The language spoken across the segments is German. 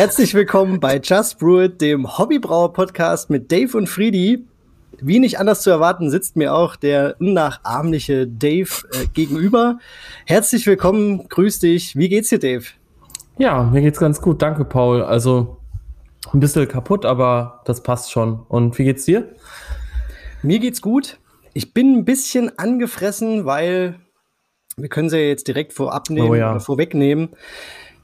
Herzlich willkommen bei Just Brew It, dem Hobbybrauer-Podcast mit Dave und Friedi. Wie nicht anders zu erwarten, sitzt mir auch der unnachahmliche Dave äh, gegenüber. Herzlich willkommen, grüß dich. Wie geht's dir, Dave? Ja, mir geht's ganz gut, danke, Paul. Also ein bisschen kaputt, aber das passt schon. Und wie geht's dir? Mir geht's gut. Ich bin ein bisschen angefressen, weil wir können sie ja jetzt direkt vorab nehmen, oh ja. oder vorwegnehmen.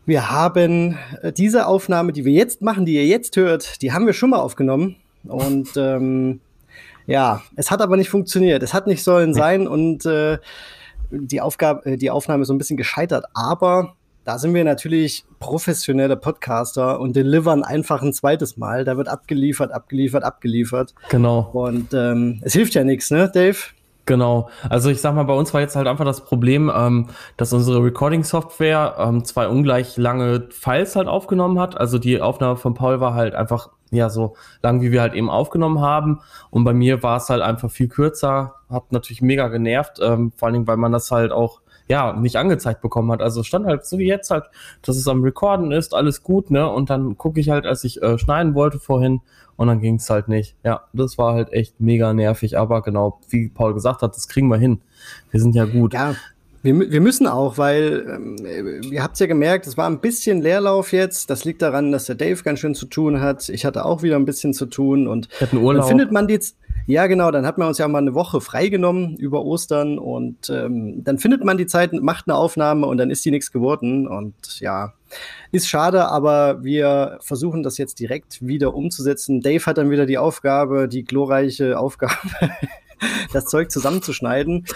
Wir haben äh, diese Aufnahme, die wir jetzt machen, die ihr jetzt hört, die haben wir schon mal aufgenommen. Und ähm, ja, es hat aber nicht funktioniert. Es hat nicht sollen sein und äh, die Aufgabe, äh, die Aufnahme ist so ein bisschen gescheitert. Aber da sind wir natürlich professionelle Podcaster und delivern einfach ein zweites Mal. Da wird abgeliefert, abgeliefert, abgeliefert. Genau. Und ähm, es hilft ja nichts, ne, Dave? Genau. Also ich sag mal, bei uns war jetzt halt einfach das Problem, ähm, dass unsere Recording-Software ähm, zwei ungleich lange Files halt aufgenommen hat. Also die Aufnahme von Paul war halt einfach ja so lang, wie wir halt eben aufgenommen haben. Und bei mir war es halt einfach viel kürzer. Hat natürlich mega genervt, ähm, vor allen Dingen, weil man das halt auch ja, nicht angezeigt bekommen hat. Also stand halt so wie jetzt halt, dass es am Recorden ist, alles gut, ne? Und dann gucke ich halt, als ich äh, schneiden wollte vorhin und dann ging es halt nicht. Ja, das war halt echt mega nervig, aber genau, wie Paul gesagt hat, das kriegen wir hin. Wir sind ja gut. Ja. Wir, wir müssen auch, weil ähm, ihr habt ja gemerkt, es war ein bisschen Leerlauf jetzt. Das liegt daran, dass der Dave ganz schön zu tun hat. Ich hatte auch wieder ein bisschen zu tun und dann findet man die, ja, genau, dann hat man uns ja mal eine Woche freigenommen über Ostern und ähm, dann findet man die Zeit, macht eine Aufnahme und dann ist die nichts geworden. Und ja, ist schade, aber wir versuchen das jetzt direkt wieder umzusetzen. Dave hat dann wieder die Aufgabe, die glorreiche Aufgabe, das Zeug zusammenzuschneiden.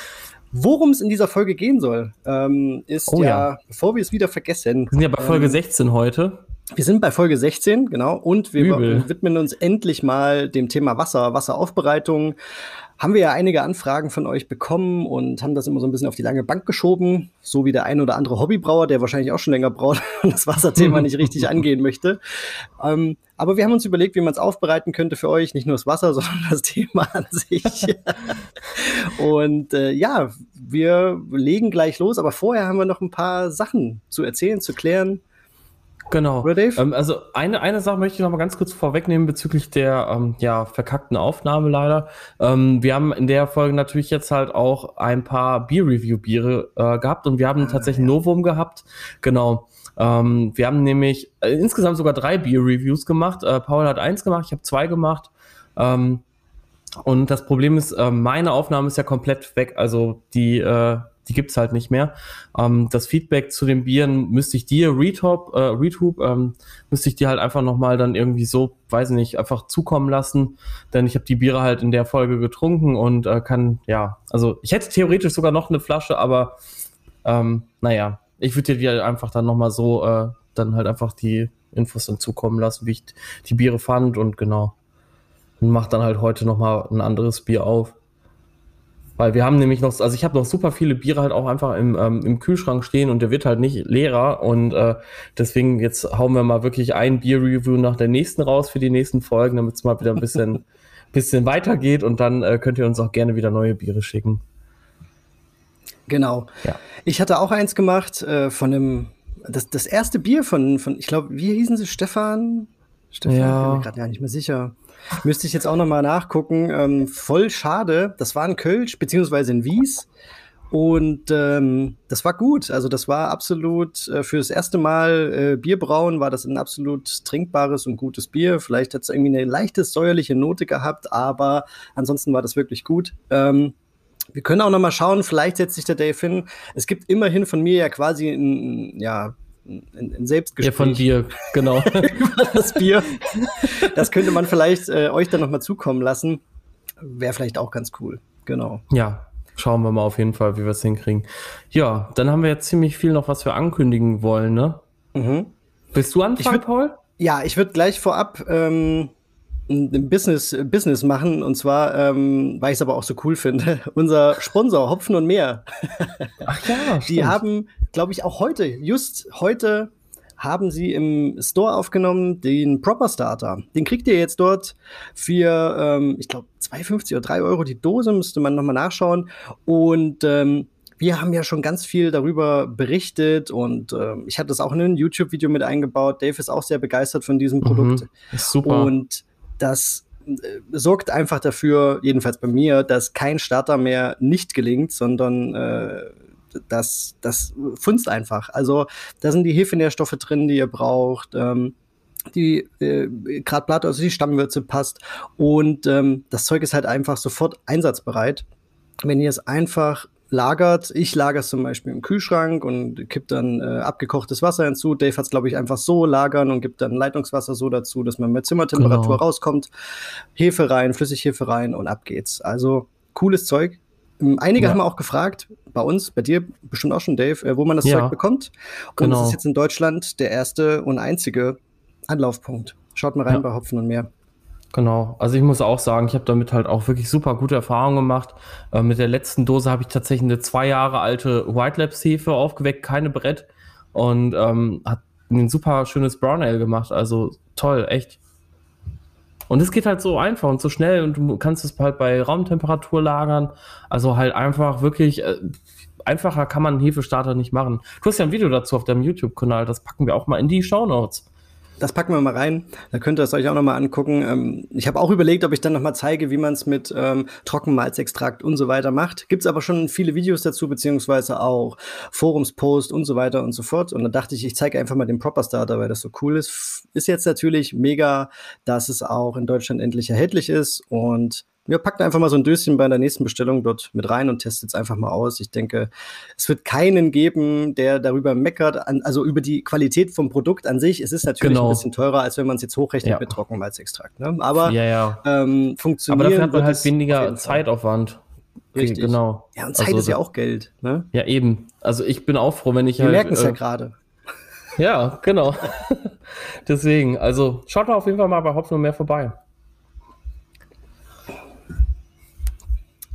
Worum es in dieser Folge gehen soll, ähm, ist oh, ja, ja, bevor wir es wieder vergessen. Wir sind ja bei Folge ähm, 16 heute. Wir sind bei Folge 16, genau, und wir Übel. widmen uns endlich mal dem Thema Wasser, Wasseraufbereitung. Haben wir ja einige Anfragen von euch bekommen und haben das immer so ein bisschen auf die lange Bank geschoben, so wie der ein oder andere Hobbybrauer, der wahrscheinlich auch schon länger braut und das Wasserthema nicht richtig angehen möchte. Ähm, aber wir haben uns überlegt, wie man es aufbereiten könnte für euch, nicht nur das Wasser, sondern das Thema an sich. und äh, ja, wir legen gleich los, aber vorher haben wir noch ein paar Sachen zu erzählen, zu klären. Genau. Oder Dave? Ähm, also eine, eine Sache möchte ich noch mal ganz kurz vorwegnehmen bezüglich der ähm, ja, verkackten Aufnahme leider. Ähm, wir haben in der Folge natürlich jetzt halt auch ein paar Beer-Review-Biere äh, gehabt und wir haben ah, tatsächlich ja. Novum gehabt. Genau. Ähm, wir haben nämlich äh, insgesamt sogar drei Beer-Reviews gemacht. Äh, Paul hat eins gemacht, ich habe zwei gemacht. Ähm, und das Problem ist, äh, meine Aufnahme ist ja komplett weg. Also die äh, die gibt's halt nicht mehr. Ähm, das Feedback zu den Bieren müsste ich dir, Retop, äh, Retube, ähm, müsste ich dir halt einfach nochmal dann irgendwie so, weiß nicht, einfach zukommen lassen, denn ich habe die Biere halt in der Folge getrunken und äh, kann, ja, also ich hätte theoretisch sogar noch eine Flasche, aber ähm, naja, ich würde dir die einfach dann nochmal so, äh, dann halt einfach die Infos dann zukommen lassen, wie ich die Biere fand und genau. Und mach dann halt heute nochmal ein anderes Bier auf. Weil wir haben nämlich noch, also ich habe noch super viele Biere halt auch einfach im, ähm, im Kühlschrank stehen und der wird halt nicht leerer. Und äh, deswegen jetzt hauen wir mal wirklich ein Bier-Review nach der nächsten raus für die nächsten Folgen, damit es mal wieder ein bisschen, bisschen weitergeht und dann äh, könnt ihr uns auch gerne wieder neue Biere schicken. Genau. Ja. Ich hatte auch eins gemacht äh, von einem, das, das erste Bier von, von ich glaube, wie hießen sie? Stefan? Stefan, ja. ich bin mir gerade gar nicht mehr sicher. Müsste ich jetzt auch noch mal nachgucken. Ähm, voll schade. Das war ein Kölsch, beziehungsweise ein Wies. Und ähm, das war gut. Also das war absolut äh, für das erste Mal äh, Bierbrauen war das ein absolut trinkbares und gutes Bier. Vielleicht hat es irgendwie eine leichte säuerliche Note gehabt, aber ansonsten war das wirklich gut. Ähm, wir können auch noch mal schauen. Vielleicht setzt sich der Dave hin. Es gibt immerhin von mir ja quasi ein, ja ein, ein Selbstgespräch. Ja, von dir, genau. über das Bier. Das könnte man vielleicht äh, euch dann nochmal zukommen lassen. Wäre vielleicht auch ganz cool. Genau. Ja, schauen wir mal auf jeden Fall, wie wir es hinkriegen. Ja, dann haben wir jetzt ziemlich viel noch, was wir ankündigen wollen, ne? Mhm. Willst du anfangen, würd, Paul? Ja, ich würde gleich vorab ähm, ein Business, Business machen und zwar, ähm, weil ich es aber auch so cool finde, unser Sponsor Hopfen und Meer. Ach ja, Die stimmt. haben, glaube ich, auch heute, just heute haben sie im Store aufgenommen den Proper Starter. Den kriegt ihr jetzt dort für, ähm, ich glaube, 2,50 oder 3 Euro die Dose, müsste man nochmal nachschauen. Und ähm, wir haben ja schon ganz viel darüber berichtet und äh, ich hatte das auch in ein YouTube-Video mit eingebaut. Dave ist auch sehr begeistert von diesem Produkt. Mhm, super. Und das äh, sorgt einfach dafür, jedenfalls bei mir, dass kein Starter mehr nicht gelingt, sondern äh, das, das funzt einfach. Also da sind die Hefenährstoffe drin, die ihr braucht. Ähm, die äh, gerade Blatt, also die Stammwürze passt. Und ähm, das Zeug ist halt einfach sofort einsatzbereit. Wenn ihr es einfach lagert. Ich lagere es zum Beispiel im Kühlschrank und kipp dann äh, abgekochtes Wasser hinzu. Dave hat es, glaube ich, einfach so lagern und gibt dann Leitungswasser so dazu, dass man mit Zimmertemperatur genau. rauskommt. Hefe rein, Flüssighefe rein und ab geht's. Also cooles Zeug. Ähm, einige ja. haben auch gefragt, bei uns, bei dir bestimmt auch schon, Dave, äh, wo man das ja. Zeug bekommt. Und genau. das ist jetzt in Deutschland der erste und einzige Anlaufpunkt. Schaut mal rein ja. bei Hopfen und mehr. Genau, also ich muss auch sagen, ich habe damit halt auch wirklich super gute Erfahrungen gemacht. Äh, mit der letzten Dose habe ich tatsächlich eine zwei Jahre alte White Labs Hefe aufgeweckt, keine Brett und ähm, hat ein super schönes Brown Ale gemacht. Also toll, echt. Und es geht halt so einfach und so schnell und du kannst es halt bei Raumtemperatur lagern. Also halt einfach wirklich äh, einfacher kann man einen Hefestarter nicht machen. Du hast ja ein Video dazu auf deinem YouTube-Kanal, das packen wir auch mal in die Show Notes. Das packen wir mal rein. Da könnt ihr es euch auch noch mal angucken. Ähm, ich habe auch überlegt, ob ich dann noch mal zeige, wie man es mit ähm, Trockenmalzextrakt und so weiter macht. Gibt es aber schon viele Videos dazu, beziehungsweise auch Forumspost und so weiter und so fort. Und da dachte ich, ich zeige einfach mal den Proper Starter, weil das so cool ist. Ist jetzt natürlich mega, dass es auch in Deutschland endlich erhältlich ist. Und ja, packt einfach mal so ein Döschen bei der nächsten Bestellung dort mit rein und testet es einfach mal aus. Ich denke, es wird keinen geben, der darüber meckert, an, also über die Qualität vom Produkt an sich. Es ist natürlich genau. ein bisschen teurer, als wenn man es jetzt hochrechnet ja. mit Trockenmalzextrakt. Ne? Aber ja, ja. Ähm, funktioniert. Aber dafür hat man halt weniger Zeitaufwand. Richtig. Genau. Ja, und Zeit also, ist ja auch Geld. Ne? Ja, eben. Also ich bin auch froh, wenn ich Wir halt. Wir merken es äh, ja gerade. Ja, genau. Deswegen, also schaut mal auf jeden Fall mal bei Hopfen und mehr vorbei.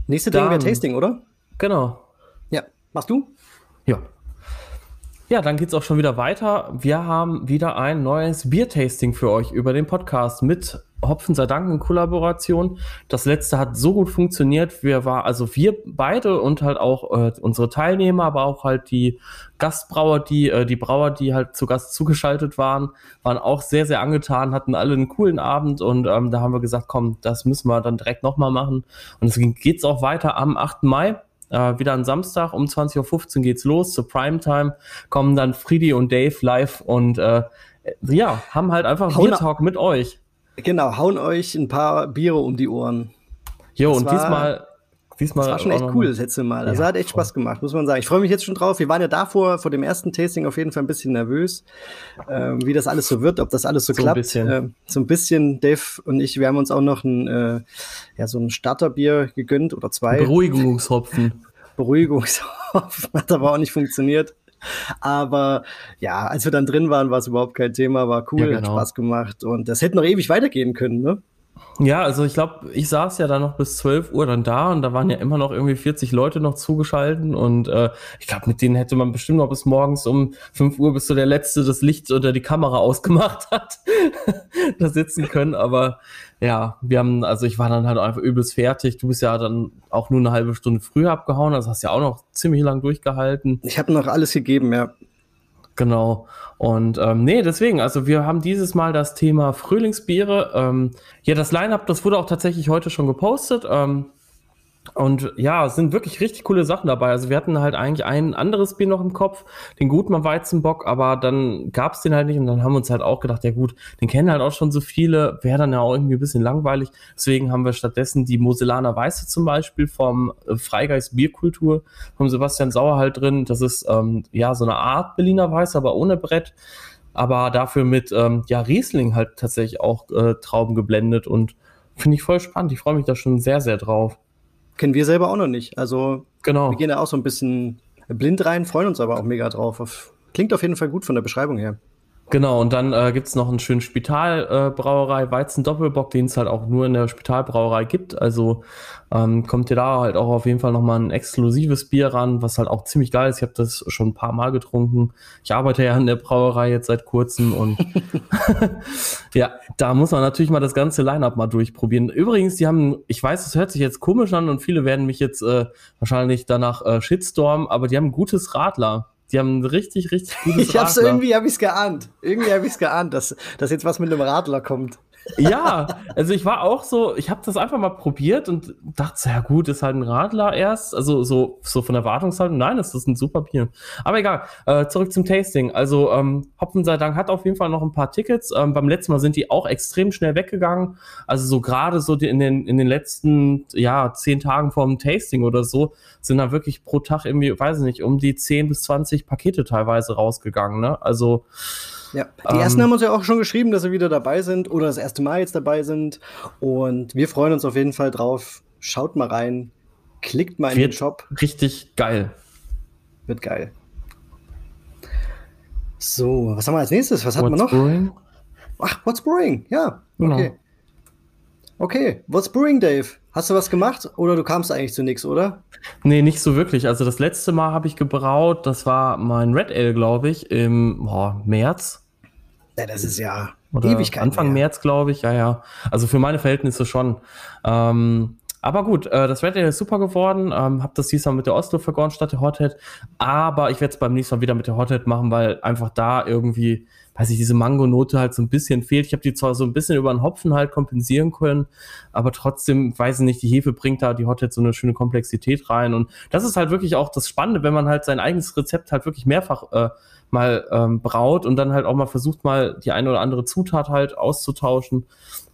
Nächste Ding wäre Tasting, oder? Genau. Ja. Machst du? Ja. Ja, dann geht's auch schon wieder weiter. Wir haben wieder ein neues Biertasting für euch über den Podcast mit Hopfen sei Dank in Kollaboration. Das letzte hat so gut funktioniert. Wir war also wir beide und halt auch äh, unsere Teilnehmer, aber auch halt die Gastbrauer, die äh, die Brauer, die halt zu Gast zugeschaltet waren, waren auch sehr sehr angetan, hatten alle einen coolen Abend und ähm, da haben wir gesagt, komm, das müssen wir dann direkt nochmal machen. Und deswegen geht's auch weiter am 8. Mai. Äh, wieder am Samstag um 20.15 Uhr geht's los zur Primetime. Kommen dann Friedi und Dave live und äh, ja, haben halt einfach Bier Talk mit euch. Genau, hauen euch ein paar Biere um die Ohren. Jo, das und war, diesmal, diesmal. Das war schon echt cool das letzte Mal. Also ja, hat echt Spaß gemacht, muss man sagen. Ich freue mich jetzt schon drauf. Wir waren ja davor, vor dem ersten Tasting auf jeden Fall ein bisschen nervös, ähm, wie das alles so wird, ob das alles so, so klappt. Ein bisschen. Äh, so ein bisschen, Dave und ich, wir haben uns auch noch ein, äh, ja, so ein Starterbier gegönnt oder zwei. Beruhigungshopfen. Beruhigungshopfen hat aber auch nicht funktioniert. Aber ja, als wir dann drin waren, war es überhaupt kein Thema, war cool, ja, genau. hat Spaß gemacht und das hätte noch ewig weitergehen können, ne? Ja, also ich glaube, ich saß ja dann noch bis 12 Uhr dann da und da waren ja immer noch irgendwie 40 Leute noch zugeschalten und äh, ich glaube, mit denen hätte man bestimmt noch bis morgens um 5 Uhr, bis so der Letzte das Licht oder die Kamera ausgemacht hat, da sitzen können. Aber ja, wir haben, also ich war dann halt einfach übelst fertig. Du bist ja dann auch nur eine halbe Stunde früher abgehauen, also hast ja auch noch ziemlich lang durchgehalten. Ich habe noch alles gegeben, ja. Genau. Und ähm, nee, deswegen, also wir haben dieses Mal das Thema Frühlingsbiere. Ähm, ja, das Line-Up, das wurde auch tatsächlich heute schon gepostet. Ähm, und ja, es sind wirklich richtig coole Sachen dabei. Also wir hatten halt eigentlich ein anderes Bier noch im Kopf, den Gutmann Weizenbock, aber dann gab's den halt nicht und dann haben wir uns halt auch gedacht, ja gut, den kennen halt auch schon so viele, wäre dann ja auch irgendwie ein bisschen langweilig. Deswegen haben wir stattdessen die Moselaner Weiße zum Beispiel vom äh, Freigeist Bierkultur vom Sebastian Sauer halt drin. Das ist ähm, ja so eine Art Berliner Weiß, aber ohne Brett aber dafür mit ähm, ja Riesling halt tatsächlich auch äh, Trauben geblendet und finde ich voll spannend. Ich freue mich da schon sehr, sehr drauf. Kennen wir selber auch noch nicht. Also genau. wir gehen da auch so ein bisschen blind rein, freuen uns aber auch mega drauf. Klingt auf jeden Fall gut von der Beschreibung her. Genau, und dann äh, gibt es noch einen schönen Spitalbrauerei, äh, Weizen Doppelbock, den es halt auch nur in der Spitalbrauerei gibt. Also ähm, kommt ihr da halt auch auf jeden Fall nochmal ein exklusives Bier ran, was halt auch ziemlich geil ist. Ich habe das schon ein paar Mal getrunken. Ich arbeite ja in der Brauerei jetzt seit kurzem und ja, da muss man natürlich mal das ganze Line-Up mal durchprobieren. Übrigens, die haben, ich weiß, es hört sich jetzt komisch an und viele werden mich jetzt äh, wahrscheinlich danach äh, Shitstorm, aber die haben ein gutes Radler. Die haben ein richtig, richtig gutes Ich hab's Radler. irgendwie, hab ich's geahnt. Irgendwie hab ich's geahnt, dass, dass jetzt was mit einem Radler kommt ja, also ich war auch so, ich habe das einfach mal probiert und dachte, ja gut, ist halt ein Radler erst, also so, so von der Wartungshaltung, nein, das ist ein super Bier. Aber egal, äh, zurück zum Tasting. Also ähm, Hopfen sei Dank hat auf jeden Fall noch ein paar Tickets. Ähm, beim letzten Mal sind die auch extrem schnell weggegangen. Also so gerade so die in den, in den letzten, ja, zehn Tagen vor dem Tasting oder so, sind da wirklich pro Tag irgendwie, weiß ich nicht, um die 10 bis 20 Pakete teilweise rausgegangen. Ne? Also ja, die ersten ähm, haben uns ja auch schon geschrieben, dass sie wieder dabei sind oder das erste Mal jetzt dabei sind. Und wir freuen uns auf jeden Fall drauf. Schaut mal rein, klickt mal in den Shop. Richtig geil. Wird geil. So, was haben wir als nächstes? Was hat man noch? Brewing? Ach, What's Brewing? Ja, genau. okay. Okay, What's Brewing, Dave? Hast du was gemacht oder du kamst eigentlich zu nichts, oder? Nee, nicht so wirklich. Also das letzte Mal habe ich gebraut, das war mein Red Ale, glaube ich, im boah, März. Ja, das ist ja Oder Ewigkeit Anfang mehr. März, glaube ich, ja, ja. Also für meine Verhältnisse schon. Ähm, aber gut, äh, das Red Ale ist super geworden. Ähm, hab das diesmal mit der Oslo vergoren statt der Hothead. Aber ich werde es beim nächsten Mal wieder mit der Hothead machen, weil einfach da irgendwie, weiß ich, diese Mango-Note halt so ein bisschen fehlt. Ich habe die zwar so ein bisschen über den Hopfen halt kompensieren können, aber trotzdem, weiß ich nicht, die Hefe bringt da die Hothead so eine schöne Komplexität rein. Und das ist halt wirklich auch das Spannende, wenn man halt sein eigenes Rezept halt wirklich mehrfach äh, mal ähm, braut und dann halt auch mal versucht, mal die eine oder andere Zutat halt auszutauschen.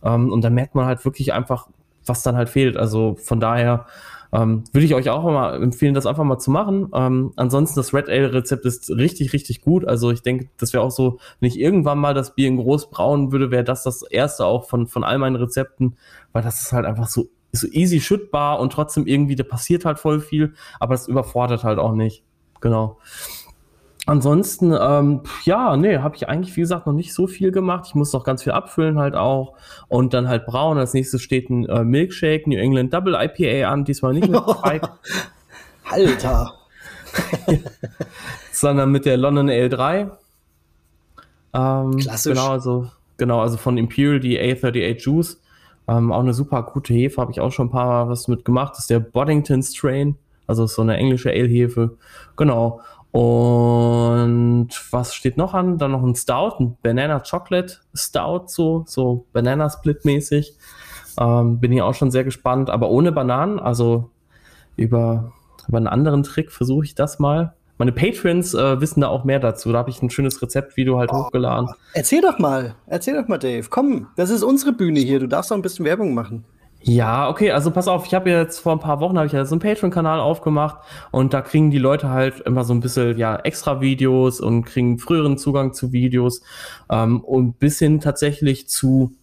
Ähm, und dann merkt man halt wirklich einfach, was dann halt fehlt. Also von daher ähm, würde ich euch auch mal empfehlen, das einfach mal zu machen. Ähm, ansonsten, das Red Ale Rezept ist richtig, richtig gut. Also ich denke, das wäre auch so, wenn ich irgendwann mal das Bier in groß brauen würde, wäre das das erste auch von, von all meinen Rezepten, weil das ist halt einfach so, so easy schüttbar und trotzdem irgendwie, da passiert halt voll viel, aber es überfordert halt auch nicht. Genau. Ansonsten, ähm, ja, nee, habe ich eigentlich, wie gesagt, noch nicht so viel gemacht. Ich muss noch ganz viel abfüllen halt auch und dann halt brauen. Als nächstes steht ein äh, Milkshake New England Double IPA an, diesmal nicht mit Spike. Alter! sondern mit der London L3. Ähm, Klassisch. Genau, also, genau, also von Imperial, die A38 Juice. Ähm, auch eine super gute Hefe, habe ich auch schon ein paar Mal was mitgemacht. Das ist der Boddington Strain, also so eine englische Ale-Hefe. Genau. Und was steht noch an? Dann noch ein Stout, ein Banana Chocolate Stout, so, so Banana Split mäßig. Ähm, bin ich auch schon sehr gespannt, aber ohne Bananen, also über, über einen anderen Trick versuche ich das mal. Meine Patrons äh, wissen da auch mehr dazu. Da habe ich ein schönes Rezeptvideo halt oh, hochgeladen. Erzähl doch mal, erzähl doch mal, Dave. Komm, das ist unsere Bühne hier. Du darfst auch ein bisschen Werbung machen. Ja, okay, also pass auf, ich habe jetzt vor ein paar Wochen habe ich ja so einen Patreon-Kanal aufgemacht und da kriegen die Leute halt immer so ein bisschen ja extra Videos und kriegen früheren Zugang zu Videos ähm, und bis hin tatsächlich zu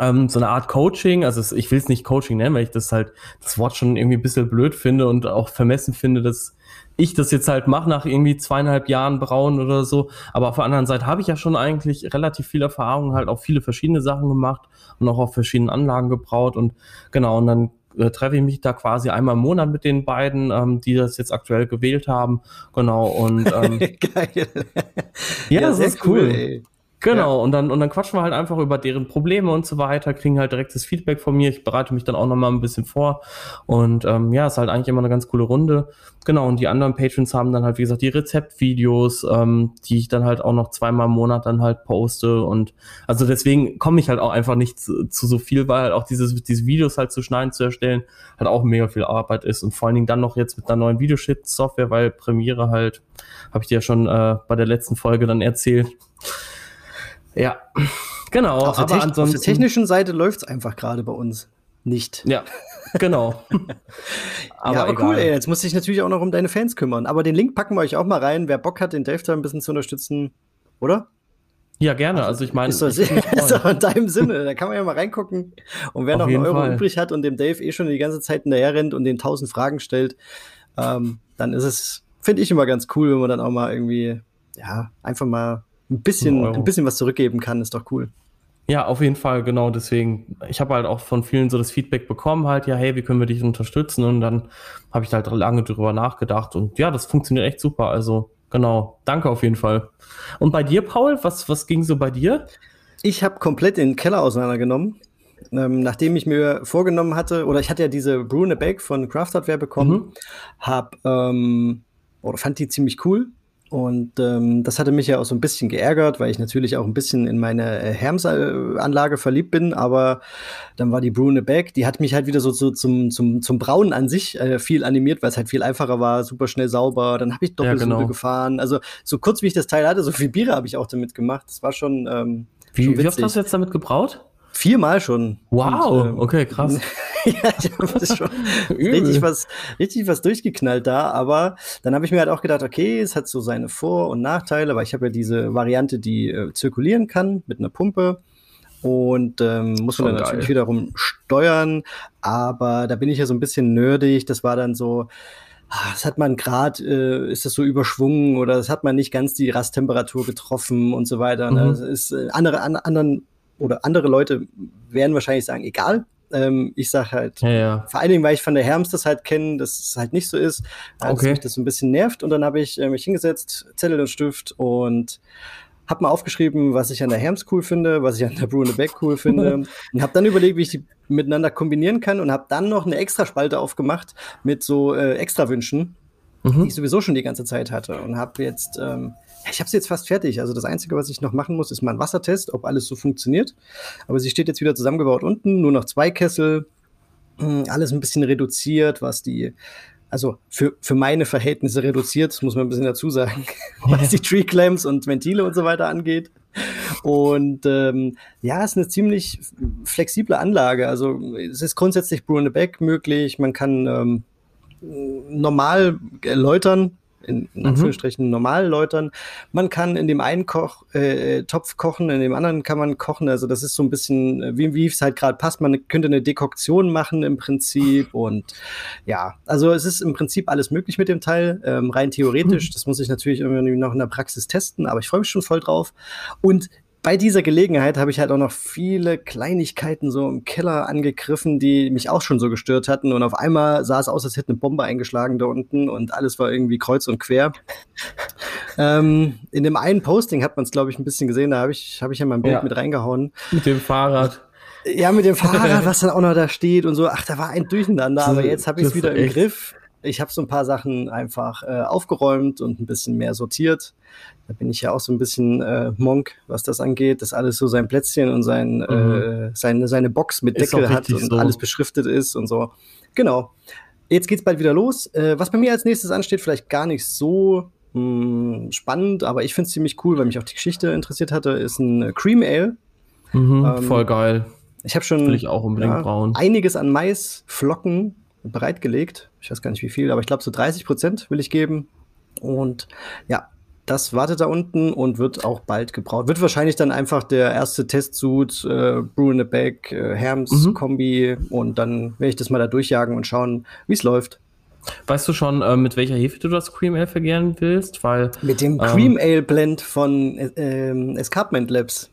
ähm, so eine Art Coaching, also ich will es nicht Coaching nennen, weil ich das halt das Wort schon irgendwie ein bisschen blöd finde und auch vermessen finde, dass ich das jetzt halt mache nach irgendwie zweieinhalb Jahren Brauen oder so. Aber auf der anderen Seite habe ich ja schon eigentlich relativ viel Erfahrung, halt auch viele verschiedene Sachen gemacht und auch auf verschiedenen Anlagen gebraut. Und genau, und dann äh, treffe ich mich da quasi einmal im Monat mit den beiden, ähm, die das jetzt aktuell gewählt haben. Genau, und ähm, Geil. ja, ja das ist cool. cool Genau, ja. und dann und dann quatschen wir halt einfach über deren Probleme und so weiter, kriegen halt direktes Feedback von mir. Ich bereite mich dann auch nochmal ein bisschen vor. Und ähm, ja, ist halt eigentlich immer eine ganz coole Runde. Genau, und die anderen Patrons haben dann halt, wie gesagt, die Rezeptvideos, ähm, die ich dann halt auch noch zweimal im Monat dann halt poste. Und also deswegen komme ich halt auch einfach nicht zu, zu so viel, weil halt auch dieses, diese Videos halt zu schneiden, zu erstellen, halt auch mega viel Arbeit ist. Und vor allen Dingen dann noch jetzt mit einer neuen Videoshit-Software, weil Premiere halt, habe ich dir ja schon äh, bei der letzten Folge dann erzählt ja, genau. Auf aber ansonsten, auf der technischen Seite läuft es einfach gerade bei uns nicht. Ja, genau. aber ja, aber cool, ey. Jetzt muss ich natürlich auch noch um deine Fans kümmern. Aber den Link packen wir euch auch mal rein. Wer Bock hat, den Dave da ein bisschen zu unterstützen, oder? Ja, gerne. Also, ich meine, ist, doch, ist doch in deinem Sinne. Da kann man ja mal reingucken. Und wer noch einen Euro Fall. übrig hat und dem Dave eh schon die ganze Zeit hinterher rennt und den tausend Fragen stellt, ähm, dann ist es, finde ich immer ganz cool, wenn man dann auch mal irgendwie, ja, einfach mal ein bisschen, ein bisschen was zurückgeben kann, ist doch cool. Ja, auf jeden Fall, genau. Deswegen, ich habe halt auch von vielen so das Feedback bekommen, halt, ja, hey, wie können wir dich unterstützen? Und dann habe ich halt lange drüber nachgedacht und ja, das funktioniert echt super. Also, genau, danke auf jeden Fall. Und bei dir, Paul, was, was ging so bei dir? Ich habe komplett den Keller auseinandergenommen. Ähm, nachdem ich mir vorgenommen hatte, oder ich hatte ja diese Brune Bag von Craft Hardware bekommen, mhm. hab, ähm, oder fand die ziemlich cool und ähm, das hatte mich ja auch so ein bisschen geärgert, weil ich natürlich auch ein bisschen in meine äh, Herms-Anlage verliebt bin. Aber dann war die Brune Beck, die hat mich halt wieder so, so zum, zum, zum Brauen an sich äh, viel animiert, weil es halt viel einfacher war, super schnell sauber. Dann habe ich Doppelsude ja, genau. gefahren. Also so kurz wie ich das Teil hatte, so viel Biere habe ich auch damit gemacht. Das war schon. Ähm, wie, schon wie oft hast du jetzt damit gebraut? Viermal schon. Wow, und, ähm, okay, krass. ja, ich habe schon richtig was, richtig was durchgeknallt da, aber dann habe ich mir halt auch gedacht, okay, es hat so seine Vor- und Nachteile, weil ich habe ja diese Variante, die äh, zirkulieren kann mit einer Pumpe und ähm, muss man dann geil. natürlich wiederum steuern, aber da bin ich ja so ein bisschen nerdig, das war dann so, ah, das hat man gerade, äh, ist das so überschwungen oder das hat man nicht ganz die Rasttemperatur getroffen und so weiter. Ne? Mhm. Das ist äh, andere, an, anderen oder andere Leute werden wahrscheinlich sagen, egal. Ähm, ich sage halt, ja, ja. vor allen Dingen, weil ich von der Herms das halt kenne, dass es halt nicht so ist, okay. dass mich das so ein bisschen nervt. Und dann habe ich äh, mich hingesetzt, Zettel und Stift und habe mal aufgeschrieben, was ich an der Herms cool finde, was ich an der Brune Beck cool finde und habe dann überlegt, wie ich die miteinander kombinieren kann und habe dann noch eine extra Spalte aufgemacht mit so äh, extra Wünschen, mhm. die ich sowieso schon die ganze Zeit hatte und habe jetzt ähm, ich habe sie jetzt fast fertig. Also das Einzige, was ich noch machen muss, ist mal ein Wassertest, ob alles so funktioniert. Aber sie steht jetzt wieder zusammengebaut unten, nur noch zwei Kessel, hm, alles ein bisschen reduziert, was die, also für, für meine Verhältnisse reduziert, muss man ein bisschen dazu sagen, was die Tree Clamps und Ventile und so weiter angeht. Und ähm, ja, es ist eine ziemlich flexible Anlage. Also es ist grundsätzlich Brew in the Back möglich. Man kann ähm, normal läutern, in, in mhm. Anführungsstrichen normal läutern. Man kann in dem einen Koch, äh, Topf kochen, in dem anderen kann man kochen. Also das ist so ein bisschen, äh, wie, wie es halt gerade passt. Man könnte eine Dekoktion machen im Prinzip. Und ja, also es ist im Prinzip alles möglich mit dem Teil, ähm, rein theoretisch. Mhm. Das muss ich natürlich irgendwie noch in der Praxis testen, aber ich freue mich schon voll drauf. Und bei dieser Gelegenheit habe ich halt auch noch viele Kleinigkeiten so im Keller angegriffen, die mich auch schon so gestört hatten. Und auf einmal sah es aus, als hätte eine Bombe eingeschlagen da unten und alles war irgendwie kreuz und quer. ähm, in dem einen Posting hat man es, glaube ich, ein bisschen gesehen. Da habe ich, hab ich ja mein Bild ja. mit reingehauen. Mit dem Fahrrad. Ja, mit dem Fahrrad, was dann auch noch da steht und so. Ach, da war ein Durcheinander, aber jetzt habe ich es wieder im Griff. Ich habe so ein paar Sachen einfach äh, aufgeräumt und ein bisschen mehr sortiert. Da bin ich ja auch so ein bisschen äh, Monk, was das angeht, dass alles so sein Plätzchen und sein, mhm. äh, seine, seine Box mit Deckel hat und so. alles beschriftet ist und so. Genau. Jetzt geht's bald wieder los. Äh, was bei mir als nächstes ansteht, vielleicht gar nicht so mh, hm, spannend, aber ich finde es ziemlich cool, weil mich auch die Geschichte interessiert hatte, ist ein Cream Ale. Mhm, ähm, voll geil. Ich habe schon ich ja, einiges an Maisflocken bereitgelegt. Ich weiß gar nicht wie viel, aber ich glaube so 30 Prozent will ich geben. Und ja, das wartet da unten und wird auch bald gebraut. Wird wahrscheinlich dann einfach der erste Testsuit, äh, Brew in the Bag, äh, Herms mhm. Kombi und dann werde ich das mal da durchjagen und schauen, wie es läuft. Weißt du schon, äh, mit welcher Hefe du das Cream Ale vergären willst? Weil, mit dem ähm, Cream Ale Blend von äh, ähm, Escarpment Labs.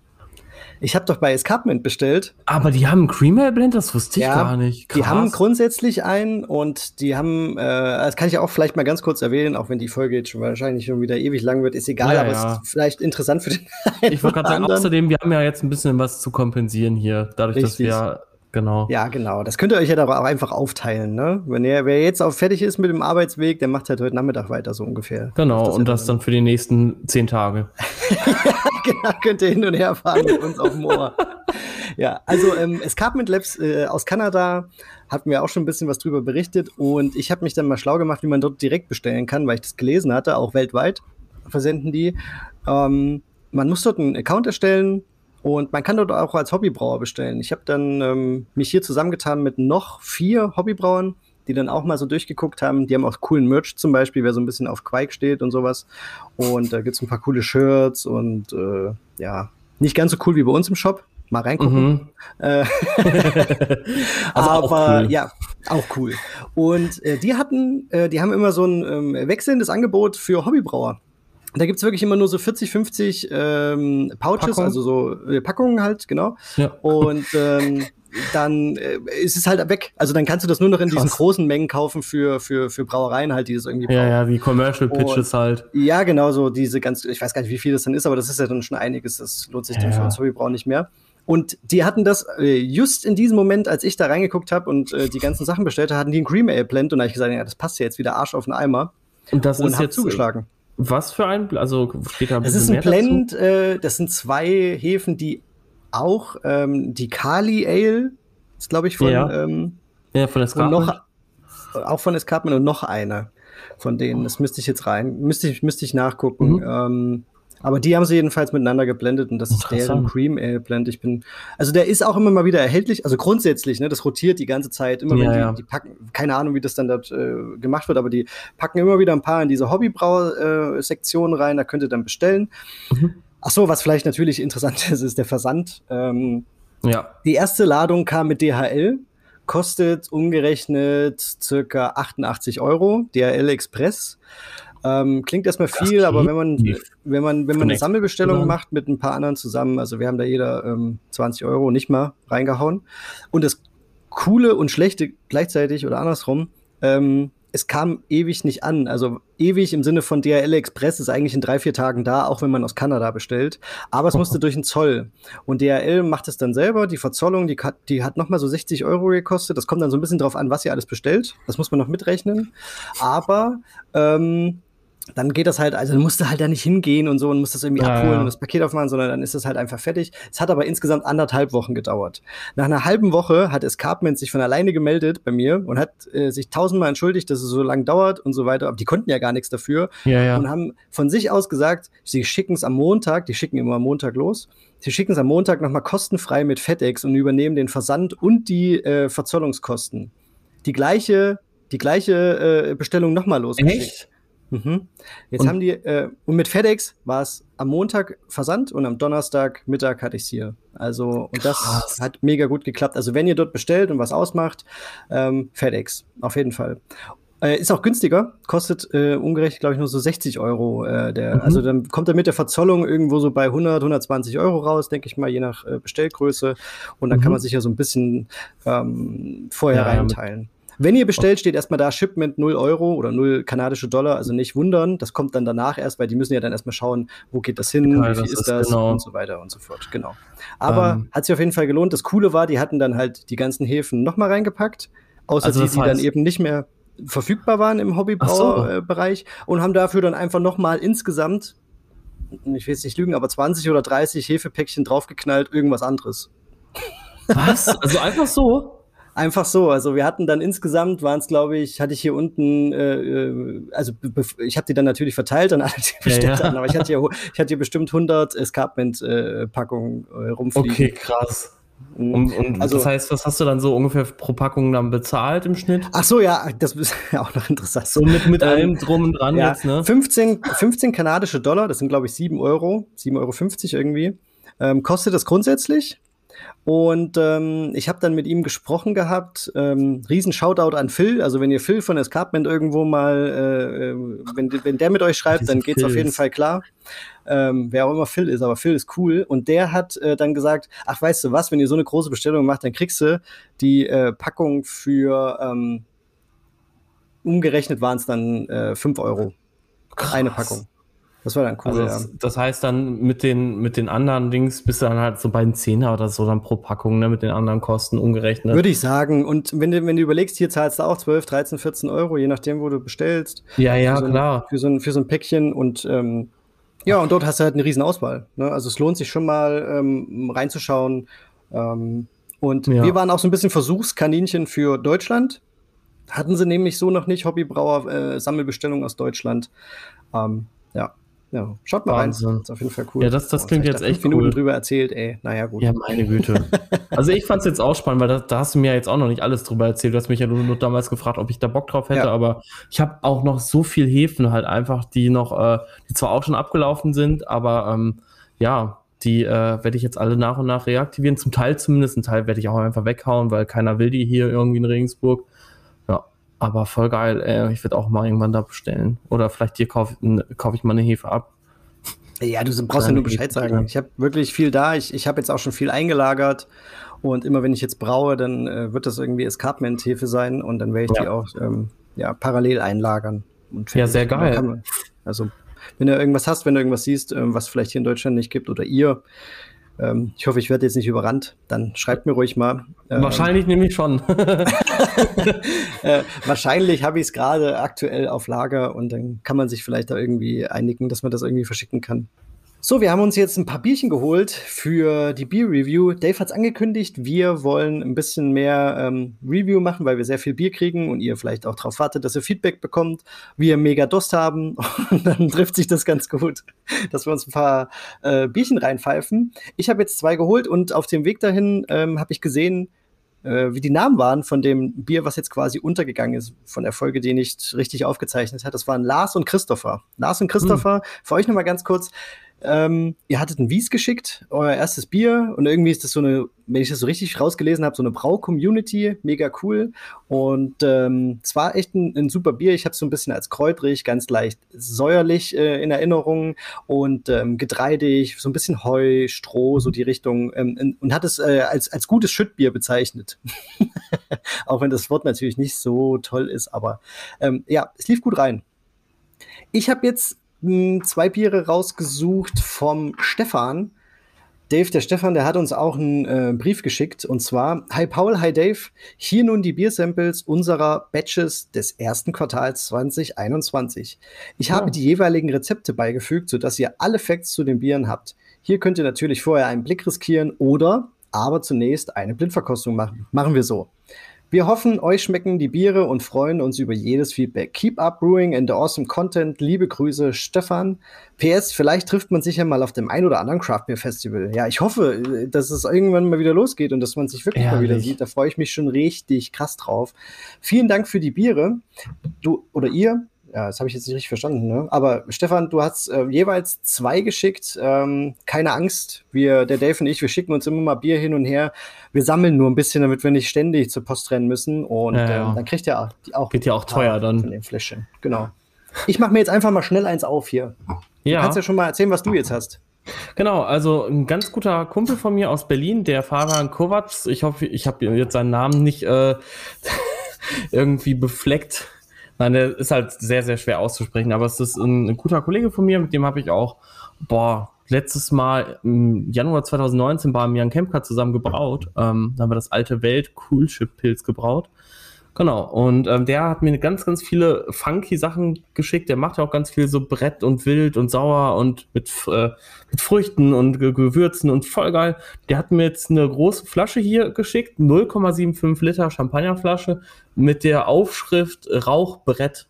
Ich habe doch bei Escarpment bestellt. Aber die haben einen Cream Ale Blend, das wusste ich ja, gar nicht. Krass. Die haben grundsätzlich einen und die haben, äh, das kann ich auch vielleicht mal ganz kurz erwähnen, auch wenn die Folge jetzt schon wahrscheinlich schon wieder ewig lang wird, ist egal, ja, aber ja. ist vielleicht interessant für den Ich wollte gerade sagen, außerdem, wir haben ja jetzt ein bisschen was zu kompensieren hier, dadurch, Richtig. dass wir Genau. Ja, genau. Das könnt ihr euch ja auch einfach aufteilen, ne? Wenn er, wer jetzt auch fertig ist mit dem Arbeitsweg, der macht halt heute Nachmittag weiter, so ungefähr. Genau, das und das dann für die nächsten zehn Tage. genau, könnt ihr hin und her fahren mit uns auf dem Ohr. ja, also ähm, Escarpment Labs äh, aus Kanada hatten wir auch schon ein bisschen was drüber berichtet und ich habe mich dann mal schlau gemacht, wie man dort direkt bestellen kann, weil ich das gelesen hatte, auch weltweit versenden die. Ähm, man muss dort einen Account erstellen, und man kann dort auch als Hobbybrauer bestellen. Ich habe dann ähm, mich hier zusammengetan mit noch vier Hobbybrauern, die dann auch mal so durchgeguckt haben. Die haben auch coolen Merch zum Beispiel, wer so ein bisschen auf Quake steht und sowas. Und da gibt's ein paar coole Shirts und äh, ja, nicht ganz so cool wie bei uns im Shop. Mal reingucken. Mhm. Äh, also aber cool. ja, auch cool. Und äh, die hatten, äh, die haben immer so ein ähm, wechselndes Angebot für Hobbybrauer. Da gibt es wirklich immer nur so 40, 50 ähm, Pouches, Packung. also so äh, Packungen halt, genau. Ja. Und ähm, dann äh, ist es halt weg. Also dann kannst du das nur noch in Krass. diesen großen Mengen kaufen für, für, für Brauereien halt, die das irgendwie brauchen. Ja, ja, wie Commercial Pitches und, halt. Ja, genau, so diese ganz, ich weiß gar nicht, wie viel das dann ist, aber das ist ja dann schon einiges. Das lohnt sich ja. dann für uns Hobbybrauen nicht mehr. Und die hatten das äh, just in diesem Moment, als ich da reingeguckt habe und äh, die ganzen Sachen bestellte, hatten die ein Cream Ale Blend und da habe ich gesagt, ja, das passt ja jetzt wieder Arsch auf den Eimer. Und das und ist jetzt zugeschlagen. Was für ein, also steht da ein Das ist ein Blend, äh, das sind zwei Hefen, die auch ähm, die Kali Ale ist, glaube ich, von, ja. Ähm, ja, von Escarpment. Noch, auch von Escarpment und noch eine von denen. Das müsste ich jetzt rein, müsste ich, müsste ich nachgucken. Mhm. Ähm, aber die haben sie jedenfalls miteinander geblendet und das ist deren Cream Ale Blend. Ich bin, also der ist auch immer mal wieder erhältlich, also grundsätzlich, ne, das rotiert die ganze Zeit. Immer ja, wenn die, ja. die, packen, keine Ahnung, wie das dann dort äh, gemacht wird, aber die packen immer wieder ein paar in diese Hobbybrau-Sektion äh, rein, da könnt ihr dann bestellen. Mhm. Ach so, was vielleicht natürlich interessant ist, ist der Versand. Ähm, ja. Die erste Ladung kam mit DHL, kostet umgerechnet circa 88 Euro, DHL Express. Ähm, klingt erstmal viel, aber wenn man, wenn man, wenn man eine Sammelbestellung genau. macht mit ein paar anderen zusammen, also wir haben da jeder ähm, 20 Euro nicht mal reingehauen. Und das Coole und Schlechte gleichzeitig oder andersrum, ähm, es kam ewig nicht an. Also ewig im Sinne von DHL Express ist eigentlich in drei, vier Tagen da, auch wenn man aus Kanada bestellt. Aber es musste durch den Zoll. Und DHL macht es dann selber. Die Verzollung, die, die hat nochmal so 60 Euro gekostet. Das kommt dann so ein bisschen drauf an, was ihr alles bestellt. Das muss man noch mitrechnen. Aber ähm, dann geht das halt, also dann musst du halt da nicht hingehen und so und musst das irgendwie ja, abholen ja. und das Paket aufmachen, sondern dann ist das halt einfach fertig. Es hat aber insgesamt anderthalb Wochen gedauert. Nach einer halben Woche hat Escarpment sich von alleine gemeldet bei mir und hat äh, sich tausendmal entschuldigt, dass es so lange dauert und so weiter. Aber die konnten ja gar nichts dafür ja, und haben von sich aus gesagt, sie schicken es am Montag, die schicken immer am Montag los. Sie schicken es am Montag nochmal kostenfrei mit FedEx und übernehmen den Versand und die äh, Verzollungskosten. Die gleiche, die gleiche äh, Bestellung nochmal losgeschickt. Echt? Mhm. Jetzt und haben die, äh, und mit FedEx war es am Montag Versand und am Donnerstag Mittag hatte ich es hier. Also, und Krass. das hat mega gut geklappt. Also, wenn ihr dort bestellt und was ausmacht, ähm, FedEx, auf jeden Fall. Äh, ist auch günstiger, kostet äh, ungerecht, glaube ich, nur so 60 Euro. Äh, der, mhm. Also dann kommt er mit der Verzollung irgendwo so bei 100, 120 Euro raus, denke ich mal, je nach äh, Bestellgröße. Und dann mhm. kann man sich ja so ein bisschen ähm, vorher ja, reinteilen. Wenn ihr bestellt, steht erstmal da Shipment 0 Euro oder 0 kanadische Dollar, also nicht wundern. Das kommt dann danach erst, weil die müssen ja dann erstmal schauen, wo geht das hin, ja, wie viel ist, ist das genau. und so weiter und so fort. Genau. Aber ähm, hat sich auf jeden Fall gelohnt. Das Coole war, die hatten dann halt die ganzen Häfen nochmal reingepackt, außer also die, die dann eben nicht mehr verfügbar waren im Hobbybraubereich so. und haben dafür dann einfach nochmal insgesamt, ich will jetzt nicht lügen, aber 20 oder 30 Hefepäckchen draufgeknallt, irgendwas anderes. Was? Also einfach so? Einfach so. Also wir hatten dann insgesamt waren es, glaube ich, hatte ich hier unten, äh, äh also ich habe die dann natürlich verteilt an alle, die bestellt ja, ja. aber ich hatte hier, ich hatte hier bestimmt 100 Escarpment-Packungen äh, rumfliegen. Okay, krass. Mhm. Und, und also, das heißt, was hast du dann so ungefähr pro Packung dann bezahlt im Schnitt? Ach so, ja, das ist ja auch noch interessant. So mit, mit ähm, allem drum und dran ja, jetzt, ne? 15, 15 kanadische Dollar, das sind glaube ich 7 Euro, 7,50 Euro irgendwie, ähm, kostet das grundsätzlich. Und ähm, ich habe dann mit ihm gesprochen gehabt. Ähm, riesen Shoutout an Phil. Also wenn ihr Phil von Escarpment irgendwo mal, äh, äh wenn, wenn der mit euch schreibt, dann geht's Phil auf jeden Fall klar. Ähm, wer auch immer Phil ist, aber Phil ist cool. Und der hat äh, dann gesagt, ach weißt du was, wenn ihr so eine große Bestellung macht, dann kriegst du die äh, Packung für ähm, umgerechnet waren es dann äh, 5 Euro. Krass. Eine Packung. Das war dann cool. Also das, ja. das, heißt dann mit den, mit den anderen Dings bist du dann halt so bei den Zehner oder so dann pro Packung, ne, mit den anderen Kosten umgerechnet. Würde ich sagen. Und wenn du, wenn du überlegst, hier zahlst du auch 12, 13, 14 Euro, je nachdem, wo du bestellst. Ja, ja, für so klar. Ein, für, so ein, für so ein Päckchen und ähm, ja, und dort hast du halt eine riesen Auswahl. Ne? Also es lohnt sich schon mal ähm, reinzuschauen. Ähm, und ja. wir waren auch so ein bisschen Versuchskaninchen für Deutschland. Hatten sie nämlich so noch nicht Hobbybrauer äh, Sammelbestellung aus Deutschland. Ähm, ja, ja, schaut mal Wahnsinn. rein. Das ist auf jeden Fall cool. Ja, das, das klingt jetzt echt Minuten cool. drüber erzählt, ey. Naja, gut. Ja, meine Güte. also ich fand es jetzt auch spannend, weil da, da, hast du mir jetzt auch noch nicht alles drüber erzählt. Du hast mich ja nur, nur damals gefragt, ob ich da Bock drauf hätte, ja. aber ich habe auch noch so viel Hefen halt einfach, die noch, äh, die zwar auch schon abgelaufen sind, aber ähm, ja, die äh, werde ich jetzt alle nach und nach reaktivieren. Zum Teil zumindest, ein Teil werde ich auch einfach weghauen, weil keiner will die hier irgendwie in Regensburg. Aber voll geil. Ey. Ich werde auch mal irgendwann da bestellen. Oder vielleicht dir kaufe kauf ich mal eine Hefe ab. Ja, du brauchst ja nur Bescheid sagen. Ich habe wirklich viel da. Ich, ich habe jetzt auch schon viel eingelagert. Und immer wenn ich jetzt braue, dann äh, wird das irgendwie Escarpment-Hefe sein und dann werde ich ja. die auch ähm, ja, parallel einlagern. ja, sehr geil. Man, also, wenn du irgendwas hast, wenn du irgendwas siehst, ähm, was vielleicht hier in Deutschland nicht gibt oder ihr, ähm, ich hoffe, ich werde jetzt nicht überrannt, dann schreibt mir ruhig mal. Ähm, wahrscheinlich nämlich schon. äh, wahrscheinlich habe ich es gerade aktuell auf Lager und dann kann man sich vielleicht da irgendwie einigen, dass man das irgendwie verschicken kann. So, wir haben uns jetzt ein paar Bierchen geholt für die Beer Review. Dave hat es angekündigt, wir wollen ein bisschen mehr ähm, Review machen, weil wir sehr viel Bier kriegen und ihr vielleicht auch darauf wartet, dass ihr Feedback bekommt, wir mega Durst haben und dann trifft sich das ganz gut, dass wir uns ein paar äh, Bierchen reinpfeifen. Ich habe jetzt zwei geholt und auf dem Weg dahin ähm, habe ich gesehen, äh, wie die Namen waren von dem Bier, was jetzt quasi untergegangen ist, von der Folge, die nicht richtig aufgezeichnet hat. Das waren Lars und Christopher. Lars und Christopher, hm. für euch nochmal ganz kurz. Ähm, ihr hattet ein Wies geschickt, euer erstes Bier und irgendwie ist das so eine, wenn ich das so richtig rausgelesen habe, so eine Brau-Community, mega cool und ähm, war echt ein, ein super Bier. Ich habe es so ein bisschen als kräutrig, ganz leicht säuerlich äh, in Erinnerung und ähm, getreidig, so ein bisschen Heu, Stroh, so die Richtung ähm, und hat es äh, als, als gutes Schüttbier bezeichnet. Auch wenn das Wort natürlich nicht so toll ist, aber ähm, ja, es lief gut rein. Ich habe jetzt zwei Biere rausgesucht vom Stefan. Dave, der Stefan, der hat uns auch einen äh, Brief geschickt und zwar: Hi Paul, hi Dave. Hier nun die Biersamples unserer Batches des ersten Quartals 2021. Ich ja. habe die jeweiligen Rezepte beigefügt, sodass ihr alle Facts zu den Bieren habt. Hier könnt ihr natürlich vorher einen Blick riskieren oder aber zunächst eine Blindverkostung machen. Machen wir so. Wir hoffen, euch schmecken die Biere und freuen uns über jedes Feedback. Keep up brewing and awesome content. Liebe Grüße, Stefan. PS, vielleicht trifft man sich ja mal auf dem ein oder anderen Craft Beer Festival. Ja, ich hoffe, dass es irgendwann mal wieder losgeht und dass man sich wirklich Ehrlich? mal wieder sieht. Da freue ich mich schon richtig krass drauf. Vielen Dank für die Biere. Du oder ihr ja, das habe ich jetzt nicht richtig verstanden, ne? Aber Stefan, du hast äh, jeweils zwei geschickt. Ähm, keine Angst, wir, der Dave und ich, wir schicken uns immer mal Bier hin und her. Wir sammeln nur ein bisschen, damit wir nicht ständig zur Post rennen müssen. Und ja, ja. Ähm, dann kriegt ihr auch. Geht ja auch teuer dann. Von den Fläschchen. Genau. Ich mache mir jetzt einfach mal schnell eins auf hier. Ja. Du kannst ja schon mal erzählen, was du jetzt hast. Genau, also ein ganz guter Kumpel von mir aus Berlin, der Fahrer Kovac. Ich hoffe, ich habe jetzt seinen Namen nicht äh, irgendwie befleckt. Nein, der ist halt sehr, sehr schwer auszusprechen, aber es ist ein, ein guter Kollege von mir, mit dem habe ich auch, boah, letztes Mal im Januar 2019 bei Jan Kempka zusammen gebraut. Ähm, da haben wir das alte Welt Coolship Pilz gebraut. Genau, und ähm, der hat mir ganz, ganz viele funky Sachen geschickt. Der macht ja auch ganz viel so Brett und wild und sauer und mit, äh, mit Früchten und Ge Gewürzen und voll geil. Der hat mir jetzt eine große Flasche hier geschickt, 0,75 Liter Champagnerflasche mit der Aufschrift Rauchbrett.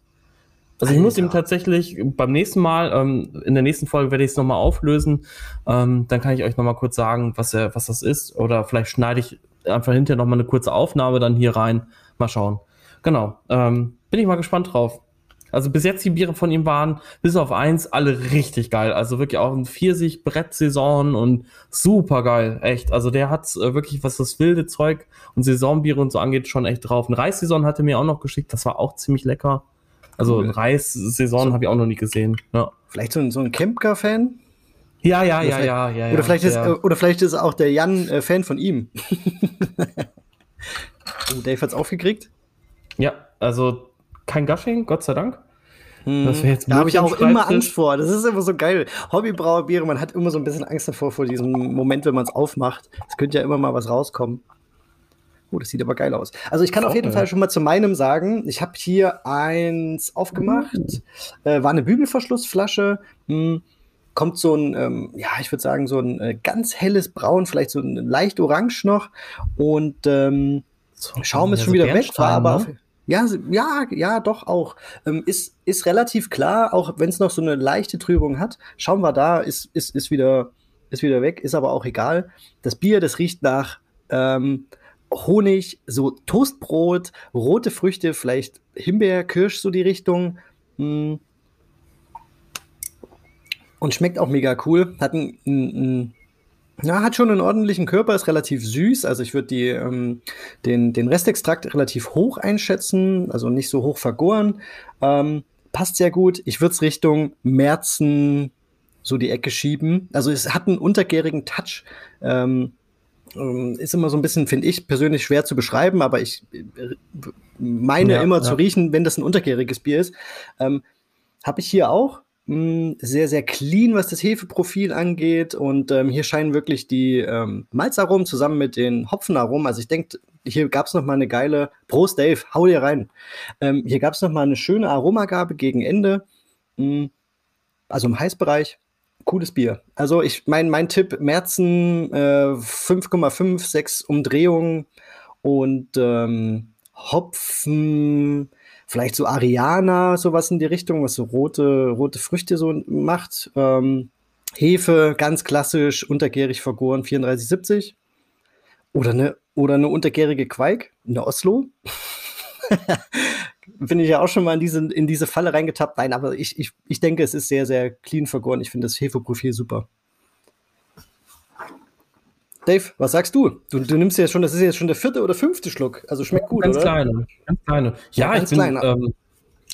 Also ich muss ihm tatsächlich beim nächsten Mal, ähm, in der nächsten Folge werde ich es nochmal auflösen. Ähm, dann kann ich euch nochmal kurz sagen, was, er, was das ist. Oder vielleicht schneide ich einfach hinterher nochmal eine kurze Aufnahme dann hier rein Mal schauen. Genau. Ähm, bin ich mal gespannt drauf. Also bis jetzt die Biere von ihm waren, bis auf eins, alle richtig geil. Also wirklich auch ein Pfirsich-Brett-Saison und super geil. Echt. Also der hat äh, wirklich, was das wilde Zeug und Saisonbiere und so angeht, schon echt drauf. Ein Reissaison hat er mir auch noch geschickt. Das war auch ziemlich lecker. Also cool. Reissaison so. habe ich auch noch nie gesehen. Ja. Vielleicht so ein, so ein Kempka-Fan? Ja, ja, ja, ja, ja, ja. Oder vielleicht, ist, oder vielleicht ist auch der Jan äh, Fan von ihm. Oh, Dave hat's aufgekriegt? Ja, also kein Gushing, Gott sei Dank. Hm. Da habe ich auch immer Angst vor. Das ist immer so geil. Hobbybrauerbiere, man hat immer so ein bisschen Angst davor, vor diesem Moment, wenn man es aufmacht. Es könnte ja immer mal was rauskommen. Oh, das sieht aber geil aus. Also ich kann auf jeden Fall schon mal zu meinem sagen, ich habe hier eins aufgemacht. Mhm. Äh, war eine Bügelverschlussflasche. Hm, kommt so ein, ähm, ja, ich würde sagen, so ein äh, ganz helles Braun, vielleicht so ein leicht orange noch. Und ähm, so, Schaum ist schon wieder weg, war aber ne? ja, ja, ja, doch auch. Ähm, ist, ist relativ klar, auch wenn es noch so eine leichte Trübung hat. Schaum war da, ist, ist, ist, wieder, ist wieder weg, ist aber auch egal. Das Bier, das riecht nach ähm, Honig, so Toastbrot, rote Früchte, vielleicht Himbeer, Kirsch, so die Richtung. Mm. Und schmeckt auch mega cool. Hat ein, ein, ein ja, hat schon einen ordentlichen Körper, ist relativ süß. Also ich würde ähm, den, den Restextrakt relativ hoch einschätzen, also nicht so hoch vergoren. Ähm, passt sehr gut. Ich würde es Richtung Märzen, so die Ecke schieben. Also es hat einen untergärigen Touch. Ähm, ähm ist immer so ein bisschen, finde ich persönlich schwer zu beschreiben, aber ich äh, meine ja, immer ja. zu riechen, wenn das ein untergäriges Bier ist. Ähm, Habe ich hier auch. Hm, sehr, sehr clean, was das Hefeprofil angeht. Und ähm, hier scheinen wirklich die ähm, Malzaromen zusammen mit den Hopfenaromen. Also ich denke, hier gab es noch mal eine geile. Prost, Dave, hau dir rein. Ähm, hier gab es noch mal eine schöne Aromagabe gegen Ende. Mh, hm, also im Heißbereich. Cooles Bier. Also ich mein, mein Tipp, Märzen äh, 5,5, 6 Umdrehungen und ähm, Hopfen vielleicht so Ariana, sowas in die Richtung, was so rote, rote Früchte so macht. Ähm, Hefe, ganz klassisch, untergärig vergoren, 34,70. Oder eine, oder eine untergärige Quake, eine Oslo. Bin ich ja auch schon mal in diese, in diese Falle reingetappt. Nein, aber ich, ich, ich denke, es ist sehr, sehr clean vergoren. Ich finde das Hefeprofil super. Dave, was sagst du? du? Du nimmst ja schon, das ist jetzt schon der vierte oder fünfte Schluck. Also schmeckt gut, ganz oder? Kleine, ganz kleine. Ja, ganz ich, bin, ähm,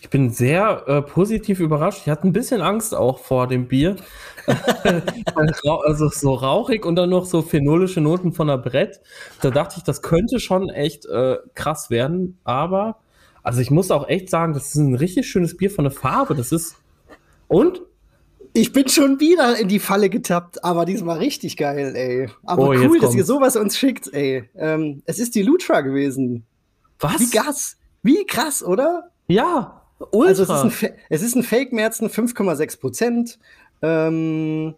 ich bin sehr äh, positiv überrascht. Ich hatte ein bisschen Angst auch vor dem Bier. also so rauchig und dann noch so phenolische Noten von der Brett. Da dachte ich, das könnte schon echt äh, krass werden. Aber, also ich muss auch echt sagen, das ist ein richtig schönes Bier von der Farbe. Das ist. Und ich bin schon wieder in die Falle getappt, aber diesmal richtig geil, ey. Aber oh, cool, dass ihr sowas uns schickt, ey. Ähm, es ist die Lutra gewesen. Was? Wie Gas. Wie krass, oder? Ja, ultra. Also es ist ein, es ist ein Fake-Märzen, 5,6 Prozent. Ähm,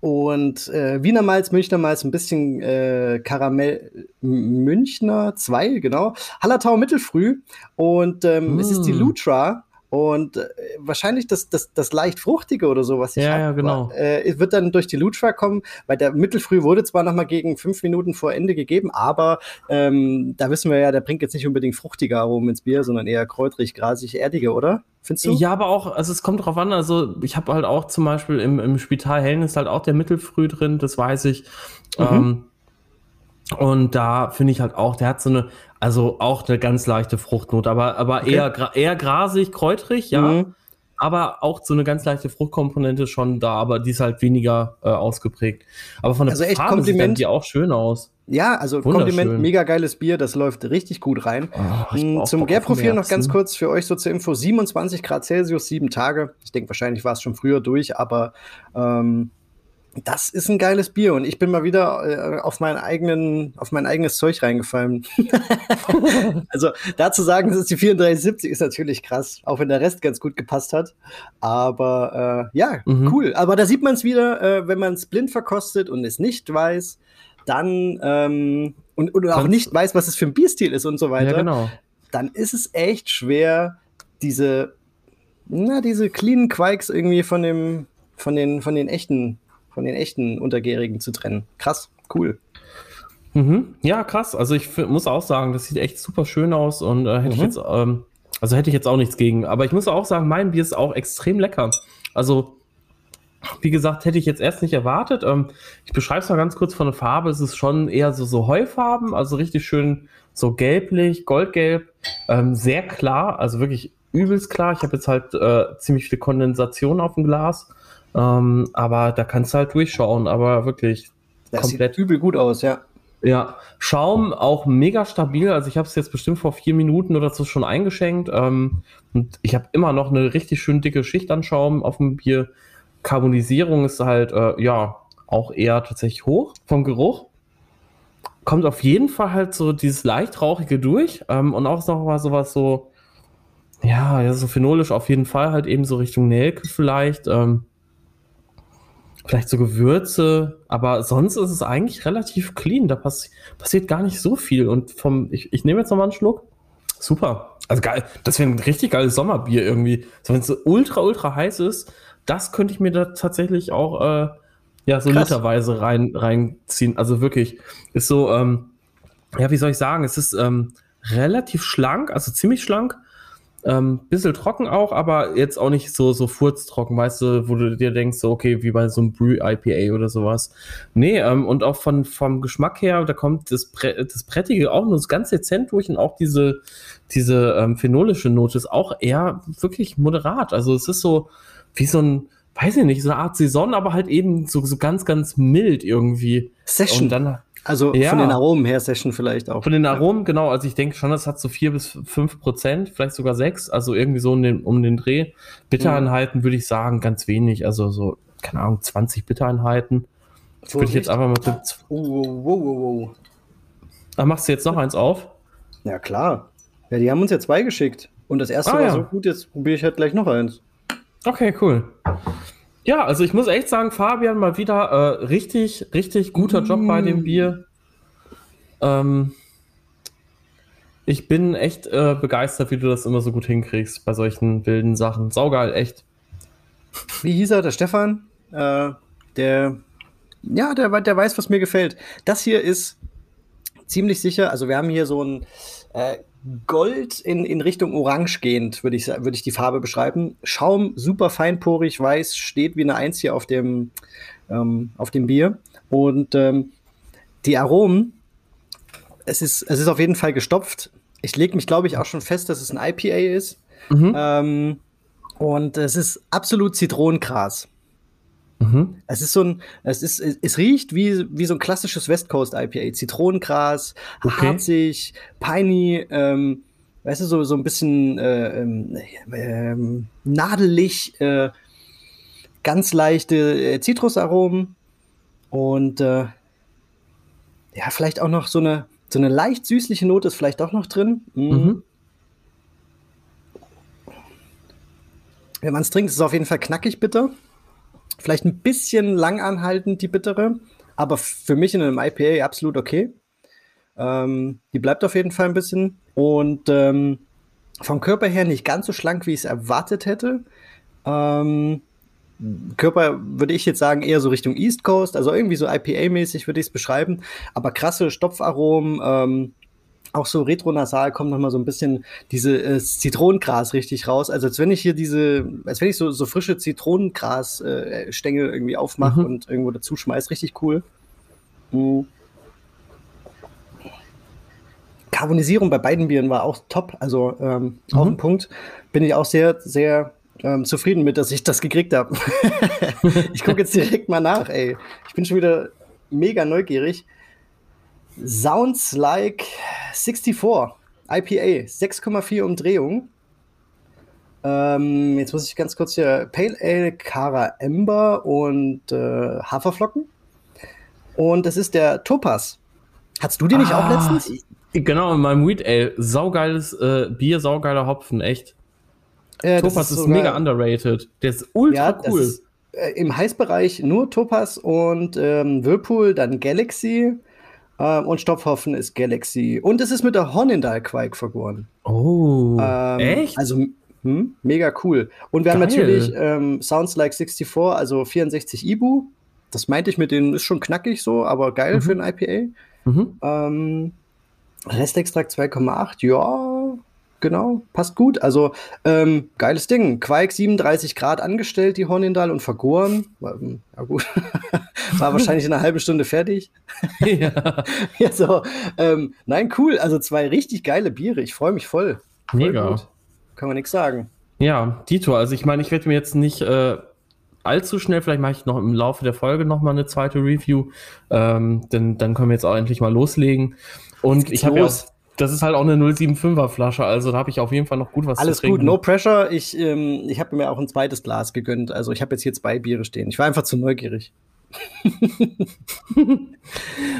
und äh, Wiener Malz, Münchner Malz, ein bisschen äh, Karamell Münchner 2, genau. Hallertau Mittelfrüh. Und ähm, mm. es ist die mm. Lutra. Und äh, wahrscheinlich das, das, das leicht fruchtige oder so, was ich ja, hab, ja, genau. äh, wird dann durch die Lutra kommen, weil der Mittelfrüh wurde zwar noch mal gegen fünf Minuten vor Ende gegeben, aber ähm, da wissen wir ja, der bringt jetzt nicht unbedingt fruchtige Aromen ins Bier, sondern eher kräutrig, grasig, erdige, oder? Findest du? Ja, aber auch, also es kommt drauf an, also ich habe halt auch zum Beispiel im, im Spital Hellen ist halt auch der Mittelfrüh drin, das weiß ich. Mhm. Ähm, und da finde ich halt auch, der hat so eine, also auch eine ganz leichte Fruchtnote, aber, aber okay. eher, eher grasig, kräutrig, ja. Mhm. Aber auch so eine ganz leichte Fruchtkomponente schon da, aber die ist halt weniger äh, ausgeprägt. Aber von der also echt Farbe Kompliment. sieht die auch schön aus. Ja, also Kompliment, mega geiles Bier, das läuft richtig gut rein. Oh, Zum Gärprofil noch ganz kurz für euch so zur Info: 27 Grad Celsius, sieben Tage. Ich denke, wahrscheinlich war es schon früher durch, aber ähm, das ist ein geiles Bier und ich bin mal wieder äh, auf meinen eigenen, auf mein eigenes Zeug reingefallen. also dazu sagen, das ist die 3470 ist natürlich krass, auch wenn der Rest ganz gut gepasst hat. Aber äh, ja, mhm. cool. Aber da sieht man es wieder, äh, wenn man es blind verkostet und es nicht weiß, dann ähm, und oder auch nicht weiß, was es für ein Bierstil ist und so weiter. Ja, genau. Dann ist es echt schwer, diese, na, diese cleanen Quikes irgendwie von dem, von den, von den echten von den echten Untergärigen zu trennen. Krass, cool. Mhm. Ja, krass. Also ich muss auch sagen, das sieht echt super schön aus und äh, hätte mhm. ich jetzt, ähm, also hätte ich jetzt auch nichts gegen. Aber ich muss auch sagen, mein Bier ist auch extrem lecker. Also wie gesagt, hätte ich jetzt erst nicht erwartet. Ähm, ich beschreibe es mal ganz kurz von der Farbe. Es ist schon eher so, so Heufarben, also richtig schön so gelblich, goldgelb, ähm, sehr klar, also wirklich übelst klar. Ich habe jetzt halt äh, ziemlich viel Kondensation auf dem Glas. Ähm, aber da kannst du halt durchschauen, aber wirklich das komplett. Sieht übel gut aus, ja. Ja, Schaum auch mega stabil. Also ich habe es jetzt bestimmt vor vier Minuten oder so schon eingeschenkt. Ähm, und ich habe immer noch eine richtig schön dicke Schicht an Schaum auf dem Bier. Carbonisierung ist halt, äh, ja, auch eher tatsächlich hoch vom Geruch. Kommt auf jeden Fall halt so dieses leicht rauchige durch. Ähm, und auch noch mal sowas so, ja, ja, so phenolisch auf jeden Fall halt eben so Richtung Nelke vielleicht. Ähm, vielleicht so Gewürze, aber sonst ist es eigentlich relativ clean. Da pass passiert gar nicht so viel. Und vom, ich, ich nehme jetzt nochmal einen Schluck. Super. Also geil, das wäre ein richtig geiles Sommerbier irgendwie. So, wenn es so ultra, ultra heiß ist, das könnte ich mir da tatsächlich auch äh, ja, so Krass. literweise rein, reinziehen. Also wirklich, ist so, ähm, ja, wie soll ich sagen, es ist ähm, relativ schlank, also ziemlich schlank, ähm, bisschen trocken auch, aber jetzt auch nicht so, so furztrocken, weißt du, wo du dir denkst, so, okay, wie bei so einem Brew-IPA oder sowas. Nee, ähm, und auch von, vom Geschmack her, da kommt das, Bre das Brettige auch nur ganz dezent durch und auch diese, diese ähm, phenolische Note ist auch eher wirklich moderat. Also es ist so wie so ein, weiß ich nicht, so eine Art Saison, aber halt eben so, so ganz, ganz mild irgendwie. Session. Und dann, also ja, von den Aromen her Session vielleicht auch. Von den Aromen, genau. Also ich denke schon, das hat so vier bis fünf Prozent, vielleicht sogar sechs, also irgendwie so um den, um den Dreh. Bittereinheiten würde ich sagen, ganz wenig, also so, keine Ahnung, 20 Bittereinheiten. So würde ich jetzt einfach mal. Oh, wow, wow, wow. Ach, machst du jetzt noch eins auf? Ja, klar. Ja, die haben uns ja zwei geschickt. Und das erste ah, war ja. so gut, jetzt probiere ich halt gleich noch eins. Okay, cool. Ja, also ich muss echt sagen, Fabian mal wieder äh, richtig, richtig guter Job mm. bei dem mm. Bier. Ähm, ich bin echt äh, begeistert, wie du das immer so gut hinkriegst bei solchen wilden Sachen. Saugeil, echt. Wie hieß er, der Stefan? Äh, der, ja, der, der weiß, was mir gefällt. Das hier ist ziemlich sicher, also wir haben hier so ein äh, Gold in, in Richtung Orange gehend, würde ich, würd ich die Farbe beschreiben. Schaum super feinporig, weiß, steht wie eine Eins hier auf dem, ähm, auf dem Bier. Und ähm, die Aromen, es ist, es ist auf jeden Fall gestopft. Ich lege mich, glaube ich, auch schon fest, dass es ein IPA ist. Mhm. Ähm, und es ist absolut Zitronengras. Mhm. Es ist so ein, es ist, es riecht wie, wie so ein klassisches West Coast IPA. Zitronengras, okay. harzig, piney, ähm, weißt du, so, so ein bisschen äh, ähm, ähm, nadelig, äh, ganz leichte äh, Zitrusaromen und äh, ja, vielleicht auch noch so eine, so eine leicht süßliche Note ist vielleicht auch noch drin. Mm. Mhm. Wenn man es trinkt, ist es auf jeden Fall knackig bitter. Vielleicht ein bisschen lang anhaltend, die bittere, aber für mich in einem IPA absolut okay. Ähm, die bleibt auf jeden Fall ein bisschen. Und ähm, vom Körper her nicht ganz so schlank, wie ich es erwartet hätte. Ähm, Körper würde ich jetzt sagen eher so Richtung East Coast, also irgendwie so IPA-mäßig würde ich es beschreiben, aber krasse Stopfaromen, ähm, auch so retronasal kommt noch mal so ein bisschen diese äh, Zitronengras richtig raus. Also als wenn ich hier diese, als wenn ich so, so frische Zitronengras-Stängel äh, irgendwie aufmache mhm. und irgendwo dazu schmeiß. Richtig cool. Mhm. Karbonisierung bei beiden Bieren war auch top. Also ähm, mhm. auf den Punkt. Bin ich auch sehr, sehr ähm, zufrieden mit, dass ich das gekriegt habe. ich gucke jetzt direkt mal nach, ey. Ich bin schon wieder mega neugierig. Sounds like 64 IPA, 6,4 Umdrehungen. Ähm, jetzt muss ich ganz kurz hier Pale Ale, Cara Ember und äh, Haferflocken. Und das ist der Topaz. Hattest du den nicht ah, auch letztens? Genau, in meinem Weed Ale. Saugeiles äh, Bier, saugeiler Hopfen, echt. Äh, Topaz ist, ist mega underrated. Der ist ultra ja, cool. Ist, äh, Im Heißbereich nur Topaz und ähm, Whirlpool, dann Galaxy. Ähm, und Stopfhoffen ist Galaxy. Und es ist mit der Hornindal-Quake vergoren. Oh. Ähm, echt? Also hm, mega cool. Und wir Geil. haben natürlich ähm, Sounds Like 64, also 64 Ibu. Das meinte ich mit denen, ist schon knackig so, aber geil mhm. für ein IPA. Mhm. Ähm, Restextrakt 2,8, ja, genau, passt gut. Also, ähm, geiles Ding. Quake 37 Grad angestellt, die Hornindal, und vergoren. Ähm, ja, gut. War wahrscheinlich in einer halben Stunde fertig. ja. ja, so. Ähm, nein, cool. Also, zwei richtig geile Biere. Ich freue mich voll. voll Mega. Gut. Kann man nichts sagen. Ja, Dito, also ich meine, ich werde mir jetzt nicht äh, allzu schnell, vielleicht mache ich noch im Laufe der Folge noch mal eine zweite Review, ähm, denn dann können wir jetzt auch endlich mal loslegen. Und ich habe ja das ist halt auch eine 075er Flasche, also da habe ich auf jeden Fall noch gut was Alles zu trinken. Alles gut, no pressure. Ich, ähm, ich habe mir auch ein zweites Glas gegönnt. Also ich habe jetzt hier zwei Biere stehen. Ich war einfach zu neugierig. ich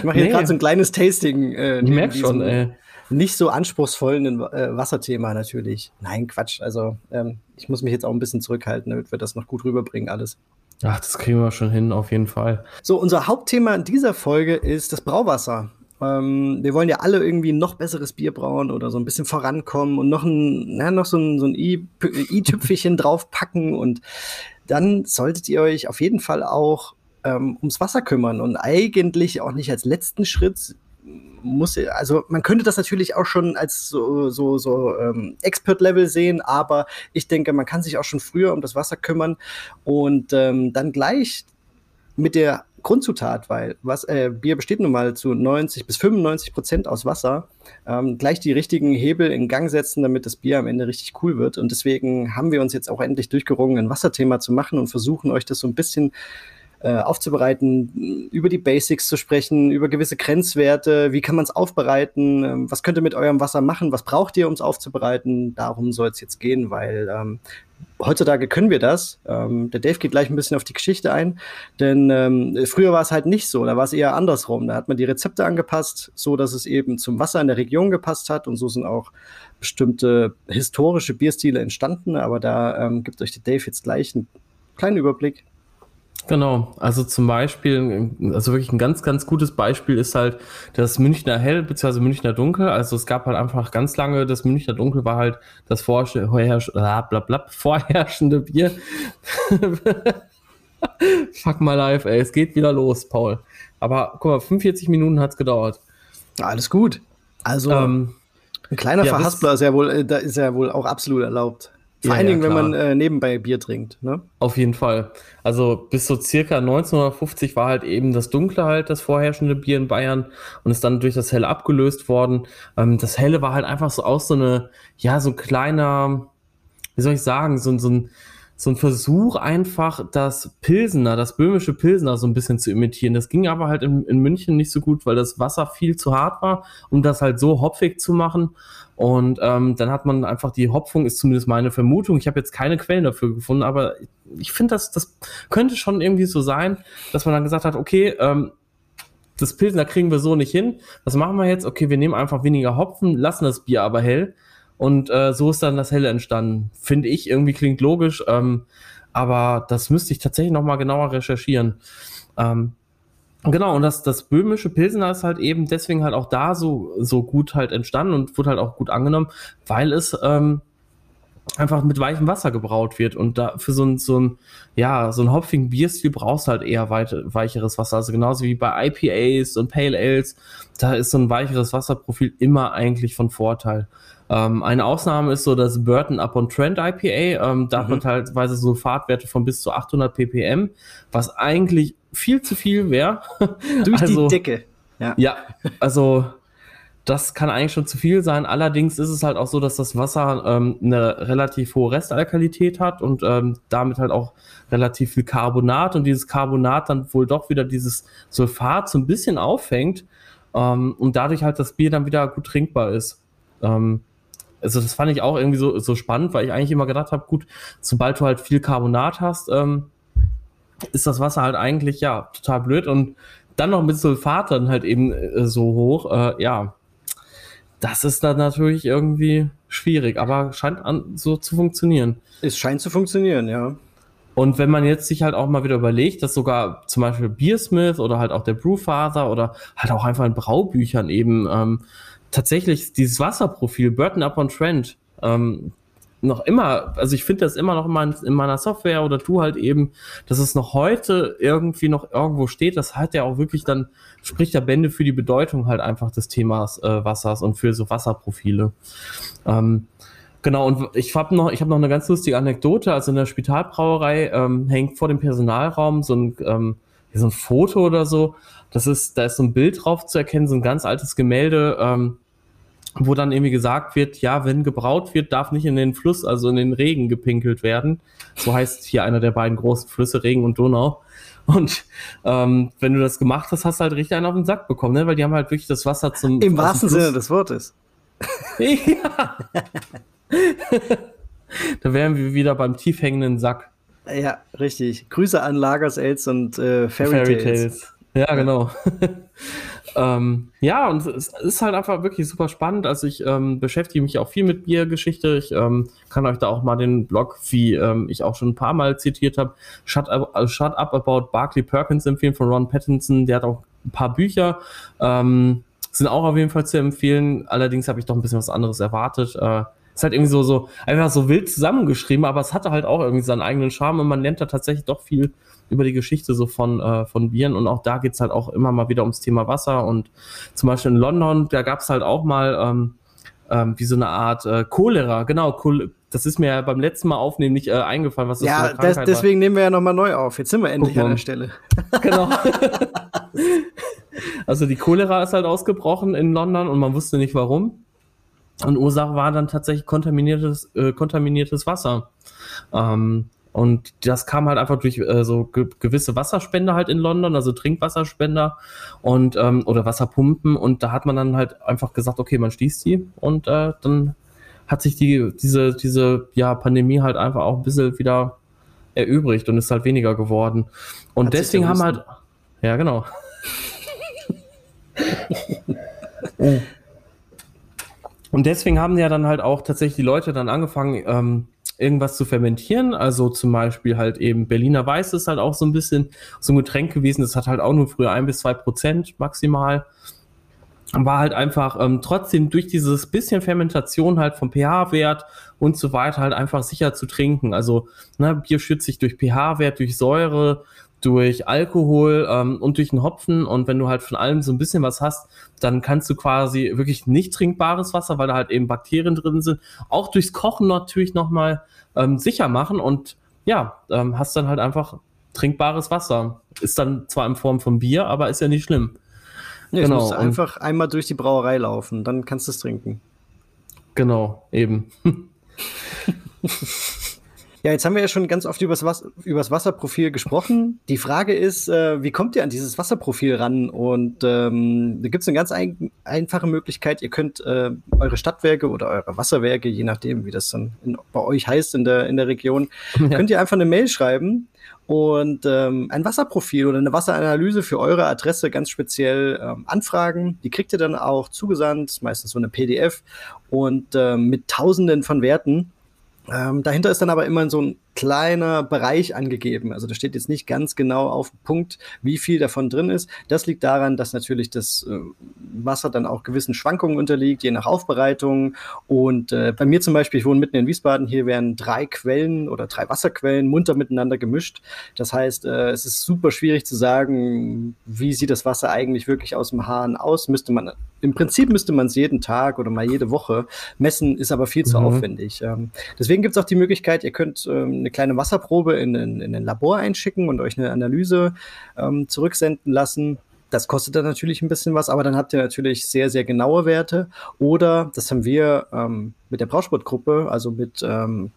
mache hier nee. gerade so ein kleines Tasting. Äh, ich merke schon, ey. Nicht so anspruchsvollen äh, Wasserthema natürlich. Nein, Quatsch. Also ähm, ich muss mich jetzt auch ein bisschen zurückhalten, damit wir das noch gut rüberbringen, alles. Ach, das kriegen wir schon hin, auf jeden Fall. So, unser Hauptthema in dieser Folge ist das Brauwasser. Ähm, wir wollen ja alle irgendwie noch besseres Bier brauen oder so ein bisschen vorankommen und noch ein, na, noch so ein, so ein i-Tüpfelchen draufpacken. Und dann solltet ihr euch auf jeden Fall auch ähm, ums Wasser kümmern. Und eigentlich auch nicht als letzten Schritt muss, also man könnte das natürlich auch schon als so, so, so ähm, Expert-Level sehen, aber ich denke, man kann sich auch schon früher um das Wasser kümmern. Und ähm, dann gleich mit der Grundzutat, weil was, äh, Bier besteht nun mal zu 90 bis 95 Prozent aus Wasser. Ähm, gleich die richtigen Hebel in Gang setzen, damit das Bier am Ende richtig cool wird. Und deswegen haben wir uns jetzt auch endlich durchgerungen, ein Wasserthema zu machen und versuchen euch das so ein bisschen äh, aufzubereiten, über die Basics zu sprechen, über gewisse Grenzwerte, wie kann man es aufbereiten, ähm, was könnt ihr mit eurem Wasser machen, was braucht ihr, um es aufzubereiten. Darum soll es jetzt gehen, weil ähm, heutzutage können wir das. Ähm, der Dave geht gleich ein bisschen auf die Geschichte ein, denn ähm, früher war es halt nicht so, da war es eher andersrum. Da hat man die Rezepte angepasst, so dass es eben zum Wasser in der Region gepasst hat und so sind auch bestimmte historische Bierstile entstanden, aber da ähm, gibt euch der Dave jetzt gleich einen kleinen Überblick. Genau, also zum Beispiel, also wirklich ein ganz, ganz gutes Beispiel ist halt das Münchner Hell bzw. Münchner Dunkel. Also es gab halt einfach ganz lange, das Münchner Dunkel war halt das vorherrschende, vorherrschende Bier. Fuck my life, ey, es geht wieder los, Paul. Aber guck mal, 45 Minuten hat's gedauert. Alles gut. Also ähm, ein kleiner ja, Verhaspler ist ja wohl, äh, da ist ja wohl auch absolut erlaubt. Vor ja, allen Dingen, ja, wenn man äh, nebenbei Bier trinkt. Ne? Auf jeden Fall. Also bis so circa 1950 war halt eben das Dunkle halt das vorherrschende Bier in Bayern und ist dann durch das Helle abgelöst worden. Ähm, das Helle war halt einfach so aus so eine, ja, so kleiner, wie soll ich sagen, so, so ein so ein Versuch einfach, das Pilsener, das böhmische Pilsener so ein bisschen zu imitieren. Das ging aber halt in, in München nicht so gut, weil das Wasser viel zu hart war, um das halt so hopfig zu machen. Und ähm, dann hat man einfach die Hopfung, ist zumindest meine Vermutung. Ich habe jetzt keine Quellen dafür gefunden, aber ich finde, das, das könnte schon irgendwie so sein, dass man dann gesagt hat, okay, ähm, das Pilsener kriegen wir so nicht hin. Was machen wir jetzt? Okay, wir nehmen einfach weniger Hopfen, lassen das Bier aber hell und äh, so ist dann das Helle entstanden. Finde ich, irgendwie klingt logisch, ähm, aber das müsste ich tatsächlich nochmal genauer recherchieren. Ähm, genau, und das, das böhmische Pilsener ist halt eben deswegen halt auch da so, so gut halt entstanden und wurde halt auch gut angenommen, weil es ähm, einfach mit weichem Wasser gebraut wird. Und da für so ein, so ein, ja, so ein hopfigen Bierstil brauchst du halt eher weit, weicheres Wasser. Also genauso wie bei IPAs und Pale Ales, da ist so ein weicheres Wasserprofil immer eigentlich von Vorteil. Ähm, eine Ausnahme ist so das Burton Upon Trend IPA. Ähm, da mhm. hat man teilweise so Fahrtwerte von bis zu 800 ppm, was eigentlich viel zu viel wäre. Durch also, die Decke. Ja. ja, also das kann eigentlich schon zu viel sein. Allerdings ist es halt auch so, dass das Wasser ähm, eine relativ hohe Restalkalität hat und ähm, damit halt auch relativ viel Carbonat und dieses Carbonat dann wohl doch wieder dieses Sulfat so ein bisschen auffängt ähm, und dadurch halt das Bier dann wieder gut trinkbar ist. Ähm, also das fand ich auch irgendwie so, so spannend, weil ich eigentlich immer gedacht habe, gut, sobald du halt viel Carbonat hast, ähm, ist das Wasser halt eigentlich ja total blöd und dann noch mit Sulfat dann halt eben äh, so hoch, äh, ja, das ist dann natürlich irgendwie schwierig, aber scheint an, so zu funktionieren. Es scheint zu funktionieren, ja. Und wenn man jetzt sich halt auch mal wieder überlegt, dass sogar zum Beispiel Beersmith oder halt auch der Brewfather oder halt auch einfach in Braubüchern eben ähm, tatsächlich dieses Wasserprofil Burton Upon Trend ähm, noch immer, also ich finde das immer noch immer in, in, meiner Software oder du halt eben, dass es noch heute irgendwie noch irgendwo steht, das hat ja auch wirklich dann, spricht ja Bände für die Bedeutung halt einfach des Themas äh, Wassers und für so Wasserprofile. Ähm, genau, und ich habe noch, ich noch eine ganz lustige Anekdote, also in der Spitalbrauerei ähm, hängt vor dem Personalraum so ein, ähm, so ein Foto oder so, das ist, da ist so ein Bild drauf zu erkennen, so ein ganz altes Gemälde, ähm, wo dann irgendwie gesagt wird, ja, wenn gebraut wird, darf nicht in den Fluss, also in den Regen gepinkelt werden. So heißt hier einer der beiden großen Flüsse, Regen und Donau. Und ähm, wenn du das gemacht hast, hast du halt richtig einen auf den Sack bekommen, ne? weil die haben halt wirklich das Wasser zum. Im wahrsten Sinne des Wortes. ja. da wären wir wieder beim tiefhängenden Sack. Ja, richtig. Grüße an Lagers Els und äh, Fairy, Fairy Tales. Tales. Ja, genau. Ähm, ja, und es ist halt einfach wirklich super spannend. Also ich ähm, beschäftige mich auch viel mit Biergeschichte. Ich ähm, kann euch da auch mal den Blog, wie ähm, ich auch schon ein paar Mal zitiert habe, Shut Up, also Shut Up About Barclay Perkins empfehlen von Ron Pattinson. Der hat auch ein paar Bücher. Ähm, sind auch auf jeden Fall zu empfehlen. Allerdings habe ich doch ein bisschen was anderes erwartet. Äh, ist halt irgendwie so, so einfach so wild zusammengeschrieben, aber es hatte halt auch irgendwie seinen eigenen Charme und man lernt da tatsächlich doch viel über die Geschichte so von, äh, von Bieren und auch da geht's halt auch immer mal wieder ums Thema Wasser und zum Beispiel in London, da gab's halt auch mal ähm, ähm, wie so eine Art äh, Cholera, genau, Chol das ist mir ja beim letzten Mal aufnehmen nicht äh, eingefallen, was das ja, für eine das, deswegen war. nehmen wir ja nochmal neu auf. Jetzt sind wir endlich an der Stelle. Genau. also die Cholera ist halt ausgebrochen in London und man wusste nicht warum. Und Ursache war dann tatsächlich kontaminiertes, äh, kontaminiertes Wasser. Ähm, und das kam halt einfach durch äh, so ge gewisse Wasserspender halt in London, also Trinkwasserspender und ähm, oder Wasserpumpen. Und da hat man dann halt einfach gesagt, okay, man schließt die und äh, dann hat sich die, diese, diese ja, Pandemie halt einfach auch ein bisschen wieder erübrigt und ist halt weniger geworden. Und hat deswegen haben halt. Ja, genau. und deswegen haben ja dann halt auch tatsächlich die Leute dann angefangen, ähm, irgendwas zu fermentieren. Also zum Beispiel halt eben Berliner Weiß ist halt auch so ein bisschen so ein Getränk gewesen. Das hat halt auch nur früher ein bis zwei Prozent maximal. War halt einfach ähm, trotzdem durch dieses bisschen Fermentation halt vom pH-Wert und so weiter halt einfach sicher zu trinken. Also ne, Bier schützt sich durch pH-Wert, durch Säure, durch Alkohol ähm, und durch den Hopfen. Und wenn du halt von allem so ein bisschen was hast, dann kannst du quasi wirklich nicht trinkbares Wasser, weil da halt eben Bakterien drin sind, auch durchs Kochen natürlich nochmal ähm, sicher machen. Und ja, ähm, hast dann halt einfach trinkbares Wasser. Ist dann zwar in Form von Bier, aber ist ja nicht schlimm. Nee, genau. musst einfach einmal durch die Brauerei laufen, dann kannst du es trinken. Genau, eben. Ja, jetzt haben wir ja schon ganz oft Was übers Wasserprofil gesprochen. Die Frage ist, äh, wie kommt ihr an dieses Wasserprofil ran? Und ähm, da gibt es eine ganz ein einfache Möglichkeit. Ihr könnt äh, eure Stadtwerke oder eure Wasserwerke, je nachdem, wie das dann in, bei euch heißt in der, in der Region, ja. könnt ihr einfach eine Mail schreiben und ähm, ein Wasserprofil oder eine Wasseranalyse für eure Adresse ganz speziell ähm, anfragen. Die kriegt ihr dann auch zugesandt, meistens so eine PDF und ähm, mit Tausenden von Werten. Ähm, dahinter ist dann aber immer so ein kleiner Bereich angegeben. Also da steht jetzt nicht ganz genau auf Punkt, wie viel davon drin ist. Das liegt daran, dass natürlich das äh, Wasser dann auch gewissen Schwankungen unterliegt, je nach Aufbereitung. Und äh, bei mir zum Beispiel, ich wohne mitten in Wiesbaden, hier werden drei Quellen oder drei Wasserquellen munter miteinander gemischt. Das heißt, äh, es ist super schwierig zu sagen, wie sieht das Wasser eigentlich wirklich aus dem Hahn aus. Müsste man, im Prinzip müsste man es jeden Tag oder mal jede Woche messen, ist aber viel zu mhm. aufwendig. Ähm, deswegen gibt es auch die Möglichkeit, ihr könnt ähm, eine kleine Wasserprobe in, in, in ein Labor einschicken und euch eine Analyse ähm, zurücksenden lassen. Das kostet dann natürlich ein bisschen was, aber dann habt ihr natürlich sehr, sehr genaue Werte. Oder, das haben wir ähm, mit der Brausportgruppe, also mit ähm,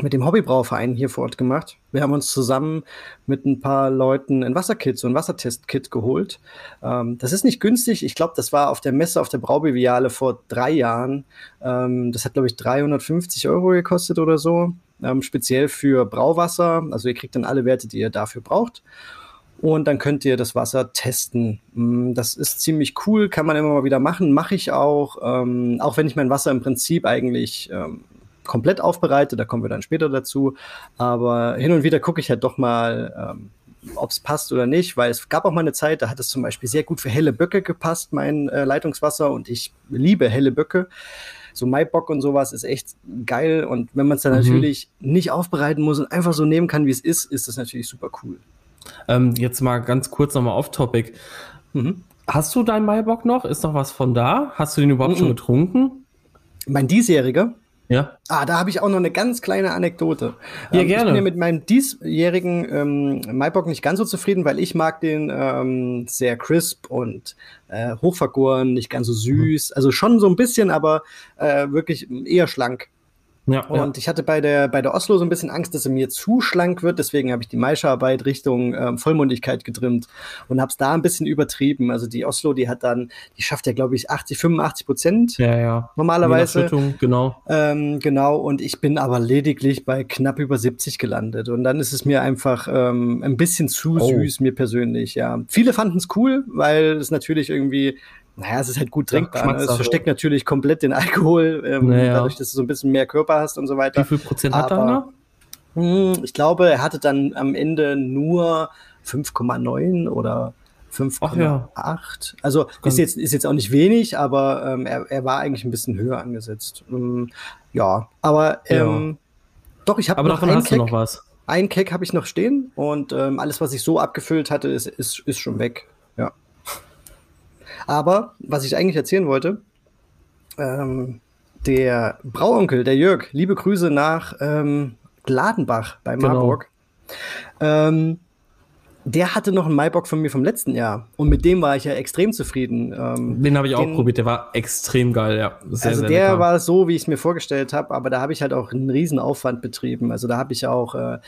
mit dem Hobbybrauverein hier vor Ort gemacht. Wir haben uns zusammen mit ein paar Leuten ein Wasserkit, so ein Wassertestkit geholt. Ähm, das ist nicht günstig. Ich glaube, das war auf der Messe auf der Braubiviale vor drei Jahren. Ähm, das hat, glaube ich, 350 Euro gekostet oder so. Ähm, speziell für Brauwasser. Also ihr kriegt dann alle Werte, die ihr dafür braucht. Und dann könnt ihr das Wasser testen. Mm, das ist ziemlich cool, kann man immer mal wieder machen. Mache ich auch. Ähm, auch wenn ich mein Wasser im Prinzip eigentlich ähm, komplett aufbereitet, da kommen wir dann später dazu. Aber hin und wieder gucke ich halt doch mal, ähm, ob es passt oder nicht, weil es gab auch mal eine Zeit, da hat es zum Beispiel sehr gut für helle Böcke gepasst, mein äh, Leitungswasser, und ich liebe helle Böcke. So Maibock und sowas ist echt geil. Und wenn man es dann mhm. natürlich nicht aufbereiten muss und einfach so nehmen kann, wie es ist, ist das natürlich super cool. Ähm, jetzt mal ganz kurz nochmal off-topic. Mhm. Hast du deinen Maibock noch? Ist noch was von da? Hast du den überhaupt mhm. schon getrunken? Mein diesjähriger? Ja. Ah, da habe ich auch noch eine ganz kleine Anekdote. Ja, ähm, gerne. Ich bin ja mit meinem diesjährigen ähm, Maibock nicht ganz so zufrieden, weil ich mag den ähm, sehr crisp und äh, hochvergoren, nicht ganz so süß. Mhm. Also schon so ein bisschen, aber äh, wirklich eher schlank. Ja, und ja. ich hatte bei der, bei der Oslo so ein bisschen Angst, dass er mir zu schlank wird. Deswegen habe ich die Maischerarbeit Richtung ähm, Vollmundigkeit getrimmt und habe es da ein bisschen übertrieben. Also die Oslo, die hat dann, die schafft ja, glaube ich, 80, 85 Prozent. Ja, ja. Normalerweise. Genau. Ähm, genau. Und ich bin aber lediglich bei knapp über 70 gelandet. Und dann ist es mir einfach ähm, ein bisschen zu oh. süß, mir persönlich, ja. Viele fanden es cool, weil es natürlich irgendwie naja, es ist halt gut trinkbar. Ne? Es versteckt natürlich komplett den Alkohol, ähm, naja. dadurch, dass du so ein bisschen mehr Körper hast und so weiter. Wie viel Prozent hat er noch? Hm, ich glaube, er hatte dann am Ende nur 5,9 oder 5,8. Ja. Also ist jetzt, ist jetzt auch nicht wenig, aber ähm, er, er war eigentlich ein bisschen höher angesetzt. Ähm, ja, aber ähm, ja. doch, ich habe noch hast Keck, noch was. Ein Keck habe ich noch stehen und ähm, alles, was ich so abgefüllt hatte, ist, ist, ist schon weg. Aber was ich eigentlich erzählen wollte, ähm, der Brauonkel, der Jörg, liebe Grüße nach ähm, Gladenbach bei genau. Marburg. Genau. Ähm, der hatte noch einen Maibock von mir vom letzten Jahr. Und mit dem war ich ja extrem zufrieden. Ähm, den habe ich auch probiert, der war extrem geil, ja. Sehr, also sehr der lecker. war so, wie ich es mir vorgestellt habe, aber da habe ich halt auch einen riesen Aufwand betrieben. Also da habe ich auch, äh,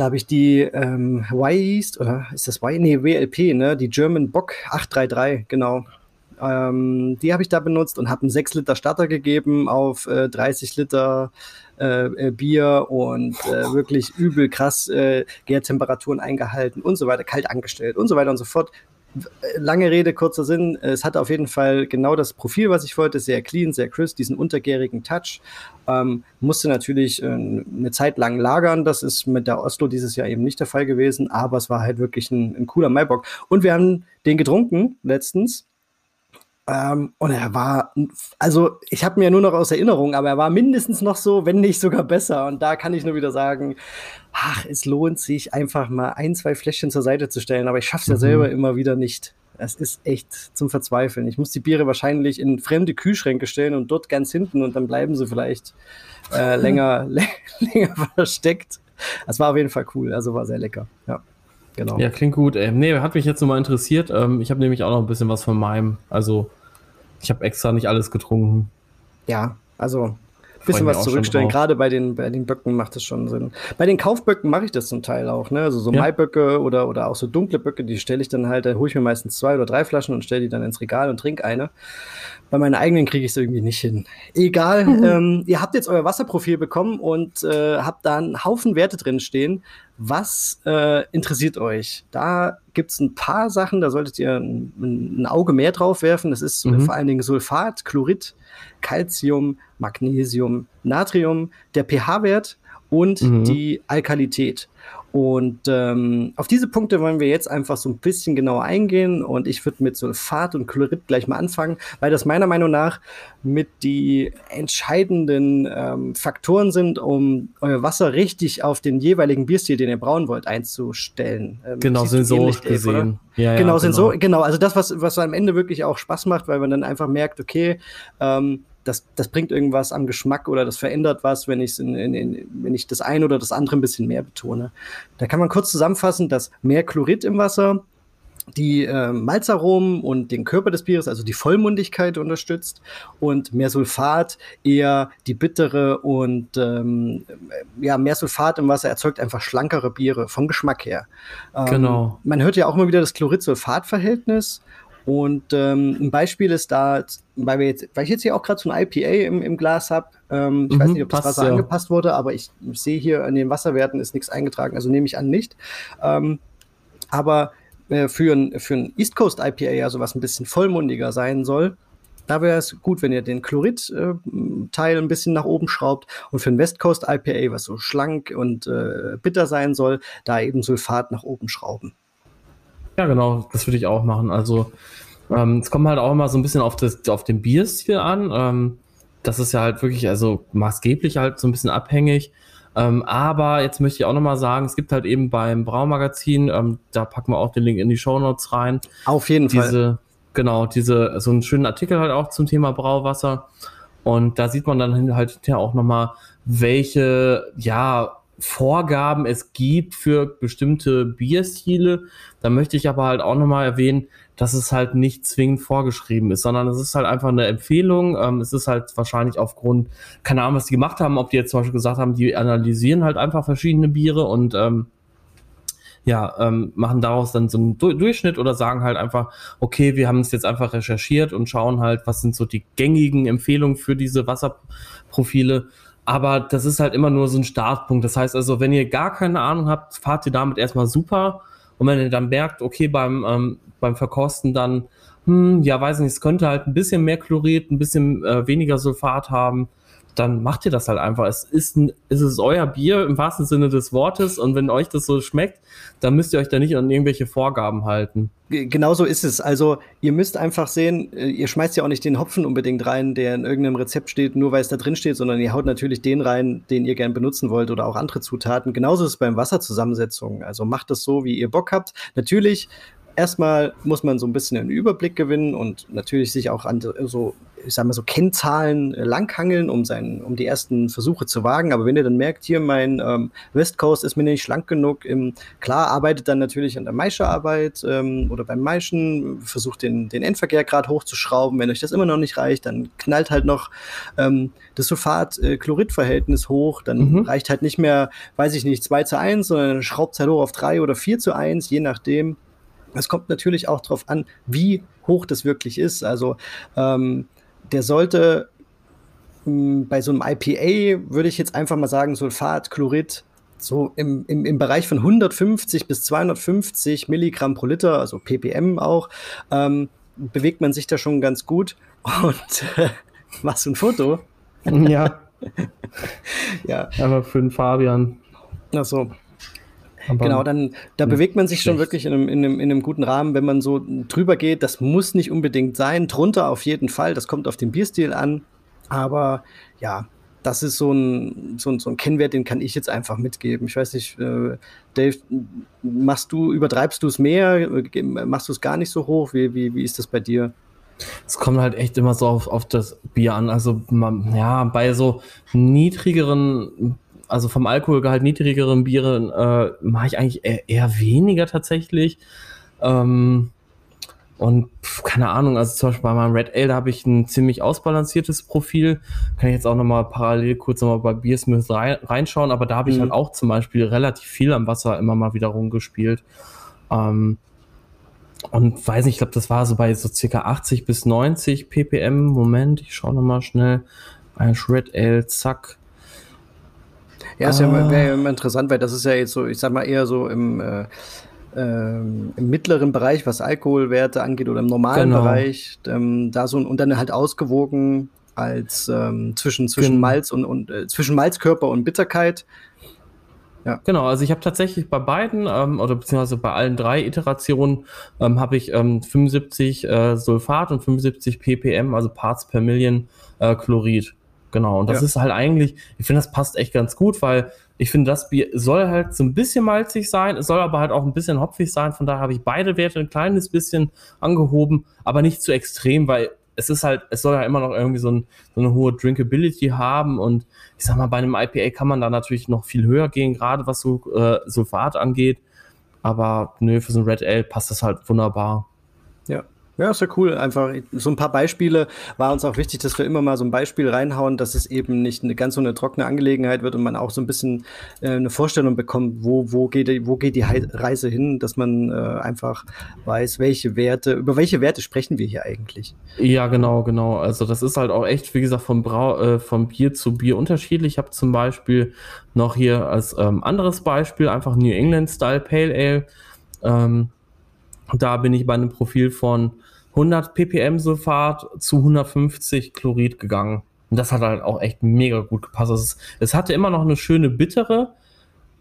da habe ich die ähm, Y oder ist das Y? Nee, WLP, ne? Die German Bock 833, genau. Ähm, die habe ich da benutzt und habe einen 6 Liter Starter gegeben auf äh, 30 Liter äh, äh, Bier und äh, wirklich übel krass äh, Gärtemperaturen eingehalten und so weiter, kalt angestellt und so weiter und so fort. Lange Rede, kurzer Sinn. Es hatte auf jeden Fall genau das Profil, was ich wollte. Sehr clean, sehr crisp, diesen untergärigen Touch. Ähm, musste natürlich äh, eine Zeit lang lagern. Das ist mit der Oslo dieses Jahr eben nicht der Fall gewesen. Aber es war halt wirklich ein, ein cooler Maibock. Und wir haben den getrunken letztens. Ähm, und er war, also ich habe mir nur noch aus Erinnerung, aber er war mindestens noch so, wenn nicht sogar besser. Und da kann ich nur wieder sagen, ach, es lohnt sich einfach mal ein, zwei Fläschchen zur Seite zu stellen. Aber ich schaffe es ja mhm. selber immer wieder nicht. Das ist echt zum Verzweifeln. Ich muss die Biere wahrscheinlich in fremde Kühlschränke stellen und dort ganz hinten und dann bleiben sie vielleicht äh, länger, länger versteckt. Das war auf jeden Fall cool. Also war sehr lecker. Ja. Genau. Ja, klingt gut. Ey. Nee, hat mich jetzt nochmal interessiert. Ähm, ich habe nämlich auch noch ein bisschen was von meinem. Also ich habe extra nicht alles getrunken. Ja, also bisschen was zurückstellen. Gerade bei den, bei den Böcken macht das schon Sinn. Bei den Kaufböcken mache ich das zum Teil auch, ne? Also so ja. Maiböcke oder, oder auch so dunkle Böcke, die stelle ich dann halt, da hole ich mir meistens zwei oder drei Flaschen und stelle die dann ins Regal und trinke eine. Bei meinen eigenen kriege ich es irgendwie nicht hin. Egal, mhm. ähm, ihr habt jetzt euer Wasserprofil bekommen und äh, habt da einen Haufen Werte drin stehen. Was äh, interessiert euch? Da gibt es ein paar Sachen, da solltet ihr ein, ein Auge mehr drauf werfen. Das ist mhm. vor allen Dingen Sulfat, Chlorid, Calcium, Magnesium, Natrium, der pH-Wert und mhm. die Alkalität. Und ähm, auf diese Punkte wollen wir jetzt einfach so ein bisschen genauer eingehen. Und ich würde mit Sulfat und Chlorid gleich mal anfangen, weil das meiner Meinung nach mit die entscheidenden ähm, Faktoren sind, um euer Wasser richtig auf den jeweiligen Bierstil, den ihr brauen wollt, einzustellen. Ähm, genau, sensorisch gesehen. Ja, genau, ja, genau. genau. Also das, was, was am Ende wirklich auch Spaß macht, weil man dann einfach merkt, okay, ähm, das, das bringt irgendwas am Geschmack oder das verändert was, wenn, ich's in, in, in, wenn ich das eine oder das andere ein bisschen mehr betone. Da kann man kurz zusammenfassen, dass mehr Chlorid im Wasser die äh, Malzaromen und den Körper des Bieres, also die Vollmundigkeit unterstützt und mehr Sulfat eher die bittere und ähm, ja, mehr Sulfat im Wasser erzeugt einfach schlankere Biere vom Geschmack her. Ähm, genau. Man hört ja auch immer wieder das Chlorid-Sulfat-Verhältnis und ähm, ein Beispiel ist da, weil, wir jetzt, weil ich jetzt hier auch gerade so ein IPA im, im Glas habe. Ähm, ich mhm, weiß nicht, ob das Wasser ja. angepasst wurde, aber ich, ich sehe hier an den Wasserwerten ist nichts eingetragen, also nehme ich an nicht. Ähm, aber äh, für ein, für ein East Coast IPA, also was ein bisschen vollmundiger sein soll, da wäre es gut, wenn ihr den Chlorid-Teil äh, ein bisschen nach oben schraubt und für ein West Coast IPA, was so schlank und äh, bitter sein soll, da eben Sulfat nach oben schrauben. Ja, genau, das würde ich auch machen. Also ähm, es kommt halt auch immer so ein bisschen auf, das, auf den Bierstil an. Ähm, das ist ja halt wirklich, also maßgeblich halt so ein bisschen abhängig. Ähm, aber jetzt möchte ich auch nochmal sagen, es gibt halt eben beim Braumagazin, ähm, da packen wir auch den Link in die Show Notes rein. Auf jeden diese, Fall. Genau, diese, so einen schönen Artikel halt auch zum Thema Brauwasser. Und da sieht man dann halt ja auch nochmal, welche, ja, Vorgaben es gibt für bestimmte Bierstile. Da möchte ich aber halt auch nochmal erwähnen, dass es halt nicht zwingend vorgeschrieben ist, sondern es ist halt einfach eine Empfehlung. Ähm, es ist halt wahrscheinlich aufgrund, keine Ahnung, was die gemacht haben, ob die jetzt zum Beispiel gesagt haben, die analysieren halt einfach verschiedene Biere und ähm, ja, ähm, machen daraus dann so einen du Durchschnitt oder sagen halt einfach, okay, wir haben es jetzt einfach recherchiert und schauen halt, was sind so die gängigen Empfehlungen für diese Wasserprofile aber das ist halt immer nur so ein Startpunkt. Das heißt also, wenn ihr gar keine Ahnung habt, fahrt ihr damit erstmal super. Und wenn ihr dann merkt, okay, beim, ähm, beim Verkosten dann, hm, ja, weiß nicht, es könnte halt ein bisschen mehr Chlorid, ein bisschen äh, weniger Sulfat haben, dann macht ihr das halt einfach. Es ist, ein, es ist euer Bier im wahrsten Sinne des Wortes und wenn euch das so schmeckt, dann müsst ihr euch da nicht an irgendwelche Vorgaben halten. Genau so ist es. Also ihr müsst einfach sehen, äh, ihr schmeißt ja auch nicht den Hopfen unbedingt rein, der in irgendeinem Rezept steht, nur weil es da drin steht, sondern ihr haut natürlich den rein, den ihr gern benutzen wollt oder auch andere Zutaten. Genauso ist es beim Wasserzusammensetzungen. Also macht es so, wie ihr Bock habt. Natürlich erstmal muss man so ein bisschen einen Überblick gewinnen und natürlich sich auch an so ich sag mal so Kennzahlen äh, langhangeln, um sein, um die ersten Versuche zu wagen. Aber wenn ihr dann merkt, hier mein ähm, West Coast ist mir nicht schlank genug, im, klar arbeitet dann natürlich an der Maischerarbeit ähm, oder beim Maischen, versucht den, den Endverkehrgrad hochzuschrauben. Wenn euch das immer noch nicht reicht, dann knallt halt noch ähm, das Sulfat-Chlorid-Verhältnis hoch. Dann mhm. reicht halt nicht mehr, weiß ich nicht, 2 zu 1, sondern schraubt es halt hoch auf 3 oder 4 zu 1, je nachdem. Es kommt natürlich auch darauf an, wie hoch das wirklich ist. Also ähm, der sollte mh, hm, bei so einem IPA, würde ich jetzt einfach mal sagen, Sulfat, Chlorid, so im, im, im Bereich von 150 bis 250 Milligramm pro Liter, also ppm auch, ähm, bewegt man sich da schon ganz gut. Und äh, machst du ein Foto? Ja. ja. Aber für den Fabian. Ach so. Aber genau, dann da bewegt man sich schon wirklich in einem, in, einem, in einem guten Rahmen, wenn man so drüber geht. Das muss nicht unbedingt sein. Drunter auf jeden Fall. Das kommt auf den Bierstil an. Aber ja, das ist so ein, so ein, so ein Kennwert, den kann ich jetzt einfach mitgeben. Ich weiß nicht, äh, Dave, machst du, übertreibst du es mehr? Machst du es gar nicht so hoch? Wie, wie, wie ist das bei dir? Es kommt halt echt immer so auf, auf das Bier an. Also, man, ja, bei so niedrigeren also vom Alkoholgehalt niedrigeren Bieren äh, mache ich eigentlich eher, eher weniger tatsächlich. Ähm, und pf, keine Ahnung, also zum Beispiel bei meinem Red Ale, habe ich ein ziemlich ausbalanciertes Profil. Kann ich jetzt auch nochmal parallel kurz nochmal bei Beersmith rein, reinschauen, aber da habe ich mhm. halt auch zum Beispiel relativ viel am Wasser immer mal wieder rumgespielt. Ähm, und weiß nicht, ich glaube, das war so bei so circa 80 bis 90 ppm. Moment, ich schaue nochmal schnell. Ein Red Ale, zack. Ja, ist ah. ja, wäre ja immer interessant, weil das ist ja jetzt so, ich sag mal, eher so im, äh, ähm, im mittleren Bereich, was Alkoholwerte angeht, oder im normalen genau. Bereich. Ähm, da so und dann halt ausgewogen als ähm, zwischen, zwischen genau. Malz und, und äh, zwischen Malzkörper und Bitterkeit. Ja. Genau, also ich habe tatsächlich bei beiden ähm, oder beziehungsweise bei allen drei Iterationen ähm, habe ich ähm, 75 äh, Sulfat und 75 ppm, also Parts per Million äh, Chlorid. Genau, und das ja. ist halt eigentlich, ich finde, das passt echt ganz gut, weil ich finde, das Bier soll halt so ein bisschen malzig sein, es soll aber halt auch ein bisschen hopfig sein, von daher habe ich beide Werte ein kleines bisschen angehoben, aber nicht zu extrem, weil es ist halt, es soll ja immer noch irgendwie so, ein, so eine hohe Drinkability haben und ich sag mal, bei einem IPA kann man da natürlich noch viel höher gehen, gerade was so äh, Sulfat angeht, aber nö, für so ein Red Ale passt das halt wunderbar. Ja, ist ja cool. Einfach so ein paar Beispiele war uns auch wichtig, dass wir immer mal so ein Beispiel reinhauen, dass es eben nicht eine ganz so eine trockene Angelegenheit wird und man auch so ein bisschen äh, eine Vorstellung bekommt, wo, wo, geht, die, wo geht die Reise hin, dass man äh, einfach weiß, welche Werte, über welche Werte sprechen wir hier eigentlich. Ja, genau, genau. Also das ist halt auch echt, wie gesagt, vom, Brau äh, vom Bier zu Bier unterschiedlich. Ich habe zum Beispiel noch hier als ähm, anderes Beispiel einfach New England Style Pale Ale. Ähm, da bin ich bei einem Profil von 100 ppm Sulfat zu 150 Chlorid gegangen. Und das hat halt auch echt mega gut gepasst. Es, es hatte immer noch eine schöne bittere,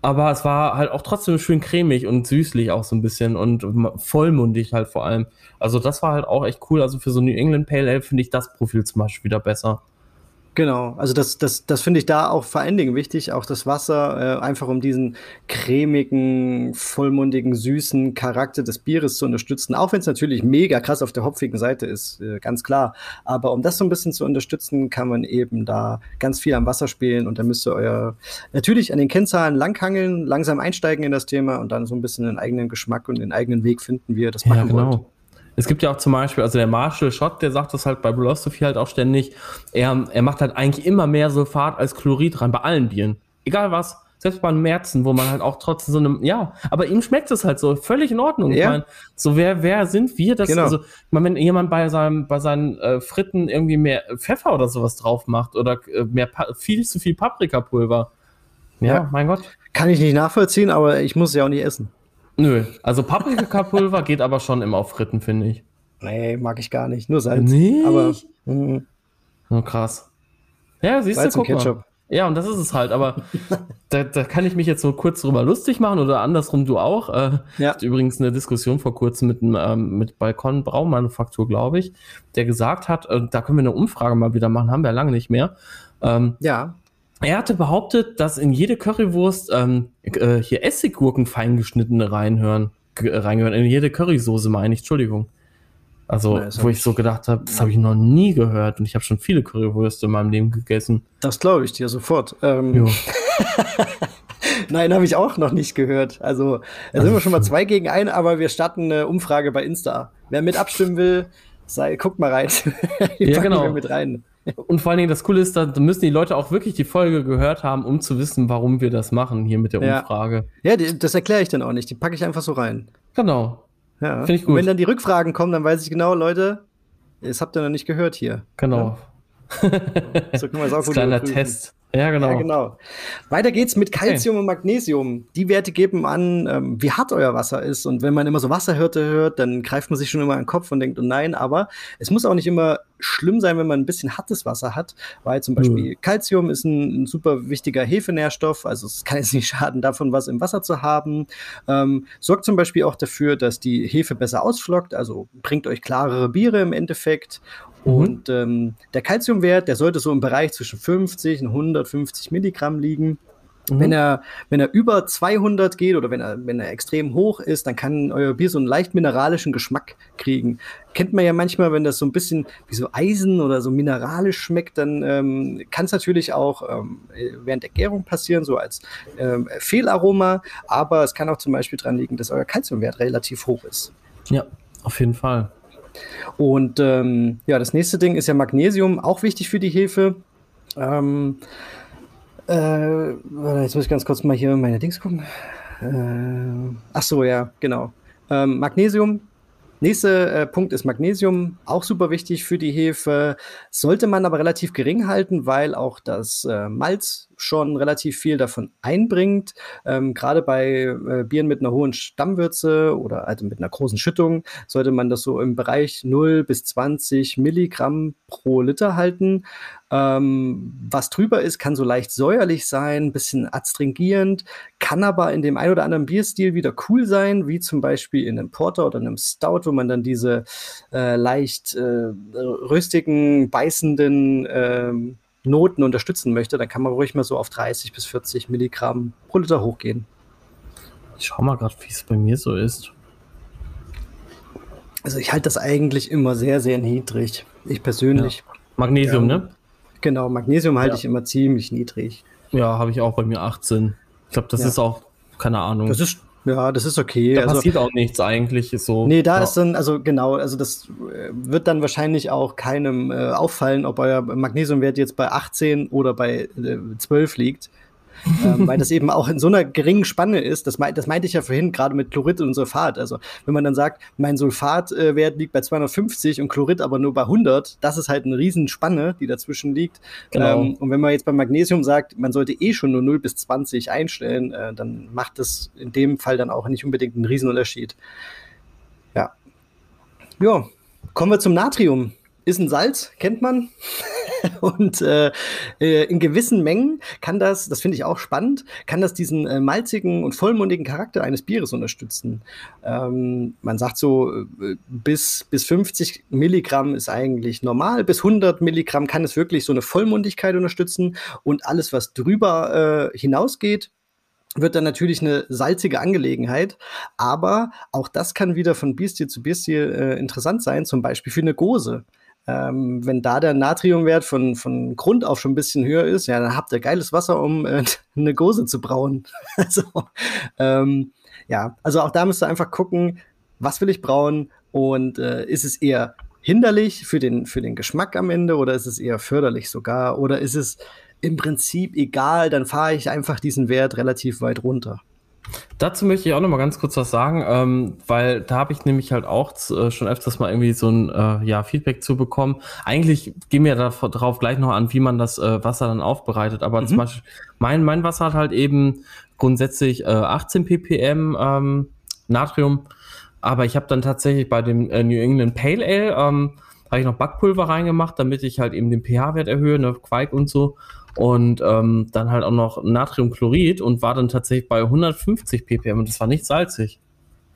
aber es war halt auch trotzdem schön cremig und süßlich auch so ein bisschen und vollmundig halt vor allem. Also das war halt auch echt cool. Also für so New England Pale Ale finde ich das Profil zum Beispiel wieder besser. Genau, also das, das, das finde ich da auch vor allen Dingen wichtig, auch das Wasser, äh, einfach um diesen cremigen, vollmundigen, süßen Charakter des Bieres zu unterstützen, auch wenn es natürlich mega krass auf der hopfigen Seite ist, äh, ganz klar. Aber um das so ein bisschen zu unterstützen, kann man eben da ganz viel am Wasser spielen und dann müsst ihr euer natürlich an den Kennzahlen langhangeln, langsam einsteigen in das Thema und dann so ein bisschen den eigenen Geschmack und den eigenen Weg finden, wie ihr das machen ja, genau. wollt. Es gibt ja auch zum Beispiel, also der Marshall Schott, der sagt das halt bei Philosophy halt auch ständig, er, er macht halt eigentlich immer mehr Sulfat als Chlorid rein, bei allen Bieren. Egal was. Selbst bei einem Märzen, wo man halt auch trotzdem so einem, ja, aber ihm schmeckt es halt so, völlig in Ordnung. Ja. Ich meine, so wer, wer sind wir? Das, genau. also, ich meine, wenn jemand bei seinem, bei seinen äh, Fritten irgendwie mehr Pfeffer oder sowas drauf macht oder äh, mehr, viel zu viel Paprikapulver. Ja, ja, mein Gott. Kann ich nicht nachvollziehen, aber ich muss es ja auch nicht essen. Nö, also Paprikapulver geht aber schon immer auf Fritten, finde ich. Nee, mag ich gar nicht. Nur Salz. Nee. Aber. Mh. Oh, krass. Ja, siehst Salz du, guck Ketchup. Mal. Ja, und das ist es halt, aber da, da kann ich mich jetzt so kurz drüber lustig machen oder andersrum du auch. Äh, ja. Übrigens eine Diskussion vor kurzem mit, ähm, mit Balkon Braumanufaktur, glaube ich, der gesagt hat, äh, da können wir eine Umfrage mal wieder machen, haben wir lange nicht mehr. Ähm, ja. Er hatte behauptet, dass in jede Currywurst ähm, äh, hier Essiggurken feingeschnittene reinhören. reingehört. In jede Currysoße meine ich, Entschuldigung. Also, Na, wo ich so gedacht habe, das habe ich noch nie gehört und ich habe schon viele Currywürste in meinem Leben gegessen. Das glaube ich dir sofort. Ähm, Nein, habe ich auch noch nicht gehört. Also, da also sind wir schon mal zwei gegen ein, aber wir starten eine Umfrage bei Insta. Wer mit abstimmen will, sei, guckt mal rein. ja, genau. mit rein. Und vor allen Dingen das Coole ist, da müssen die Leute auch wirklich die Folge gehört haben, um zu wissen, warum wir das machen hier mit der Umfrage. Ja, ja das erkläre ich dann auch nicht. Die packe ich einfach so rein. Genau. Ja. Finde ich gut. Und wenn dann die Rückfragen kommen, dann weiß ich genau, Leute, das habt ihr noch nicht gehört hier. Genau. Ja? so können wir es auch gut Kleiner Test. Ja, genau. Ja, genau. Weiter geht's mit Calcium okay. und Magnesium. Die Werte geben an, ähm, wie hart euer Wasser ist. Und wenn man immer so Wasserhirte hört, dann greift man sich schon immer an den Kopf und denkt, oh nein, aber es muss auch nicht immer schlimm sein, wenn man ein bisschen hartes Wasser hat, weil zum Beispiel mhm. Calcium ist ein, ein, super wichtiger Hefenährstoff, also es kann jetzt nicht schaden, davon was im Wasser zu haben. Ähm, sorgt zum Beispiel auch dafür, dass die Hefe besser ausflockt, also bringt euch klarere Biere im Endeffekt. Mhm. Und ähm, der Calciumwert, der sollte so im Bereich zwischen 50 und 150 Milligramm liegen. Mhm. Wenn er, wenn er über 200 geht oder wenn er, wenn er extrem hoch ist, dann kann euer Bier so einen leicht mineralischen Geschmack kriegen. Kennt man ja manchmal, wenn das so ein bisschen wie so Eisen oder so mineralisch schmeckt, dann ähm, kann es natürlich auch ähm, während der Gärung passieren, so als ähm, Fehlaroma. Aber es kann auch zum Beispiel daran liegen, dass euer Kalziumwert relativ hoch ist. Ja, auf jeden Fall. Und ähm, ja, das nächste Ding ist ja Magnesium, auch wichtig für die Hefe. Ähm, äh, jetzt muss ich ganz kurz mal hier meine Dings gucken. Äh, ach so, ja, genau. Ähm, Magnesium. Nächster äh, Punkt ist Magnesium, auch super wichtig für die Hefe. Sollte man aber relativ gering halten, weil auch das äh, Malz schon relativ viel davon einbringt. Ähm, Gerade bei äh, Bieren mit einer hohen Stammwürze oder also mit einer großen Schüttung sollte man das so im Bereich 0 bis 20 Milligramm pro Liter halten. Ähm, was drüber ist, kann so leicht säuerlich sein, bisschen adstringierend, kann aber in dem ein oder anderen Bierstil wieder cool sein, wie zum Beispiel in einem Porter oder einem Stout, wo man dann diese äh, leicht äh, röstigen, beißenden äh, Noten unterstützen möchte, dann kann man ruhig mal so auf 30 bis 40 Milligramm pro Liter hochgehen. Ich schau mal gerade, wie es bei mir so ist. Also ich halte das eigentlich immer sehr, sehr niedrig. Ich persönlich. Ja. Magnesium, ja. ne? Genau, Magnesium halte ja. ich immer ziemlich niedrig. Ja, habe ich auch bei mir 18. Ich glaube, das ist auch, keine Ahnung. Das ist ja, das ist okay. Da also, passiert auch nichts eigentlich. So, nee, da ja. ist dann, also genau, also das äh, wird dann wahrscheinlich auch keinem äh, auffallen, ob euer Magnesiumwert jetzt bei 18 oder bei äh, 12 liegt ähm, weil das eben auch in so einer geringen Spanne ist. Das, me das meinte ich ja vorhin gerade mit Chlorid und Sulfat. Also wenn man dann sagt, mein Sulfatwert liegt bei 250 und Chlorid aber nur bei 100, das ist halt eine Riesenspanne, die dazwischen liegt. Genau. Ähm, und wenn man jetzt beim Magnesium sagt, man sollte eh schon nur 0 bis 20 einstellen, äh, dann macht das in dem Fall dann auch nicht unbedingt einen Riesenunterschied. Ja. Ja, kommen wir zum Natrium ist ein Salz, kennt man. und äh, äh, in gewissen Mengen kann das, das finde ich auch spannend, kann das diesen äh, malzigen und vollmundigen Charakter eines Bieres unterstützen. Ähm, man sagt so, äh, bis, bis 50 Milligramm ist eigentlich normal, bis 100 Milligramm kann es wirklich so eine Vollmundigkeit unterstützen und alles, was drüber äh, hinausgeht, wird dann natürlich eine salzige Angelegenheit. Aber auch das kann wieder von Bierstil zu Bierstil äh, interessant sein, zum Beispiel für eine Gose. Ähm, wenn da der Natriumwert von, von Grund auf schon ein bisschen höher ist, ja, dann habt ihr geiles Wasser, um äh, eine Gose zu brauen. also, ähm, ja, also auch da müsst ihr einfach gucken, was will ich brauen und äh, ist es eher hinderlich für den, für den Geschmack am Ende oder ist es eher förderlich sogar oder ist es im Prinzip egal, dann fahre ich einfach diesen Wert relativ weit runter. Dazu möchte ich auch noch mal ganz kurz was sagen, ähm, weil da habe ich nämlich halt auch äh, schon öfters mal irgendwie so ein äh, ja, Feedback zu bekommen. Eigentlich gehen wir darauf gleich noch an, wie man das äh, Wasser dann aufbereitet. Aber mhm. zum Beispiel mein, mein Wasser hat halt eben grundsätzlich 18 äh, ppm ähm, Natrium. Aber ich habe dann tatsächlich bei dem äh, New England Pale Ale ähm, habe ich noch Backpulver reingemacht, damit ich halt eben den pH-Wert erhöhe, ne, Quark und so und ähm, dann halt auch noch Natriumchlorid und war dann tatsächlich bei 150 ppm und das war nicht salzig.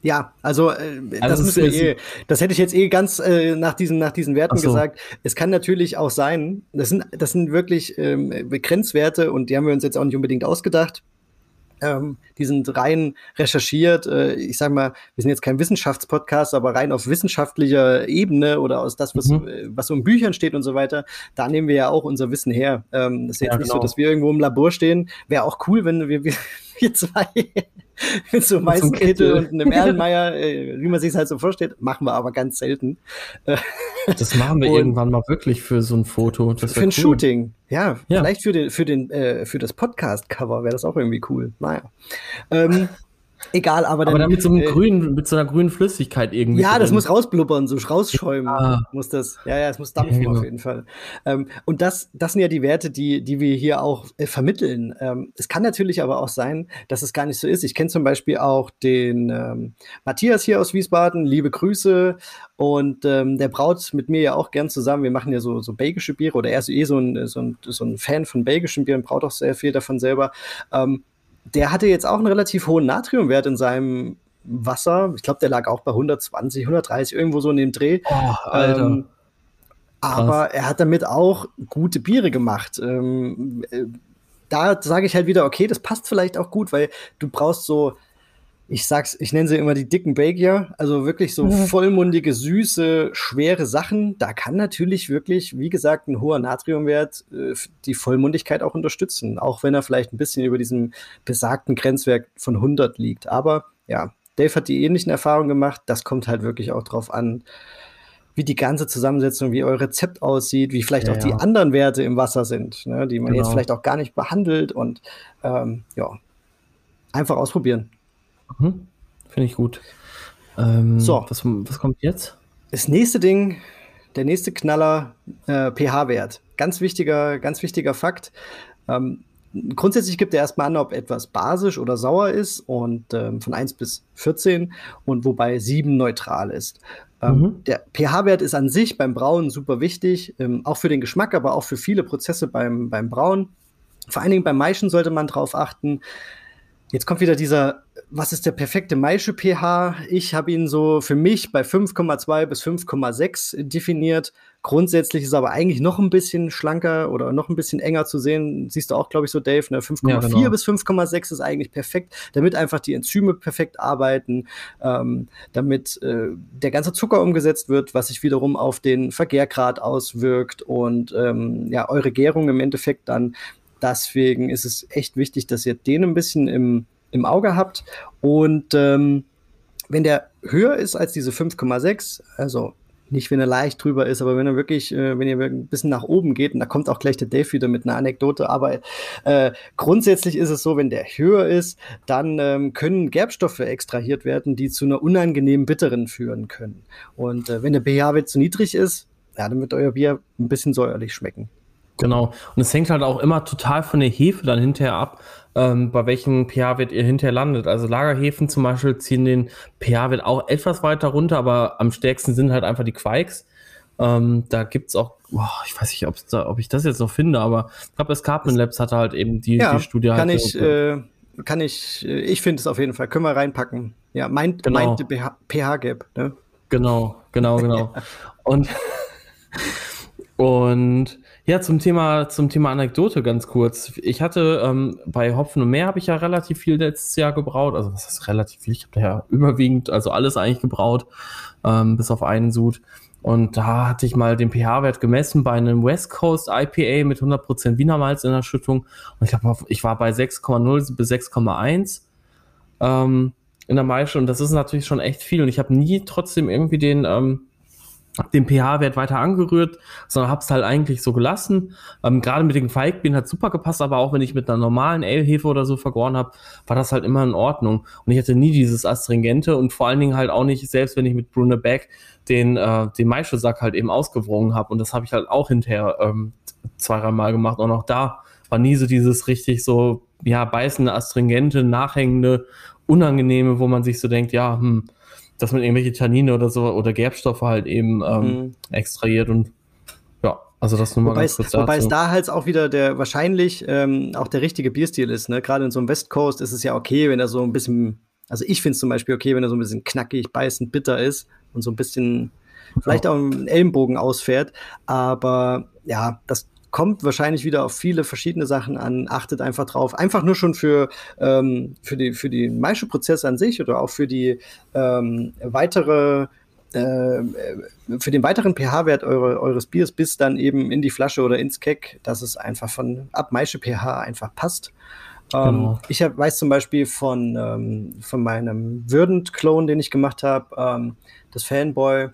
Ja, also, äh, also das, das, eh, das hätte ich jetzt eh ganz äh, nach diesen nach diesen Werten so. gesagt. Es kann natürlich auch sein, das sind das sind wirklich ähm, Grenzwerte und die haben wir uns jetzt auch nicht unbedingt ausgedacht. Ähm, die sind rein recherchiert. Äh, ich sag mal, wir sind jetzt kein Wissenschaftspodcast, aber rein auf wissenschaftlicher Ebene oder aus das, was, mhm. Äh, was so in Büchern steht und so weiter, da nehmen wir ja auch unser Wissen her. Ähm, das ist jetzt ja, nicht genau. so, dass wir irgendwo im Labor stehen. Wäre auch cool, wenn wir, wir, wir zwei mit so einem Meißenkittel und einem Erlenmeier, äh, wie man sich halt so vorstellt, machen wir aber ganz selten. Das machen wir und irgendwann mal wirklich für so ein Foto. Für ein cool. Shooting. Ja, ja, vielleicht für den, für den, äh, für das Podcast-Cover wäre das auch irgendwie cool. Naja. Ähm, Egal, aber dann. Aber dann mit so einem äh, grünen, mit so einer grünen Flüssigkeit irgendwie. Ja, drin. das muss rausblubbern, so rausschäumen ah. muss das. Ja, ja, es muss dampfen ja, genau. auf jeden Fall. Ähm, und das, das sind ja die Werte, die, die wir hier auch äh, vermitteln. Ähm, es kann natürlich aber auch sein, dass es gar nicht so ist. Ich kenne zum Beispiel auch den ähm, Matthias hier aus Wiesbaden, liebe Grüße. Und ähm, der braut mit mir ja auch gern zusammen. Wir machen ja so, so belgische Biere oder er ist eh so ein, so ein, so ein Fan von belgischen Bieren, braut auch sehr viel davon selber. Ähm, der hatte jetzt auch einen relativ hohen Natriumwert in seinem Wasser. Ich glaube, der lag auch bei 120, 130, irgendwo so in dem Dreh. Oh, Alter. Ähm, aber er hat damit auch gute Biere gemacht. Ähm, äh, da sage ich halt wieder, okay, das passt vielleicht auch gut, weil du brauchst so ich sag's, ich nenne sie immer die dicken Belgier, also wirklich so mhm. vollmundige, süße, schwere Sachen. Da kann natürlich wirklich, wie gesagt, ein hoher Natriumwert äh, die Vollmundigkeit auch unterstützen, auch wenn er vielleicht ein bisschen über diesem besagten Grenzwert von 100 liegt. Aber ja, Dave hat die ähnlichen Erfahrungen gemacht. Das kommt halt wirklich auch drauf an, wie die ganze Zusammensetzung, wie euer Rezept aussieht, wie vielleicht ja, auch die anderen Werte im Wasser sind, ne, die man genau. jetzt vielleicht auch gar nicht behandelt und ähm, ja, einfach ausprobieren. Mhm. Finde ich gut. Ähm, so. Was, was kommt jetzt? Das nächste Ding, der nächste Knaller, äh, pH-Wert. Ganz wichtiger, ganz wichtiger Fakt. Ähm, grundsätzlich gibt er erstmal an, ob etwas basisch oder sauer ist und ähm, von 1 bis 14 und wobei 7 neutral ist. Ähm, mhm. Der pH-Wert ist an sich beim Brauen super wichtig, ähm, auch für den Geschmack, aber auch für viele Prozesse beim, beim Brauen. Vor allen Dingen beim Maischen sollte man darauf achten, Jetzt kommt wieder dieser, was ist der perfekte Maische pH? Ich habe ihn so für mich bei 5,2 bis 5,6 definiert. Grundsätzlich ist er aber eigentlich noch ein bisschen schlanker oder noch ein bisschen enger zu sehen. Siehst du auch, glaube ich, so, Dave. Ne? 5,4 ja, genau. bis 5,6 ist eigentlich perfekt, damit einfach die Enzyme perfekt arbeiten, ähm, damit äh, der ganze Zucker umgesetzt wird, was sich wiederum auf den Vergärgrad auswirkt und ähm, ja, eure Gärung im Endeffekt dann Deswegen ist es echt wichtig, dass ihr den ein bisschen im, im Auge habt. Und ähm, wenn der höher ist als diese 5,6, also nicht, wenn er leicht drüber ist, aber wenn er wirklich, äh, wenn ihr ein bisschen nach oben geht, und da kommt auch gleich der Dave wieder mit einer Anekdote, aber äh, grundsätzlich ist es so, wenn der höher ist, dann ähm, können Gerbstoffe extrahiert werden, die zu einer unangenehmen Bitteren führen können. Und äh, wenn der pH-Wert zu niedrig ist, ja, dann wird euer Bier ein bisschen säuerlich schmecken. Genau. Und es hängt halt auch immer total von der Hefe dann hinterher ab, ähm, bei welchem pH-Wert ihr hinterher landet. Also Lagerhefen zum Beispiel ziehen den pH-Wert auch etwas weiter runter, aber am stärksten sind halt einfach die Quikes. Ähm, da gibt's auch, boah, ich weiß nicht, da, ob ich das jetzt noch finde, aber ich glaube, Escarpment Labs hatte halt eben die, ja, die Studie. Kann halt ich, äh, kann ich, äh, ich finde es auf jeden Fall. Können wir reinpacken. Ja, meint, genau. meint pH-Gap, ne? Genau, genau, genau. und, und ja, zum Thema, zum Thema Anekdote ganz kurz. Ich hatte ähm, bei Hopfen und Meer habe ich ja relativ viel letztes Jahr gebraut. Also was heißt relativ viel? Ich habe da ja überwiegend, also alles eigentlich gebraut, ähm, bis auf einen Sud. Und da hatte ich mal den pH-Wert gemessen bei einem West Coast IPA mit 100% Wiener Malz in der Schüttung. Und ich glaube, ich war bei 6,0 bis 6,1 ähm, in der Maische. Und das ist natürlich schon echt viel. Und ich habe nie trotzdem irgendwie den ähm, den pH-Wert weiter angerührt, sondern habe es halt eigentlich so gelassen. Ähm, Gerade mit den Feigbieren hat super gepasst, aber auch wenn ich mit einer normalen Ale-Hefe oder so vergoren habe, war das halt immer in Ordnung. Und ich hatte nie dieses Astringente und vor allen Dingen halt auch nicht, selbst wenn ich mit Brunner Beck den, äh, den Maischesack halt eben ausgewrungen habe. Und das habe ich halt auch hinterher ähm, zwei, drei Mal gemacht. Und auch da war nie so dieses richtig so, ja, beißende, astringente, nachhängende, unangenehme, wo man sich so denkt, ja, hm, dass man irgendwelche Tannine oder so oder Gerbstoffe halt eben ähm, mhm. extrahiert und ja, also das nur mal wobei ganz kurz es, Wobei es da halt auch wieder der wahrscheinlich ähm, auch der richtige Bierstil ist. Ne? Gerade in so einem West Coast ist es ja okay, wenn er so ein bisschen, also ich finde es zum Beispiel okay, wenn er so ein bisschen knackig, beißend, bitter ist und so ein bisschen vielleicht auch einen Ellenbogen ausfährt. Aber ja, das kommt wahrscheinlich wieder auf viele verschiedene Sachen an. Achtet einfach drauf. Einfach nur schon für, ähm, für, die, für den Maischeprozess an sich oder auch für die ähm, weitere äh, für den weiteren pH-Wert eure, eures Biers bis dann eben in die Flasche oder ins Keck, dass es einfach von ab Maische pH einfach passt. Ähm, genau. ich hab, weiß zum Beispiel von, ähm, von meinem Würdend-Clone, den ich gemacht habe, ähm, das Fanboy,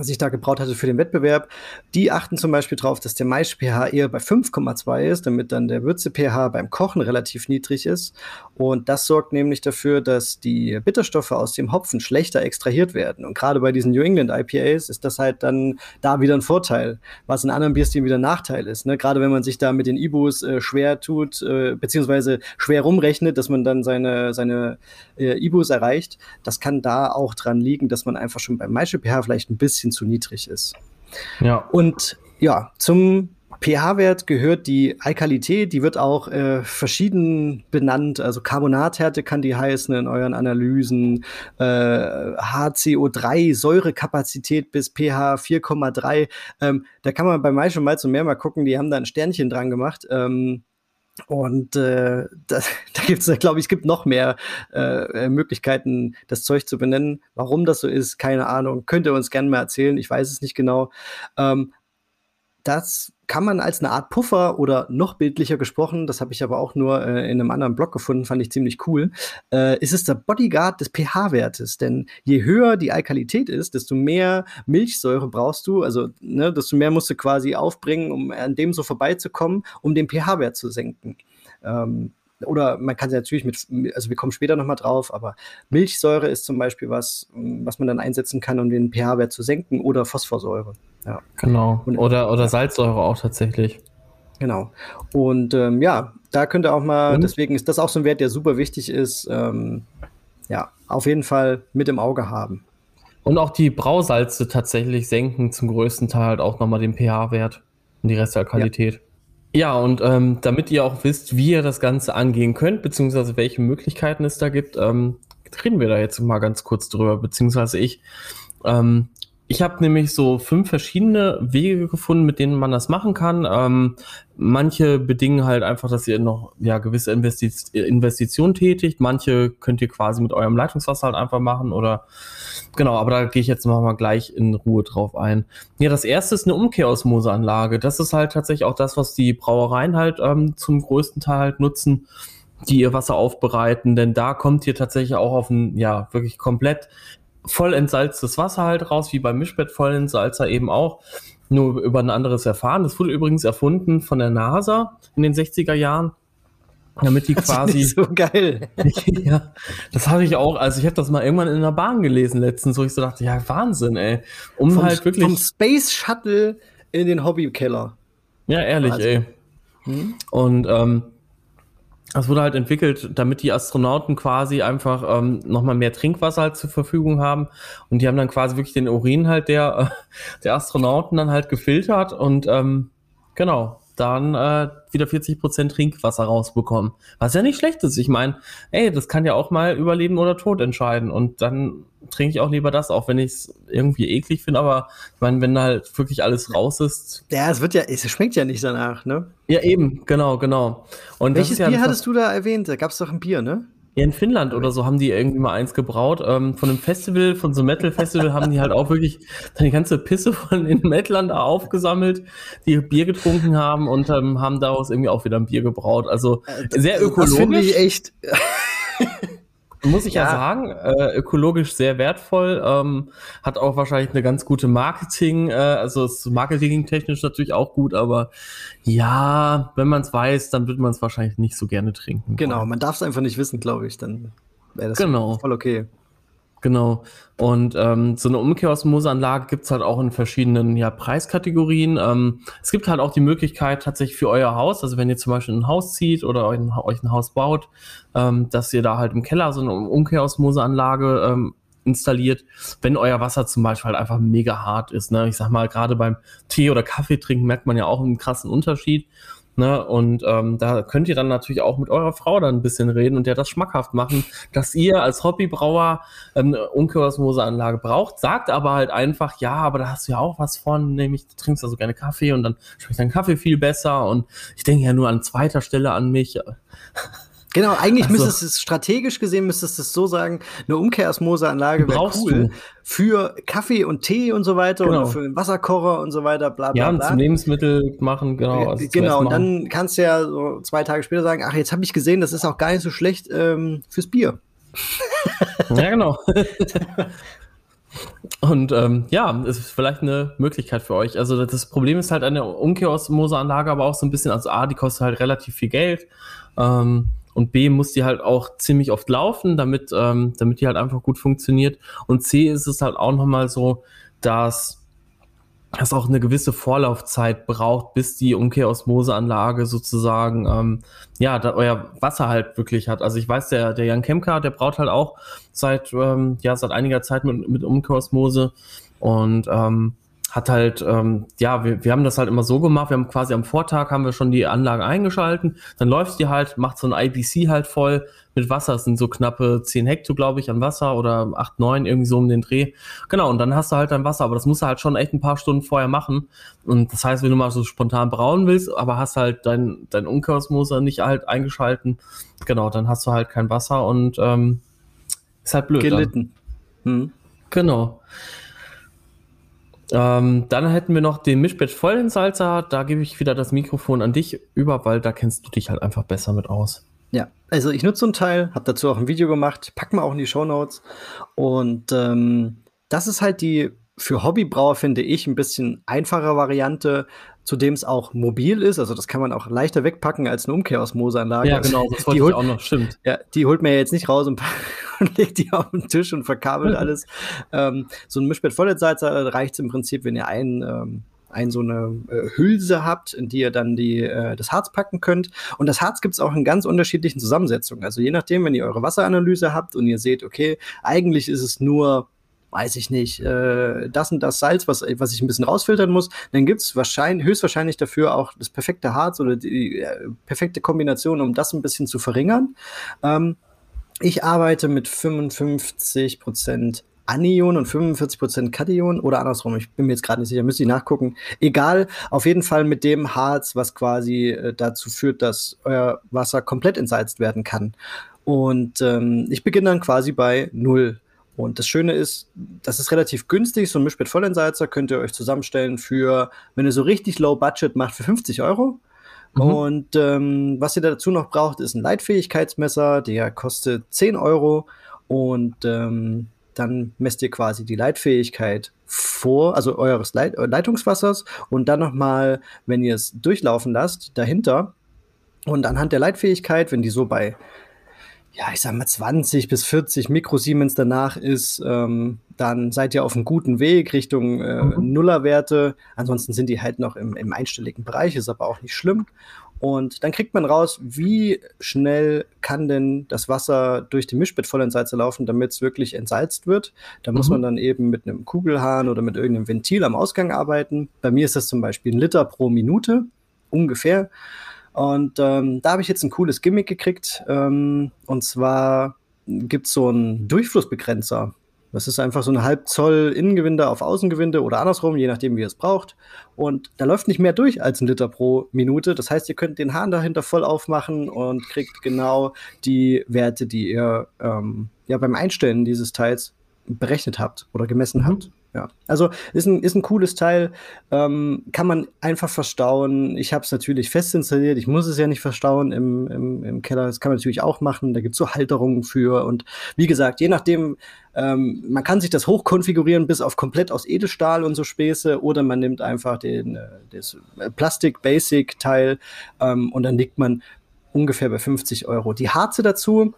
was ich da gebraut hatte für den Wettbewerb, die achten zum Beispiel darauf, dass der Maisch-pH eher bei 5,2 ist, damit dann der Würze-pH beim Kochen relativ niedrig ist. Und das sorgt nämlich dafür, dass die Bitterstoffe aus dem Hopfen schlechter extrahiert werden. Und gerade bei diesen New England IPAs ist das halt dann da wieder ein Vorteil, was in anderen Bierstilen wieder ein Nachteil ist. Ne? Gerade wenn man sich da mit den Ibus äh, schwer tut, äh, beziehungsweise schwer rumrechnet, dass man dann seine, seine äh, Ibus erreicht, das kann da auch dran liegen, dass man einfach schon beim Maische-pH vielleicht ein bisschen bisschen zu niedrig ist. Ja. Und ja, zum pH-Wert gehört die Alkalität, die wird auch äh, verschieden benannt. Also Carbonathärte kann die heißen in euren Analysen. Äh, HCO3, Säurekapazität bis pH 4,3. Ähm, da kann man bei Mai schon mal zum mehr mal gucken, die haben da ein Sternchen dran gemacht. Ähm, und äh, da, da gibt es, glaube ich, es gibt noch mehr äh, Möglichkeiten, das Zeug zu benennen. Warum das so ist, keine Ahnung. Könnt ihr uns gerne mal erzählen, ich weiß es nicht genau. Ähm, das kann man als eine Art Puffer oder noch bildlicher gesprochen, das habe ich aber auch nur äh, in einem anderen Blog gefunden, fand ich ziemlich cool, äh, ist es der Bodyguard des pH-Wertes. Denn je höher die Alkalität ist, desto mehr Milchsäure brauchst du, also ne, desto mehr musst du quasi aufbringen, um an dem so vorbeizukommen, um den pH-Wert zu senken. Ähm, oder man kann sie natürlich mit, also wir kommen später nochmal drauf, aber Milchsäure ist zum Beispiel was, was man dann einsetzen kann, um den pH-Wert zu senken oder Phosphorsäure. Ja. Genau. Und, oder, oder Salzsäure auch tatsächlich. Genau. Und ähm, ja, da könnt ihr auch mal, Und? deswegen ist das auch so ein Wert, der super wichtig ist, ähm, ja, auf jeden Fall mit im Auge haben. Und auch die Brausalze tatsächlich senken zum größten Teil halt auch nochmal den pH-Wert und die Restalkalität. Ja. Ja, und ähm, damit ihr auch wisst, wie ihr das Ganze angehen könnt, beziehungsweise welche Möglichkeiten es da gibt, ähm, reden wir da jetzt mal ganz kurz drüber, beziehungsweise ich. Ähm, ich habe nämlich so fünf verschiedene Wege gefunden, mit denen man das machen kann. Ähm, manche bedingen halt einfach, dass ihr noch ja gewisse Investiz Investitionen tätigt. Manche könnt ihr quasi mit eurem Leitungswasser halt einfach machen oder genau. Aber da gehe ich jetzt mal gleich in Ruhe drauf ein. Ja, das erste ist eine Umkehrosmoseanlage. Das ist halt tatsächlich auch das, was die Brauereien halt ähm, zum größten Teil halt nutzen die ihr Wasser aufbereiten, denn da kommt ihr tatsächlich auch auf ein, ja, wirklich komplett voll entsalztes Wasser halt raus, wie beim Mischbett voll Entsalzer eben auch, nur über ein anderes Verfahren. Das wurde übrigens erfunden von der NASA in den 60er Jahren. Damit die quasi. Das so geil. ja, das habe ich auch. Also ich habe das mal irgendwann in der Bahn gelesen letztens, wo ich so dachte, ja, Wahnsinn, ey. Um vom, halt wirklich. Vom Space Shuttle in den Hobbykeller. Ja, ehrlich, also. ey. Hm? Und ähm, das wurde halt entwickelt, damit die Astronauten quasi einfach ähm, nochmal mehr Trinkwasser halt zur Verfügung haben. Und die haben dann quasi wirklich den Urin halt der, äh, der Astronauten dann halt gefiltert und ähm, genau, dann äh, wieder 40% Trinkwasser rausbekommen. Was ja nicht schlecht ist. Ich meine, ey, das kann ja auch mal über Leben oder Tod entscheiden. Und dann trinke ich auch lieber das, auch wenn ich es irgendwie eklig finde. Aber ich meine, wenn da halt wirklich alles raus ist. Ja, es wird ja, es schmeckt ja nicht danach, ne? Ja, eben, genau, genau. Und Welches Bier ja hattest du da erwähnt? Da gab es doch ein Bier, ne? Ja, in Finnland oder so haben die irgendwie mal eins gebraut. Ähm, von einem Festival, von so einem Metal-Festival haben die halt auch wirklich dann die ganze Pisse von den Metlern da aufgesammelt, die Bier getrunken haben und ähm, haben daraus irgendwie auch wieder ein Bier gebraut. Also äh, sehr ökologisch. Das finde ich echt. Muss ich ja, ja sagen, äh, ökologisch sehr wertvoll, ähm, hat auch wahrscheinlich eine ganz gute Marketing, äh, also ist marketingtechnisch natürlich auch gut, aber ja, wenn man es weiß, dann wird man es wahrscheinlich nicht so gerne trinken. Genau, man darf es einfach nicht wissen, glaube ich, dann wäre das genau. voll okay. Genau. Und ähm, so eine Umkehrosmoseanlage gibt's halt auch in verschiedenen ja, Preiskategorien. Ähm, es gibt halt auch die Möglichkeit tatsächlich für euer Haus, also wenn ihr zum Beispiel ein Haus zieht oder euch ein, euch ein Haus baut, ähm, dass ihr da halt im Keller so eine Umkehrosmoseanlage ähm, installiert, wenn euer Wasser zum Beispiel halt einfach mega hart ist. Ne? Ich sag mal, gerade beim Tee oder Kaffee trinken merkt man ja auch einen krassen Unterschied. Ne? Und ähm, da könnt ihr dann natürlich auch mit eurer Frau dann ein bisschen reden und der das schmackhaft machen, dass ihr als Hobbybrauer ähm, eine Umkehrosmoseanlage braucht, sagt aber halt einfach, ja, aber da hast du ja auch was von, nämlich du trinkst also gerne Kaffee und dann schmeckt dein Kaffee viel besser und ich denke ja nur an zweiter Stelle an mich. Genau, eigentlich also, müsstest es strategisch gesehen, müsstest du es so sagen, eine Umkehrosmoseanlage wäre cool du. für Kaffee und Tee und so weiter genau. oder für einen Wasserkocher und so weiter, bla bla. Ja, bla. zum Lebensmittel machen, genau. Also genau, und dann kannst du ja so zwei Tage später sagen, ach, jetzt habe ich gesehen, das ist auch gar nicht so schlecht ähm, fürs Bier. ja, genau. Und ähm, ja, es ist vielleicht eine Möglichkeit für euch. Also das Problem ist halt der Umkehrosmoseanlage aber auch so ein bisschen, also A, die kostet halt relativ viel Geld. Ähm, und B muss die halt auch ziemlich oft laufen, damit, ähm, damit die halt einfach gut funktioniert. Und C ist es halt auch nochmal so, dass das auch eine gewisse Vorlaufzeit braucht, bis die Umkehrosmoseanlage sozusagen, ähm, ja, da euer Wasser halt wirklich hat. Also ich weiß, der, der Jan Kemka, der braut halt auch seit, ähm, ja, seit einiger Zeit mit, mit Umkehrosmose und ähm, hat halt, ähm, ja, wir, wir haben das halt immer so gemacht, wir haben quasi am Vortag haben wir schon die Anlage eingeschalten, dann läuft die halt, macht so ein IBC halt voll mit Wasser, das sind so knappe 10 Hektar, glaube ich, an Wasser oder 8, 9, irgendwie so um den Dreh. Genau, und dann hast du halt dein Wasser, aber das musst du halt schon echt ein paar Stunden vorher machen. Und das heißt, wenn du mal so spontan brauen willst, aber hast halt dein, dein Umkehrosmoser nicht halt eingeschalten, genau, dann hast du halt kein Wasser und ähm, ist halt blöd. Gelitten. Hm. Genau. Ähm, dann hätten wir noch den Mischbett Vollensalzer. Da gebe ich wieder das Mikrofon an dich über, weil da kennst du dich halt einfach besser mit aus. Ja, also ich nutze so einen Teil, habe dazu auch ein Video gemacht, packen wir auch in die Show Notes. Und ähm, das ist halt die für Hobbybrauer, finde ich, ein bisschen einfache Variante, zudem es auch mobil ist. Also das kann man auch leichter wegpacken als eine Umkehrosmoseanlage. Ja, genau, das wollte holt, ich auch noch, stimmt. Ja, die holt mir jetzt nicht raus und, und legt die auf den Tisch und verkabelt alles. ähm, so ein Mischbett Vollentsalzer reicht im Prinzip, wenn ihr ein ähm, ein so eine äh, Hülse habt, in die ihr dann die, äh, das Harz packen könnt. Und das Harz gibt es auch in ganz unterschiedlichen Zusammensetzungen. Also je nachdem, wenn ihr eure Wasseranalyse habt und ihr seht, okay, eigentlich ist es nur weiß ich nicht, äh, das und das Salz, was, was ich ein bisschen rausfiltern muss, dann gibt's wahrscheinlich, höchstwahrscheinlich dafür auch das perfekte Harz oder die äh, perfekte Kombination, um das ein bisschen zu verringern. Ähm, ich arbeite mit 55 Prozent Anion und 45% Kation oder andersrum, ich bin mir jetzt gerade nicht sicher, müsste ich nachgucken. Egal, auf jeden Fall mit dem Harz, was quasi äh, dazu führt, dass euer Wasser komplett entsalzt werden kann. Und ähm, ich beginne dann quasi bei null. Und das Schöne ist, das ist relativ günstig. So ein Mischbett Vollentsalzer könnt ihr euch zusammenstellen für, wenn ihr so richtig low budget macht, für 50 Euro. Mhm. Und ähm, was ihr dazu noch braucht, ist ein Leitfähigkeitsmesser, der kostet 10 Euro. Und ähm, dann messt ihr quasi die Leitfähigkeit vor, also eures Leit Leitungswassers und dann nochmal, wenn ihr es durchlaufen lasst, dahinter. Und anhand der Leitfähigkeit, wenn die so bei ja, ich sag mal 20 bis 40 Mikrosiemens danach ist, ähm, dann seid ihr auf einem guten Weg Richtung äh, mhm. Nullerwerte. Ansonsten sind die halt noch im, im einstelligen Bereich, ist aber auch nicht schlimm. Und dann kriegt man raus, wie schnell kann denn das Wasser durch die Mischbettvollentsalze laufen, damit es wirklich entsalzt wird. Da mhm. muss man dann eben mit einem Kugelhahn oder mit irgendeinem Ventil am Ausgang arbeiten. Bei mir ist das zum Beispiel ein Liter pro Minute, ungefähr. Und ähm, da habe ich jetzt ein cooles Gimmick gekriegt. Ähm, und zwar gibt es so einen Durchflussbegrenzer. Das ist einfach so eine halb Zoll Innengewinde auf Außengewinde oder andersrum, je nachdem, wie ihr es braucht. Und da läuft nicht mehr durch als ein Liter pro Minute. Das heißt, ihr könnt den Hahn dahinter voll aufmachen und kriegt genau die Werte, die ihr ähm, ja beim Einstellen dieses Teils berechnet habt oder gemessen mhm. habt. Ja, also ist ein, ist ein cooles Teil, ähm, kann man einfach verstauen. Ich habe es natürlich fest installiert, ich muss es ja nicht verstauen im, im, im Keller, das kann man natürlich auch machen, da gibt es so Halterungen für. Und wie gesagt, je nachdem, ähm, man kann sich das hochkonfigurieren bis auf komplett aus Edelstahl und so Späße. Oder man nimmt einfach den äh, das Plastik-Basic-Teil ähm, und dann liegt man ungefähr bei 50 Euro. Die Harze dazu,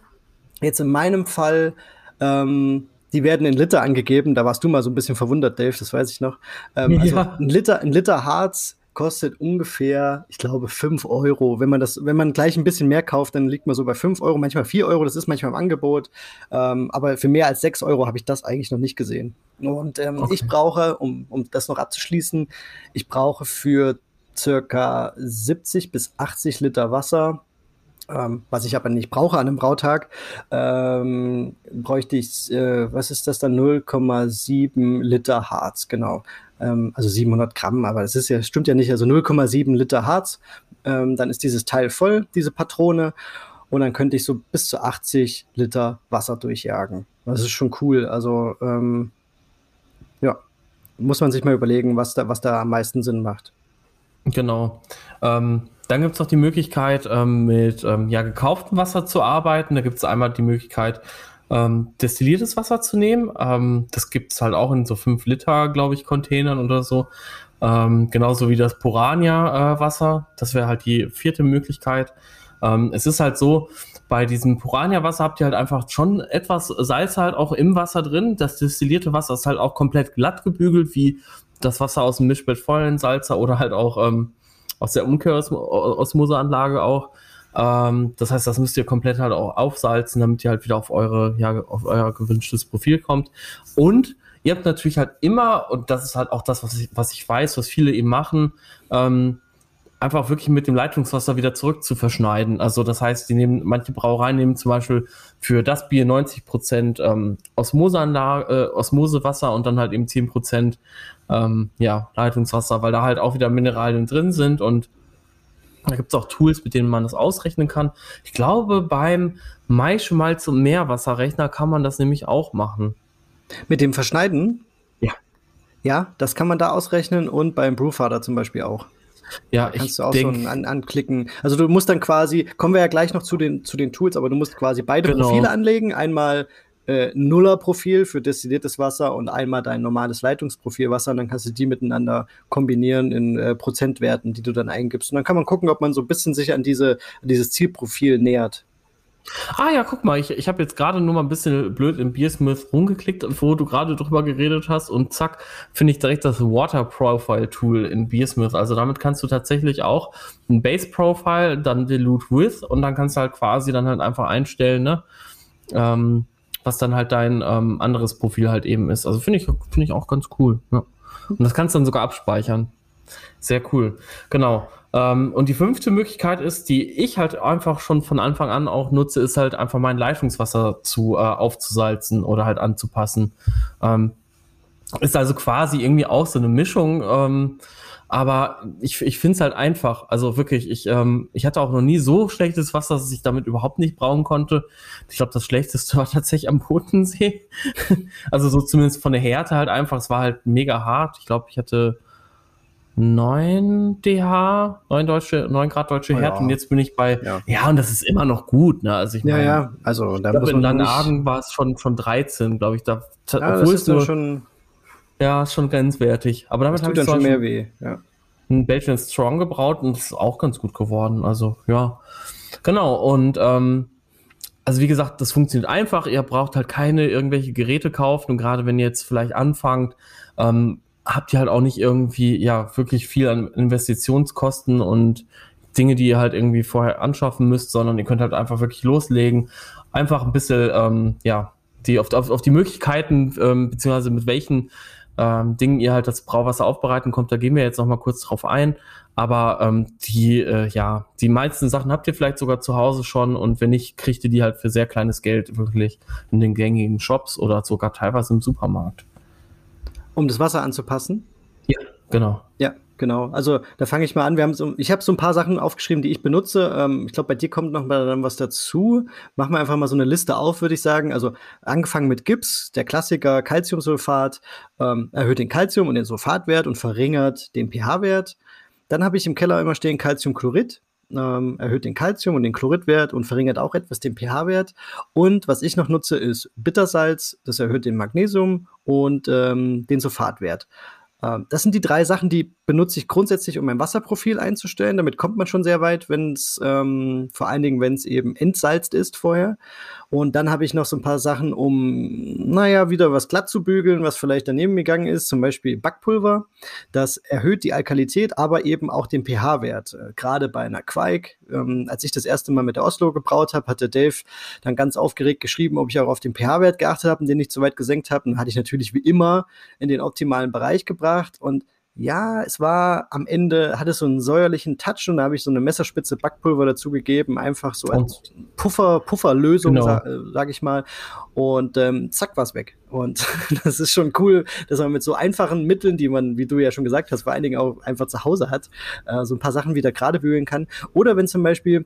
jetzt in meinem Fall, ähm, die werden in Liter angegeben. Da warst du mal so ein bisschen verwundert, Dave, das weiß ich noch. Ähm, also ja. ein Liter, ein Liter Harz kostet ungefähr, ich glaube, 5 Euro. Wenn man das, wenn man gleich ein bisschen mehr kauft, dann liegt man so bei 5 Euro, manchmal 4 Euro, das ist manchmal im Angebot. Ähm, aber für mehr als 6 Euro habe ich das eigentlich noch nicht gesehen. Und ähm, okay. ich brauche, um, um das noch abzuschließen, ich brauche für circa 70 bis 80 Liter Wasser. Ähm, was ich aber nicht brauche an einem Brautag, ähm, bräuchte ich, äh, was ist das dann, 0,7 Liter Harz, genau. Ähm, also 700 Gramm, aber das ist ja, stimmt ja nicht, also 0,7 Liter Harz. Ähm, dann ist dieses Teil voll, diese Patrone. Und dann könnte ich so bis zu 80 Liter Wasser durchjagen. Das ist schon cool. Also, ähm, ja, muss man sich mal überlegen, was da, was da am meisten Sinn macht. Genau. Ähm, dann gibt es noch die Möglichkeit, ähm, mit ähm, ja, gekauftem Wasser zu arbeiten. Da gibt es einmal die Möglichkeit, ähm, destilliertes Wasser zu nehmen. Ähm, das gibt es halt auch in so 5 Liter, glaube ich, Containern oder so. Ähm, genauso wie das Porania-Wasser. Äh, das wäre halt die vierte Möglichkeit. Ähm, es ist halt so, bei diesem Porania-Wasser habt ihr halt einfach schon etwas Salz halt auch im Wasser drin. Das destillierte Wasser ist halt auch komplett glatt gebügelt, wie das Wasser aus dem Mischbett vollen Salzer oder halt auch ähm, aus der Umkehrosmoseanlage auch. Ähm, das heißt, das müsst ihr komplett halt auch aufsalzen, damit ihr halt wieder auf eure, ja, auf euer gewünschtes Profil kommt. Und ihr habt natürlich halt immer, und das ist halt auch das, was ich, was ich weiß, was viele eben machen, ähm, einfach wirklich mit dem Leitungswasser wieder zurück zu verschneiden. Also das heißt, die nehmen, manche Brauereien nehmen zum Beispiel für das Bier 90 Prozent ähm, Osmoseanlage, äh, Osmosewasser und dann halt eben 10 Prozent ähm, ja, Leitungswasser, weil da halt auch wieder Mineralien drin sind und da gibt es auch Tools, mit denen man das ausrechnen kann. Ich glaube, beim Maischemalz- und Meerwasserrechner kann man das nämlich auch machen. Mit dem Verschneiden? Ja. Ja, das kann man da ausrechnen und beim Brewfather zum Beispiel auch. Ja, da kannst du auch denk, so an, anklicken. Also du musst dann quasi, kommen wir ja gleich noch zu den, zu den Tools, aber du musst quasi beide genau. Profile anlegen. Einmal äh, Nuller-Profil für destilliertes Wasser und einmal dein normales Leitungsprofil Wasser. Und dann kannst du die miteinander kombinieren in äh, Prozentwerten, die du dann eingibst. Und dann kann man gucken, ob man so ein bisschen sich an, diese, an dieses Zielprofil nähert. Ah ja, guck mal, ich, ich habe jetzt gerade nur mal ein bisschen blöd im Beersmith rumgeklickt, wo du gerade drüber geredet hast und zack, finde ich direkt das Water Profile Tool in Beersmith. Also damit kannst du tatsächlich auch ein Base Profile, dann Dilute With und dann kannst du halt quasi dann halt einfach einstellen, ne? Ähm, was dann halt dein ähm, anderes Profil halt eben ist. Also finde ich, finde ich auch ganz cool. Ja. Und das kannst du dann sogar abspeichern. Sehr cool. Genau. Ähm, und die fünfte Möglichkeit ist, die ich halt einfach schon von Anfang an auch nutze, ist halt einfach mein Leitungswasser zu äh, aufzusalzen oder halt anzupassen. Ähm, ist also quasi irgendwie auch so eine Mischung. Ähm, aber ich, ich finde es halt einfach. Also wirklich, ich, ähm, ich hatte auch noch nie so schlechtes Wasser, dass ich damit überhaupt nicht brauen konnte. Ich glaube, das Schlechteste war tatsächlich am Bodensee. also so zumindest von der Härte halt einfach. Es war halt mega hart. Ich glaube, ich hatte 9 DH, 9 deutsche, 9 Grad deutsche Härte oh, ja. und jetzt bin ich bei, ja. ja. und das ist immer noch gut, ne, also ich meine, ja, ja, also da muss in Langenhagen war es schon, schon 13, glaube ich, da, ja, obwohl es nur, schon, ja, ist schon grenzwertig, aber damit habe ich schon mehr weh, ja. Ein Belgian Strong gebraut und ist auch ganz gut geworden, also, ja, genau, und, ähm, also wie gesagt, das funktioniert einfach. Ihr braucht halt keine irgendwelche Geräte kaufen und gerade wenn ihr jetzt vielleicht anfangt, ähm, habt ihr halt auch nicht irgendwie, ja, wirklich viel an Investitionskosten und Dinge, die ihr halt irgendwie vorher anschaffen müsst, sondern ihr könnt halt einfach wirklich loslegen. Einfach ein bisschen, ähm, ja, die auf, auf, auf die Möglichkeiten, ähm, beziehungsweise mit welchen ähm, Dingen ihr halt das Brauwasser aufbereiten kommt, da gehen wir jetzt noch mal kurz drauf ein. Aber ähm, die, äh, ja, die meisten Sachen habt ihr vielleicht sogar zu Hause schon und wenn nicht, kriegt ihr die halt für sehr kleines Geld wirklich in den gängigen Shops oder sogar teilweise im Supermarkt. Um das Wasser anzupassen? Ja, genau. Ja, genau. Also da fange ich mal an. Wir haben so, ich habe so ein paar Sachen aufgeschrieben, die ich benutze. Ähm, ich glaube, bei dir kommt noch mal dann was dazu. Machen wir einfach mal so eine Liste auf, würde ich sagen. Also angefangen mit Gips, der Klassiker Calciumsulfat, ähm, erhöht den Calcium- und den Sulfatwert und verringert den pH-Wert. Dann habe ich im Keller immer stehen Calciumchlorid ähm, erhöht den Calcium- und den Chloridwert und verringert auch etwas den pH-Wert. Und was ich noch nutze, ist Bittersalz, das erhöht den Magnesium und ähm, den Sulfatwert. Ähm, das sind die drei Sachen, die benutze ich grundsätzlich, um mein Wasserprofil einzustellen. Damit kommt man schon sehr weit, wenn es ähm, vor allen Dingen, wenn es eben entsalzt ist vorher. Und dann habe ich noch so ein paar Sachen, um, naja, wieder was glatt zu bügeln, was vielleicht daneben gegangen ist, zum Beispiel Backpulver. Das erhöht die Alkalität, aber eben auch den pH-Wert. Äh, Gerade bei einer Quake, ähm, als ich das erste Mal mit der Oslo gebraut habe, hatte Dave dann ganz aufgeregt geschrieben, ob ich auch auf den pH-Wert geachtet habe und den nicht zu weit gesenkt habe. Dann hatte ich natürlich wie immer in den optimalen Bereich gebracht und ja, es war am Ende, hat es so einen säuerlichen Touch und da habe ich so eine Messerspitze Backpulver dazugegeben, einfach so als Puffer, Pufferlösung, genau. sag, äh, sag, ich mal. Und ähm, zack, war's weg. Und das ist schon cool, dass man mit so einfachen Mitteln, die man, wie du ja schon gesagt hast, vor allen Dingen auch einfach zu Hause hat, äh, so ein paar Sachen wieder gerade bügeln kann. Oder wenn zum Beispiel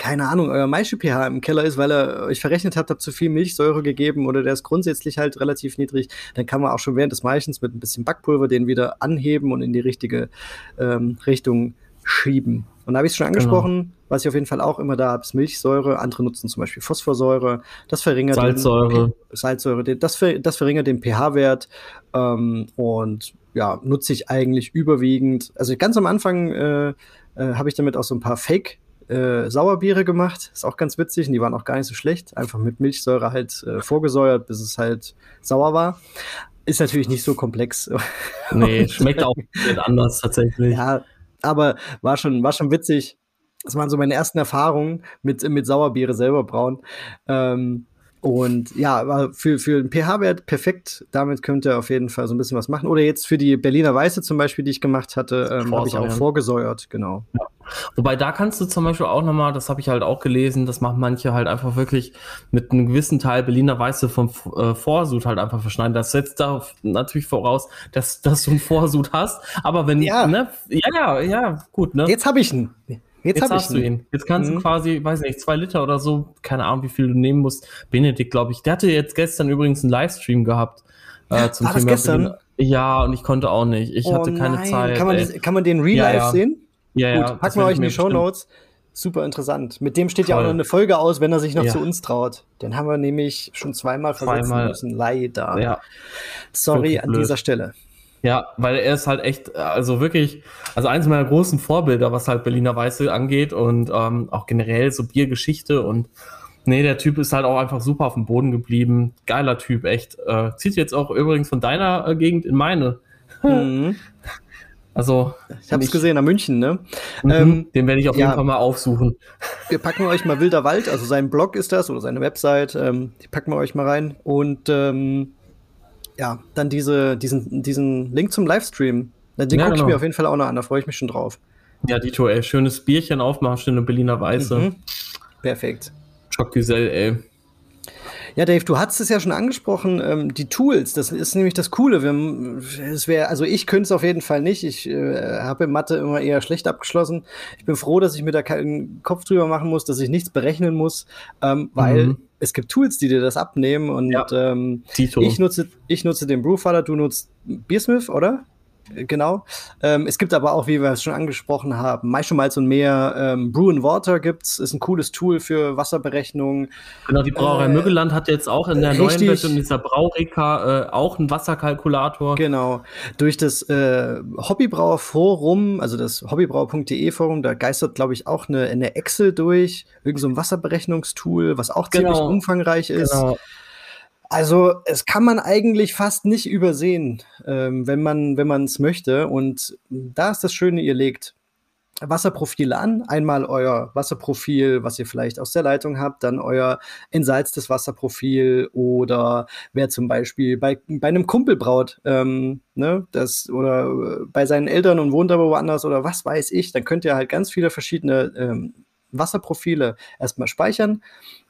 keine Ahnung, euer Maische-pH im Keller ist, weil ihr euch verrechnet habt, habt zu viel Milchsäure gegeben oder der ist grundsätzlich halt relativ niedrig, dann kann man auch schon während des Maischens mit ein bisschen Backpulver den wieder anheben und in die richtige ähm, Richtung schieben. Und da habe ich es schon angesprochen, genau. was ich auf jeden Fall auch immer da habe, ist Milchsäure. Andere nutzen zum Beispiel Phosphorsäure. Das verringert Salzsäure. Den, Salzsäure. Das, das verringert den pH-Wert ähm, und ja, nutze ich eigentlich überwiegend. Also ganz am Anfang äh, äh, habe ich damit auch so ein paar Fake äh, Sauerbiere gemacht. Ist auch ganz witzig und die waren auch gar nicht so schlecht. Einfach mit Milchsäure halt äh, vorgesäuert, bis es halt sauer war. Ist natürlich nicht so komplex. Nee, schmeckt auch anders tatsächlich. Ja, aber war schon, war schon witzig. Das waren so meine ersten Erfahrungen mit, mit Sauerbiere selber brauen. Ähm, und ja, aber für, für den pH-Wert perfekt. Damit könnt ihr auf jeden Fall so ein bisschen was machen. Oder jetzt für die Berliner Weiße zum Beispiel, die ich gemacht hatte, ähm, habe ich auch vorgesäuert, genau. Ja. Wobei da kannst du zum Beispiel auch nochmal, das habe ich halt auch gelesen, das machen manche halt einfach wirklich mit einem gewissen Teil Berliner Weiße vom äh, Vorsud halt einfach verschneiden. Das setzt da natürlich voraus, dass, dass du einen Vorsud hast. Aber wenn, ja, ne, ja, ja, ja, gut, ne? Jetzt habe ich ihn. Jetzt, Jetzt hast du ihn. Jetzt kannst mhm. du quasi, weiß nicht, zwei Liter oder so, keine Ahnung, wie viel du nehmen musst. Benedikt, glaube ich, der hatte jetzt gestern übrigens einen Livestream gehabt äh, zum War Thema. Das gestern? Ja, und ich konnte auch nicht. Ich oh hatte keine nein. Zeit. Kann man, das, kann man den Real ja, Life ja. sehen? Ja, ja. Gut, packen wir euch in die Show Notes. Super interessant. Mit dem steht Voll. ja auch noch eine Folge aus, wenn er sich noch ja. zu uns traut. Den haben wir nämlich schon zweimal versetzen zweimal. müssen. Leider. Ja. Sorry an dieser Stelle. Ja, weil er ist halt echt, also wirklich, also eins meiner großen Vorbilder, was halt Berliner Weiße angeht und ähm, auch generell so Biergeschichte und nee, der Typ ist halt auch einfach super auf dem Boden geblieben. Geiler Typ, echt. Äh, zieht jetzt auch übrigens von deiner äh, Gegend in meine. Mhm. Also. Ich habe es gesehen, nach München, ne? Mhm, ähm, den werde ich auf ja, jeden Fall mal aufsuchen. Wir packen euch mal Wilder Wald, also sein Blog ist das oder seine Website, ähm, die packen wir euch mal rein. Und ähm, ja, dann diese, diesen, diesen Link zum Livestream. Den ja, gucke ich genau. mir auf jeden Fall auch noch an, da freue ich mich schon drauf. Ja, Dito, ey, schönes Bierchen aufmachen, schöne Berliner Weiße. Mhm. Perfekt. Choc ey. Ja, Dave, du hast es ja schon angesprochen, ähm, die Tools, das ist nämlich das Coole. Wir, es wär, also ich könnte es auf jeden Fall nicht. Ich äh, habe in Mathe immer eher schlecht abgeschlossen. Ich bin froh, dass ich mir da keinen Kopf drüber machen muss, dass ich nichts berechnen muss, ähm, weil mhm. es gibt Tools, die dir das abnehmen. Und ja. ähm, ich, nutze, ich nutze den Brewfather, du nutzt Beersmith, oder? Genau. Ähm, es gibt aber auch, wie wir es schon angesprochen haben, Malz und Meer, ähm, Brew and Water gibt's, ist ein cooles Tool für Wasserberechnung. Genau, die Brauerei äh, Müggeland hat jetzt auch in der richtig. neuen Version dieser Braureka äh, auch einen Wasserkalkulator. Genau. Durch das äh, Hobbybrauerforum, also das hobbybrauer.de Forum, da geistert, glaube ich, auch eine, eine Excel durch, irgend so ein Wasserberechnungstool, was auch ziemlich genau. umfangreich ist. Genau. Also es kann man eigentlich fast nicht übersehen, ähm, wenn man wenn es möchte. Und da ist das Schöne, ihr legt Wasserprofile an. Einmal euer Wasserprofil, was ihr vielleicht aus der Leitung habt, dann euer entsalztes Wasserprofil oder wer zum Beispiel bei, bei einem Kumpel braut, ähm, ne, das oder äh, bei seinen Eltern und wohnt aber woanders oder was weiß ich, dann könnt ihr halt ganz viele verschiedene ähm, Wasserprofile erstmal speichern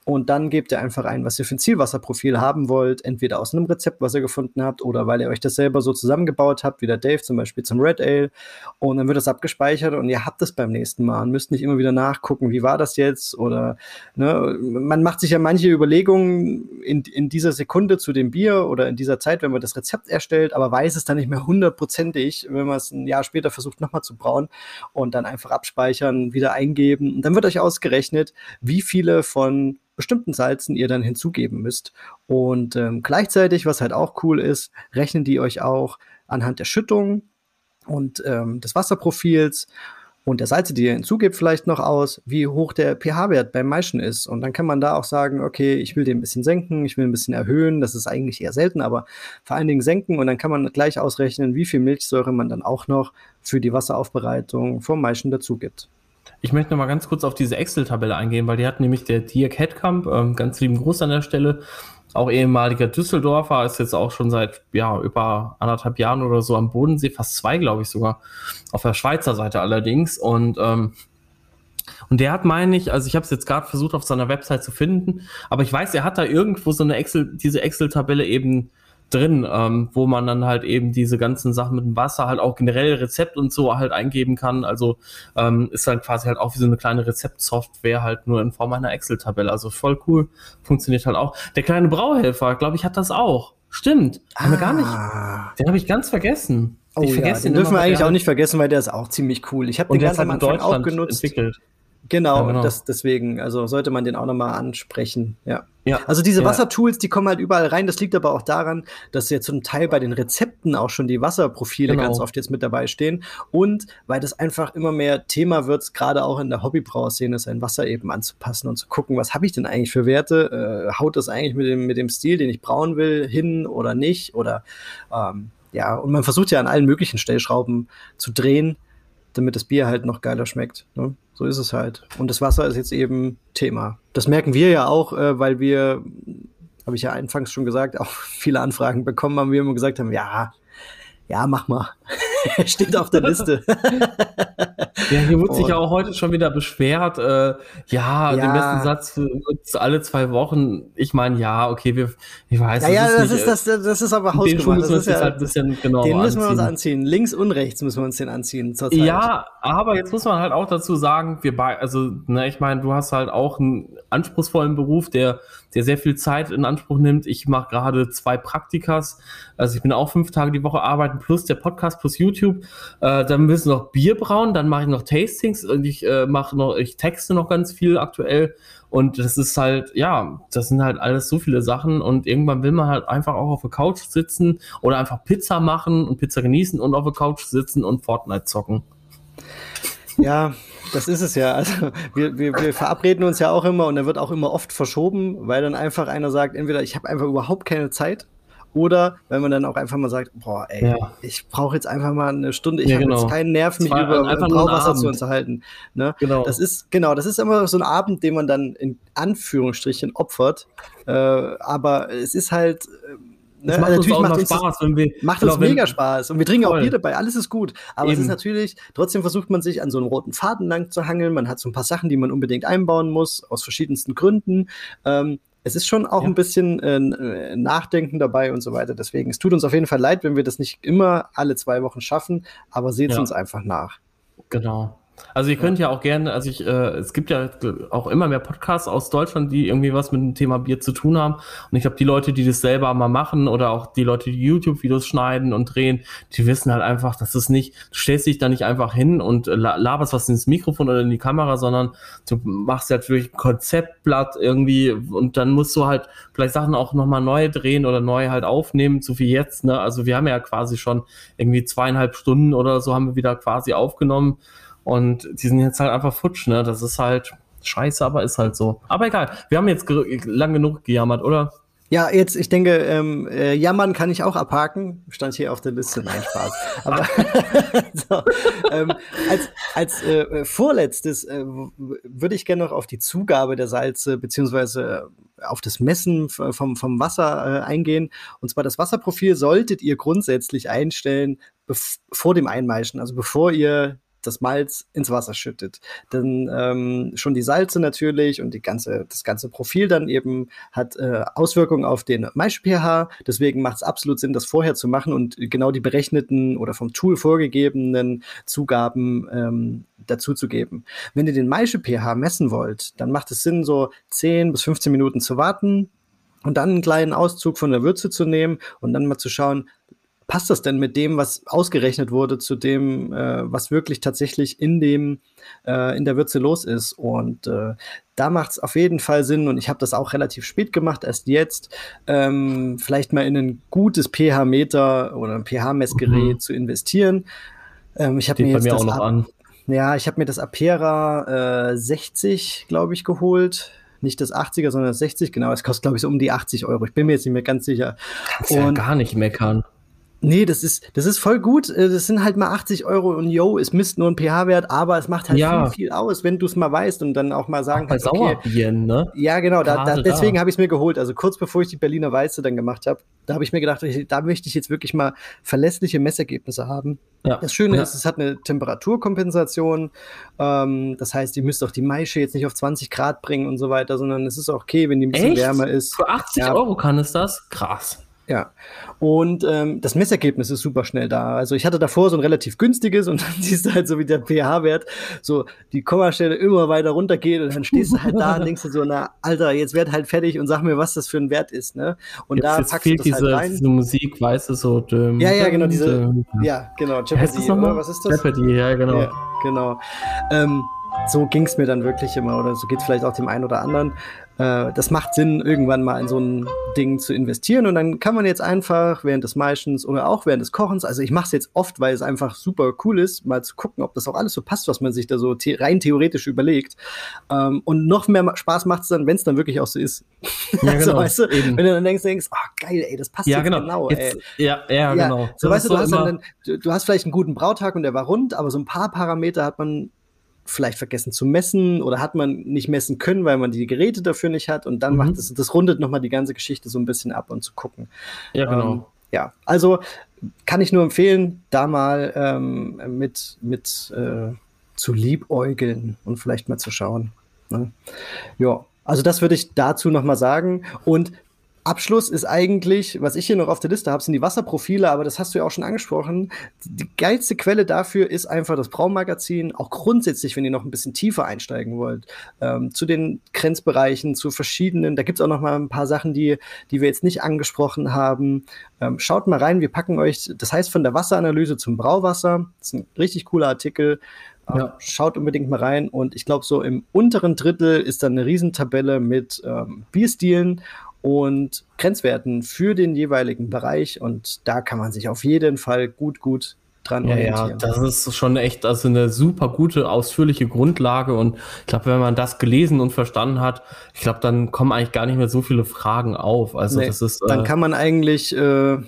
und dann gebt ihr einfach ein, was ihr für ein Zielwasserprofil haben wollt, entweder aus einem Rezept, was ihr gefunden habt, oder weil ihr euch das selber so zusammengebaut habt, wie der Dave zum Beispiel zum Red Ale. Und dann wird das abgespeichert und ihr habt es beim nächsten Mal und müsst nicht immer wieder nachgucken, wie war das jetzt? Oder ne, man macht sich ja manche Überlegungen in, in dieser Sekunde zu dem Bier oder in dieser Zeit, wenn man das Rezept erstellt, aber weiß es dann nicht mehr hundertprozentig, wenn man es ein Jahr später versucht, nochmal zu brauen und dann einfach abspeichern, wieder eingeben. Und dann wird euch ausgerechnet, wie viele von bestimmten Salzen ihr dann hinzugeben müsst. Und ähm, gleichzeitig, was halt auch cool ist, rechnen die euch auch anhand der Schüttung und ähm, des Wasserprofils und der Salze, die ihr hinzugebt, vielleicht noch aus, wie hoch der pH-Wert beim Maischen ist. Und dann kann man da auch sagen, okay, ich will den ein bisschen senken, ich will ein bisschen erhöhen. Das ist eigentlich eher selten, aber vor allen Dingen senken. Und dann kann man gleich ausrechnen, wie viel Milchsäure man dann auch noch für die Wasseraufbereitung vom Maischen dazu gibt. Ich möchte noch mal ganz kurz auf diese Excel-Tabelle eingehen, weil die hat nämlich der Dirk Headkamp, ähm, ganz lieben Gruß an der Stelle, auch ehemaliger Düsseldorfer, ist jetzt auch schon seit ja, über anderthalb Jahren oder so am Bodensee, fast zwei, glaube ich sogar, auf der Schweizer Seite allerdings. Und, ähm, und der hat, meine ich, also ich habe es jetzt gerade versucht auf seiner Website zu finden, aber ich weiß, er hat da irgendwo so eine Excel, diese Excel-Tabelle eben drin, ähm, wo man dann halt eben diese ganzen Sachen mit dem Wasser halt auch generell Rezept und so halt eingeben kann. Also ähm, ist dann quasi halt auch wie so eine kleine Rezeptsoftware halt nur in Form einer Excel-Tabelle. Also voll cool, funktioniert halt auch. Der kleine Brauhelfer, glaube ich, hat das auch. Stimmt, ah. haben wir gar nicht. Ah. Den habe ich ganz vergessen. Oh, ich vergesse ja, den, den dürfen wir eigentlich auch nicht vergessen, weil der ist auch ziemlich cool. Ich habe den ganz am Anfang auch genutzt. Entwickelt. Genau, ja, genau. Das, deswegen, also sollte man den auch nochmal ansprechen. Ja. ja. Also diese ja. Wassertools, die kommen halt überall rein. Das liegt aber auch daran, dass ja zum Teil bei den Rezepten auch schon die Wasserprofile genau. ganz oft jetzt mit dabei stehen. Und weil das einfach immer mehr Thema wird, gerade auch in der Hobbybrauerszene, sein Wasser eben anzupassen und zu gucken, was habe ich denn eigentlich für Werte? Äh, haut das eigentlich mit dem, mit dem Stil, den ich brauen will, hin oder nicht? Oder ähm, ja, und man versucht ja an allen möglichen Stellschrauben zu drehen, damit das Bier halt noch geiler schmeckt. Ne? So ist es halt. Und das Wasser ist jetzt eben Thema. Das merken wir ja auch, äh, weil wir, habe ich ja anfangs schon gesagt, auch viele Anfragen bekommen haben, wir immer gesagt haben, ja, ja, mach mal. Steht auf der Liste. ja, hier wurde sich ja auch heute schon wieder beschwert. Äh, ja, ja, den besten Satz für alle zwei Wochen. Ich meine, ja, okay, wir, ich weiß. Ja, ja, das, ist, das, das ist aber hausgemacht. Das ist ja, halt ein bisschen genau den müssen wir uns anziehen. Links und rechts müssen wir uns den anziehen. Zurzeit. Ja, aber jetzt muss man halt auch dazu sagen, wir bei, also, ne, ich meine, du hast halt auch einen anspruchsvollen Beruf, der der sehr viel Zeit in Anspruch nimmt. Ich mache gerade zwei Praktikas. Also ich bin auch fünf Tage die Woche arbeiten, plus der Podcast, plus YouTube. Äh, dann müssen noch Bier brauen, dann mache ich noch Tastings und ich äh, mache noch, ich texte noch ganz viel aktuell. Und das ist halt, ja, das sind halt alles so viele Sachen und irgendwann will man halt einfach auch auf der Couch sitzen oder einfach Pizza machen und Pizza genießen und auf der Couch sitzen und Fortnite zocken. Ja, das ist es ja. Also wir, wir, wir verabreden uns ja auch immer und dann wird auch immer oft verschoben, weil dann einfach einer sagt, entweder ich habe einfach überhaupt keine Zeit oder wenn man dann auch einfach mal sagt, boah, ey, ja. ich brauche jetzt einfach mal eine Stunde, ich ja, habe genau. jetzt keinen Nerv, mich über Brauwasser zu unterhalten. Ne? Genau. Das ist, genau, das ist immer so ein Abend, den man dann in Anführungsstrichen opfert. Äh, aber es ist halt, Ne? macht natürlich uns macht uns Spaß, das, wenn wir macht uns mega Spaß und wir trinken voll. auch Bier dabei, alles ist gut. Aber Eben. es ist natürlich, trotzdem versucht man sich an so einem roten Faden lang zu hangeln. Man hat so ein paar Sachen, die man unbedingt einbauen muss, aus verschiedensten Gründen. Ähm, es ist schon auch ja. ein bisschen äh, Nachdenken dabei und so weiter. Deswegen, es tut uns auf jeden Fall leid, wenn wir das nicht immer alle zwei Wochen schaffen, aber seht es ja. uns einfach nach. Genau. Also ihr könnt ja, ja auch gerne, also ich, äh, es gibt ja auch immer mehr Podcasts aus Deutschland, die irgendwie was mit dem Thema Bier zu tun haben. Und ich glaube, die Leute, die das selber mal machen oder auch die Leute, die YouTube-Videos schneiden und drehen, die wissen halt einfach, dass es nicht, du stellst dich da nicht einfach hin und laberst was ins Mikrofon oder in die Kamera, sondern du machst ja natürlich ein Konzeptblatt irgendwie und dann musst du halt vielleicht Sachen auch nochmal neu drehen oder neu halt aufnehmen, so wie jetzt, ne? Also wir haben ja quasi schon irgendwie zweieinhalb Stunden oder so haben wir wieder quasi aufgenommen. Und die sind jetzt halt einfach futsch, ne? Das ist halt scheiße, aber ist halt so. Aber egal, wir haben jetzt lang genug gejammert, oder? Ja, jetzt, ich denke, ähm, äh, jammern kann ich auch abhaken. Stand hier auf der Liste, nein, Spaß. Aber so, ähm, als, als äh, vorletztes äh, würde ich gerne noch auf die Zugabe der Salze beziehungsweise auf das Messen vom, vom Wasser äh, eingehen. Und zwar das Wasserprofil solltet ihr grundsätzlich einstellen vor dem Einmeischen, also bevor ihr das Malz ins Wasser schüttet. Denn ähm, schon die Salze natürlich und die ganze, das ganze Profil dann eben hat äh, Auswirkungen auf den Maisch-pH. Deswegen macht es absolut Sinn, das vorher zu machen und genau die berechneten oder vom Tool vorgegebenen Zugaben ähm, dazuzugeben. Wenn ihr den Maische-pH messen wollt, dann macht es Sinn, so 10 bis 15 Minuten zu warten, und dann einen kleinen Auszug von der Würze zu nehmen und dann mal zu schauen, passt das denn mit dem, was ausgerechnet wurde, zu dem, äh, was wirklich tatsächlich in dem äh, in der Würze los ist? Und äh, da macht es auf jeden Fall Sinn. Und ich habe das auch relativ spät gemacht, erst jetzt, ähm, vielleicht mal in ein gutes pH-Meter oder ein pH-Messgerät mhm. zu investieren. Ähm, ich habe mir jetzt mir das ab, Ja, ich habe mir das Apera 60, glaube ich, geholt nicht das 80er, sondern das 60, genau. Es kostet, glaube ich, so um die 80 Euro. Ich bin mir jetzt nicht mehr ganz sicher. Kannst und ja gar nicht meckern. Nee, das ist, das ist voll gut. Äh, das sind halt mal 80 Euro und yo, es misst nur ein pH-Wert, aber es macht halt ja. viel, viel aus, wenn du es mal weißt und dann auch mal sagen auch bei kannst, okay, Sauerbieren, ne? Ja, genau, da, da, deswegen habe ich es mir geholt. Also kurz bevor ich die Berliner Weiße dann gemacht habe, da habe ich mir gedacht, da möchte ich jetzt wirklich mal verlässliche Messergebnisse haben. Ja. Das Schöne ja. ist, es hat eine Temperaturkompensation. Ähm, das heißt, ihr müsst auch die Maische jetzt nicht auf 20 Grad bringen und so weiter, sondern es ist auch okay, wenn die ein bisschen Echt? wärmer ist. Für 80 ja. Euro kann es das? Krass. Ja. Und ähm, das Messergebnis ist super schnell da. Also ich hatte davor so ein relativ günstiges und dann siehst du halt so, wie der pH-Wert so die Kommastelle immer weiter runtergeht und dann stehst du halt da und denkst du so, na, Alter, jetzt werd halt fertig und sag mir, was das für ein Wert ist, ne? Und jetzt, da jetzt packst du das diese, halt rein. diese Musik, weißt du, so düm, Ja, ja, genau, diese, düm. ja, genau, Jeopardy, oder was ist das? Jeopardy, ja, genau. Ja, genau. Ähm, so ging es mir dann wirklich immer oder so geht vielleicht auch dem einen oder anderen. Äh, das macht Sinn, irgendwann mal in so ein Ding zu investieren und dann kann man jetzt einfach während des Maischens oder auch während des Kochens, also ich mache es jetzt oft, weil es einfach super cool ist, mal zu gucken, ob das auch alles so passt, was man sich da so the rein theoretisch überlegt. Ähm, und noch mehr Spaß macht es dann, wenn es dann wirklich auch so ist. Ja, also, genau, weißt du, wenn du dann denkst, denkst, oh geil, ey, das passt ja, genau. genau jetzt, ja, ja, ja, genau. So, weißt du, du hast, dann, du, du hast vielleicht einen guten Brautag und der war rund, aber so ein paar Parameter hat man vielleicht vergessen zu messen oder hat man nicht messen können, weil man die Geräte dafür nicht hat und dann mhm. macht es, das rundet nochmal die ganze Geschichte so ein bisschen ab und zu gucken. Ja, genau. Ähm, ja, also kann ich nur empfehlen, da mal ähm, mit, mit äh, zu liebäugeln und vielleicht mal zu schauen. Ne? Ja, also das würde ich dazu nochmal sagen. Und Abschluss ist eigentlich, was ich hier noch auf der Liste habe, sind die Wasserprofile, aber das hast du ja auch schon angesprochen. Die geilste Quelle dafür ist einfach das Braummagazin, auch grundsätzlich, wenn ihr noch ein bisschen tiefer einsteigen wollt, ähm, zu den Grenzbereichen, zu verschiedenen. Da gibt's auch noch mal ein paar Sachen, die, die wir jetzt nicht angesprochen haben. Ähm, schaut mal rein, wir packen euch, das heißt von der Wasseranalyse zum Brauwasser. Das ist ein richtig cooler Artikel. Ähm, ja. Schaut unbedingt mal rein. Und ich glaube, so im unteren Drittel ist dann eine Riesentabelle mit ähm, Bierstilen und Grenzwerten für den jeweiligen Bereich. Und da kann man sich auf jeden Fall gut, gut dran ja, orientieren. Ja, das ist schon echt also eine super gute, ausführliche Grundlage. Und ich glaube, wenn man das gelesen und verstanden hat, ich glaube, dann kommen eigentlich gar nicht mehr so viele Fragen auf. Also nee, das ist. Dann äh, kann man eigentlich äh,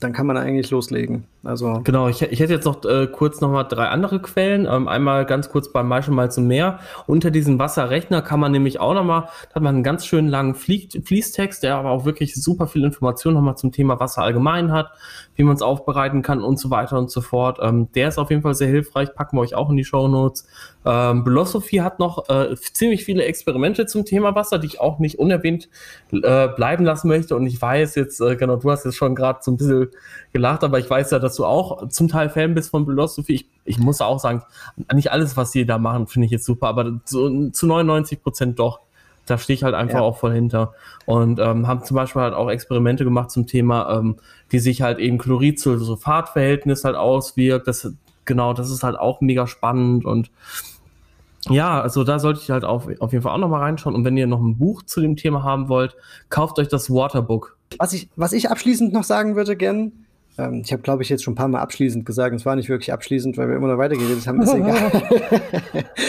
dann kann man eigentlich loslegen. Also genau, ich, ich hätte jetzt noch äh, kurz noch mal drei andere Quellen. Ähm, einmal ganz kurz beim Maischel mal zum Meer. Unter diesem Wasserrechner kann man nämlich auch noch mal, da hat man einen ganz schönen langen Fließtext, der aber auch wirklich super viel Informationen noch mal zum Thema Wasser allgemein hat, wie man es aufbereiten kann und so weiter und so fort. Ähm, der ist auf jeden Fall sehr hilfreich, packen wir euch auch in die Show Notes. Ähm, Philosophy hat noch äh, ziemlich viele Experimente zum Thema Wasser, die ich auch nicht unerwähnt äh, bleiben lassen möchte. Und ich weiß jetzt, äh, genau, du hast jetzt schon gerade so ein bisschen gelacht, aber ich weiß ja, dass du auch zum Teil Fan bist von Philosophy. Ich, ich muss auch sagen, nicht alles, was die da machen, finde ich jetzt super, aber so, zu 99 Prozent doch. Da stehe ich halt einfach ja. auch voll hinter. Und ähm, haben zum Beispiel halt auch Experimente gemacht zum Thema, ähm, wie sich halt eben Chlorid zu Sulfatverhältnis halt auswirkt. Das, genau, das ist halt auch mega spannend und ja, also da sollte ich halt auf, auf jeden Fall auch nochmal reinschauen. Und wenn ihr noch ein Buch zu dem Thema haben wollt, kauft euch das Waterbook. Was ich, was ich abschließend noch sagen würde, gern, ähm, ich habe, glaube ich, jetzt schon ein paar Mal abschließend gesagt, es war nicht wirklich abschließend, weil wir immer noch weitergeredet haben, ist egal.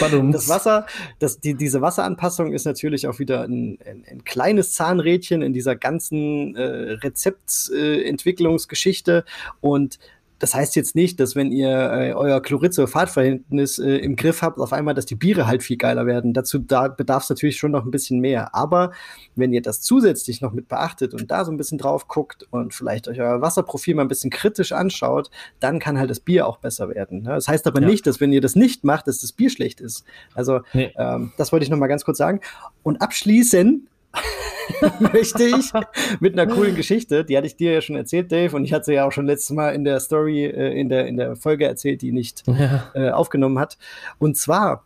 das Wasser, das, die, diese Wasseranpassung ist natürlich auch wieder ein, ein, ein kleines Zahnrädchen in dieser ganzen äh, Rezeptentwicklungsgeschichte äh, und das heißt jetzt nicht, dass wenn ihr äh, euer Chlorid-Sulfat-Verhältnis äh, im Griff habt, auf einmal, dass die Biere halt viel geiler werden. Dazu da bedarf es natürlich schon noch ein bisschen mehr. Aber wenn ihr das zusätzlich noch mit beachtet und da so ein bisschen drauf guckt und vielleicht euch euer Wasserprofil mal ein bisschen kritisch anschaut, dann kann halt das Bier auch besser werden. Ne? Das heißt aber ja. nicht, dass wenn ihr das nicht macht, dass das Bier schlecht ist. Also nee. ähm, das wollte ich noch mal ganz kurz sagen. Und abschließen möchte ich mit einer coolen Geschichte, die hatte ich dir ja schon erzählt, Dave, und ich hatte sie ja auch schon letztes Mal in der Story, äh, in, der, in der Folge erzählt, die nicht ja. äh, aufgenommen hat. Und zwar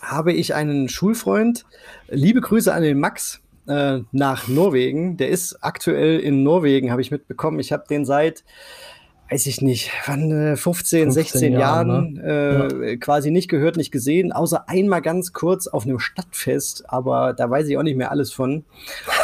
habe ich einen Schulfreund, liebe Grüße an den Max, äh, nach Norwegen. Der ist aktuell in Norwegen, habe ich mitbekommen. Ich habe den seit weiß ich nicht, wann äh, 15, 15 16 Jahren, Jahren ne? äh, ja. quasi nicht gehört, nicht gesehen, außer einmal ganz kurz auf einem Stadtfest, aber da weiß ich auch nicht mehr alles von.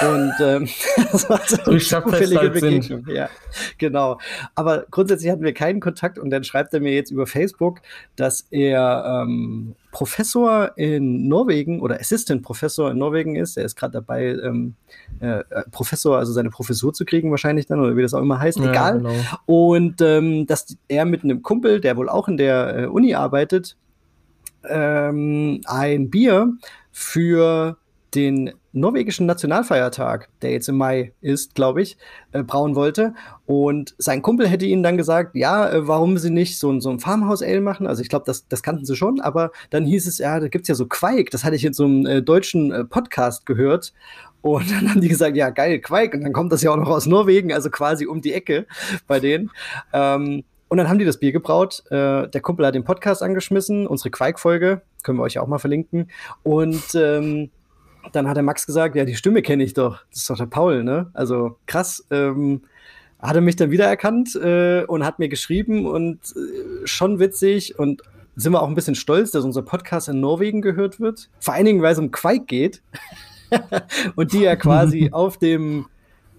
Und ähm, das war so eine zufällige halt Begegnung. Sind. Ja, genau. Aber grundsätzlich hatten wir keinen Kontakt und dann schreibt er mir jetzt über Facebook, dass er ähm, Professor in Norwegen oder Assistant Professor in Norwegen ist. Er ist gerade dabei, ähm, äh, äh, Professor, also seine Professur zu kriegen wahrscheinlich dann oder wie das auch immer heißt, ja, egal. Genau. Und ähm, dass er mit einem Kumpel, der wohl auch in der äh, Uni arbeitet, ähm, ein Bier für den norwegischen Nationalfeiertag, der jetzt im Mai ist, glaube ich, äh, brauen wollte. Und sein Kumpel hätte ihnen dann gesagt, ja, äh, warum sie nicht so, so ein Farmhouse-Ale machen. Also ich glaube, das, das kannten sie schon, aber dann hieß es, ja, da gibt's ja so Quake. Das hatte ich in so einem äh, deutschen äh, Podcast gehört. Und dann haben die gesagt, ja, geil, Quake. Und dann kommt das ja auch noch aus Norwegen, also quasi um die Ecke bei denen. Ähm, und dann haben die das Bier gebraut. Äh, der Kumpel hat den Podcast angeschmissen, unsere Quake-Folge, können wir euch auch mal verlinken. Und ähm, dann hat der Max gesagt, ja, die Stimme kenne ich doch. Das ist doch der Paul, ne? Also krass. Ähm, hat er mich dann wiedererkannt äh, und hat mir geschrieben und äh, schon witzig und sind wir auch ein bisschen stolz, dass unser Podcast in Norwegen gehört wird. Vor allen Dingen, weil es um Quake geht und die ja quasi auf dem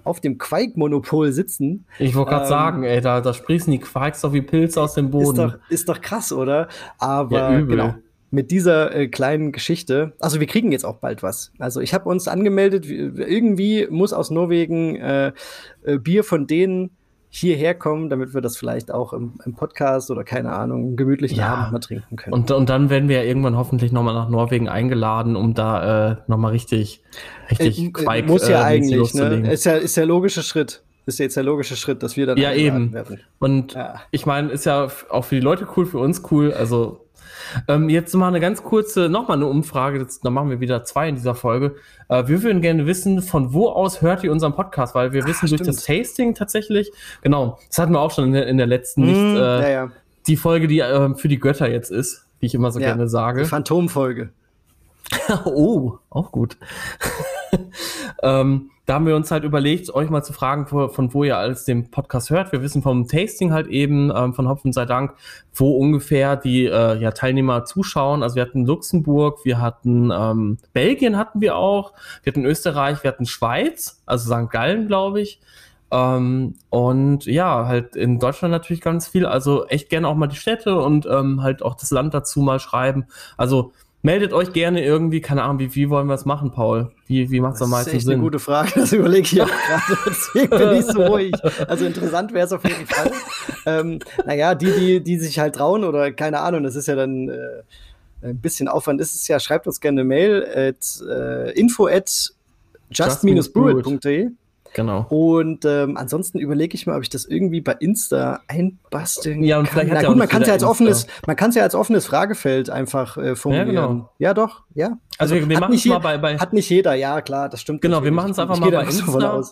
auf dem Quake-Monopol sitzen. Ich wollte gerade ähm, sagen, ey, da, da sprießen die Quakes doch wie Pilze aus dem Boden. Ist doch, ist doch krass, oder? Aber ja, genau mit dieser äh, kleinen Geschichte. Also wir kriegen jetzt auch bald was. Also ich habe uns angemeldet, irgendwie muss aus Norwegen äh, äh, Bier von denen hierher kommen, damit wir das vielleicht auch im, im Podcast oder keine Ahnung, einen gemütlichen ja. Abend mal trinken können. Und, und dann werden wir ja irgendwann hoffentlich nochmal nach Norwegen eingeladen, um da äh, nochmal richtig, richtig äh, Quake, Muss ja äh, eigentlich, ne? Ist ja, ist der logische Schritt ist jetzt der logische Schritt, dass wir dann ja eben werden. Und ja. ich meine, ist ja auch für die Leute cool, für uns cool. Also ähm, jetzt mal eine ganz kurze, nochmal eine Umfrage, jetzt, dann machen wir wieder zwei in dieser Folge. Äh, wir würden gerne wissen, von wo aus hört ihr unseren Podcast, weil wir Ach, wissen stimmt. durch das Tasting tatsächlich, genau, das hatten wir auch schon in der, in der letzten, nicht mm, äh, ja, ja. die Folge, die äh, für die Götter jetzt ist, wie ich immer so ja, gerne sage. Die Phantomfolge. oh, auch gut. ähm, da haben wir uns halt überlegt, euch mal zu fragen, von wo ihr alles den Podcast hört. Wir wissen vom Tasting halt eben, ähm, von Hopfen sei Dank, wo ungefähr die äh, ja, Teilnehmer zuschauen. Also wir hatten Luxemburg, wir hatten ähm, Belgien hatten wir auch, wir hatten Österreich, wir hatten Schweiz, also St. Gallen, glaube ich. Ähm, und ja, halt in Deutschland natürlich ganz viel. Also echt gerne auch mal die Städte und ähm, halt auch das Land dazu mal schreiben. Also Meldet euch gerne irgendwie, keine Ahnung, wie, wie wollen wir es machen, Paul? Wie, wie macht es am meisten Sinn? Das ist eine gute Frage, das überlege ich auch gerade. Deswegen bin ich so ruhig. Also interessant wäre es auf jeden Fall. ähm, naja, die, die, die sich halt trauen oder keine Ahnung, das ist ja dann äh, ein bisschen Aufwand ist es ja, schreibt uns gerne eine Mail at äh, info at just-brewit.de. Genau. Und ähm, ansonsten überlege ich mal, ob ich das irgendwie bei Insta einbasteln Ja, und vielleicht kann. Na gut, man kann es ja als offenes, man kann es ja als offenes Fragefeld einfach äh, formulieren. Ja, genau. ja, doch, ja. Also, also wir machen es mal bei, bei. Hat nicht jeder, ja, klar, das stimmt. Genau, wir machen es einfach mal bei Insta.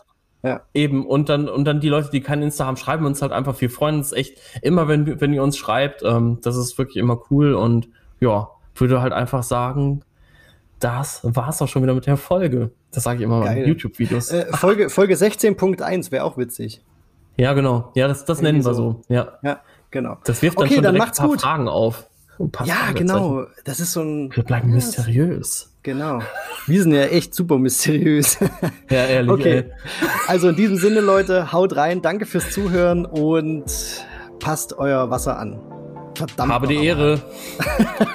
Ja. Eben, und dann, und dann die Leute, die kein Insta haben, schreiben uns halt einfach. Wir freuen uns echt immer, wenn, wenn ihr uns schreibt. Ähm, das ist wirklich immer cool und ja, würde halt einfach sagen, das war's auch schon wieder mit der Folge. Das sage ich immer Geil. bei YouTube-Videos. Äh, Folge, Folge 16.1 wäre auch witzig. Ja, genau. Ja, das, das nennen wir so. Ja. ja, genau. Das wirft dann okay, schon dann macht's ein paar gut. Fragen auf. Ja, genau. Das ist so ein. Wir bleiben ja, mysteriös. Genau. Wir sind ja echt super mysteriös. Ja, ehrlich. Okay. Ey. Also in diesem Sinne, Leute, haut rein. Danke fürs Zuhören und passt euer Wasser an. Verdammt. Habe die Ehre.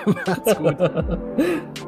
Macht's gut.